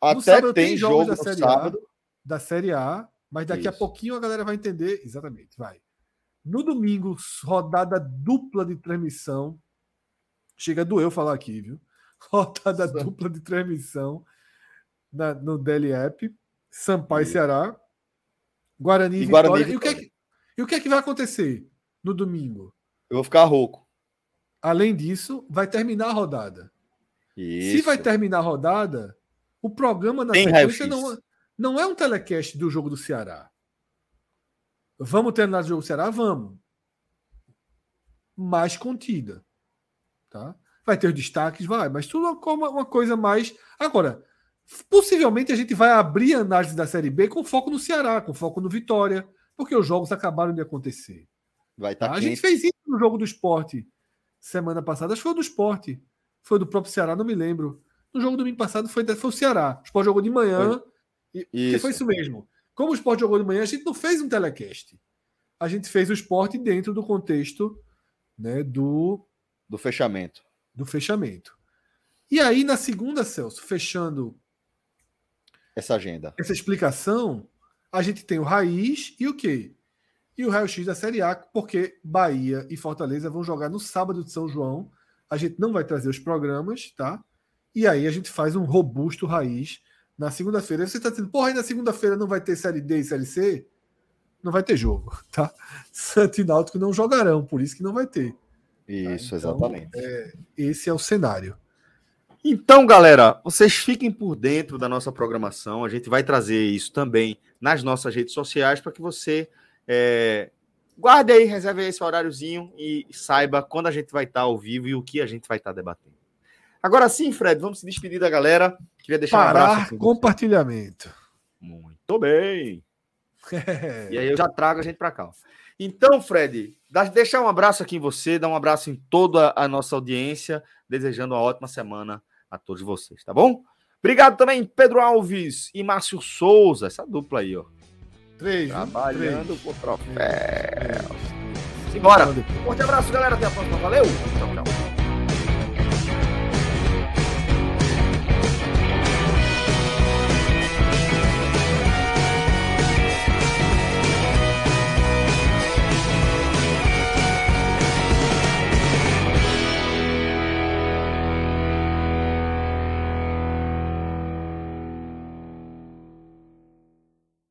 Até no sábado tem, tem jogos da Série sábado. A, da Série A, mas daqui Isso. a pouquinho a galera vai entender exatamente. Vai. No domingo, rodada dupla de transmissão. Chega a doer falar aqui, viu? Rodada Sim. dupla de transmissão na, no Daily App. Sampaio e Ceará. Guarani e, Vitória. Guarani, e, o que é que, e o que é que vai acontecer no domingo? Eu vou ficar rouco. Além disso, vai terminar a rodada. Isso. Se vai terminar a rodada, o programa na Tem sequência não, não é um telecast do jogo do Ceará. Vamos terminar o jogo do Ceará? Vamos. Mais contida. Tá? Vai ter os destaques? Vai, mas tudo uma, uma coisa mais. Agora, possivelmente a gente vai abrir a análise da Série B com foco no Ceará, com foco no Vitória, porque os jogos acabaram de acontecer. Vai tá? A gente fez isso no jogo do esporte semana passada. Acho que foi do esporte. Foi do próprio Ceará, não me lembro. No jogo do domingo passado foi, foi o Ceará. O esporte jogou de manhã. Foi. E, que foi isso mesmo. Como o esporte jogou de manhã, a gente não fez um telecast. A gente fez o esporte dentro do contexto né, do, do fechamento. Do fechamento. E aí, na segunda, Celso, fechando essa agenda. Essa explicação, a gente tem o raiz e o quê? E o raio-x da Série A, porque Bahia e Fortaleza vão jogar no sábado de São João. A gente não vai trazer os programas, tá? E aí a gente faz um robusto raiz na segunda-feira. Você está dizendo, porra, aí na segunda-feira não vai ter Série D e Série C? Não vai ter jogo, tá? Santo e Náutico não jogarão, por isso que não vai ter. Tá? Isso, tá? então, exatamente. É, esse é o cenário. Então, galera, vocês fiquem por dentro da nossa programação. A gente vai trazer isso também nas nossas redes sociais para que você é, guarde aí, reserve aí esse horáriozinho e saiba quando a gente vai estar ao vivo e o que a gente vai estar debatendo. Agora sim, Fred, vamos se despedir da galera. Queria deixar Parar um abraço. compartilhamento. Muito bem. e aí eu já trago a gente para cá. Então, Fred, deixar um abraço aqui em você, dar um abraço em toda a nossa audiência, desejando uma ótima semana a todos vocês, tá bom? Obrigado também, Pedro Alves e Márcio Souza, essa dupla aí, ó. Três, Trabalhando três. com troféu. Simbora. Um forte abraço, galera. Até a próxima. Valeu!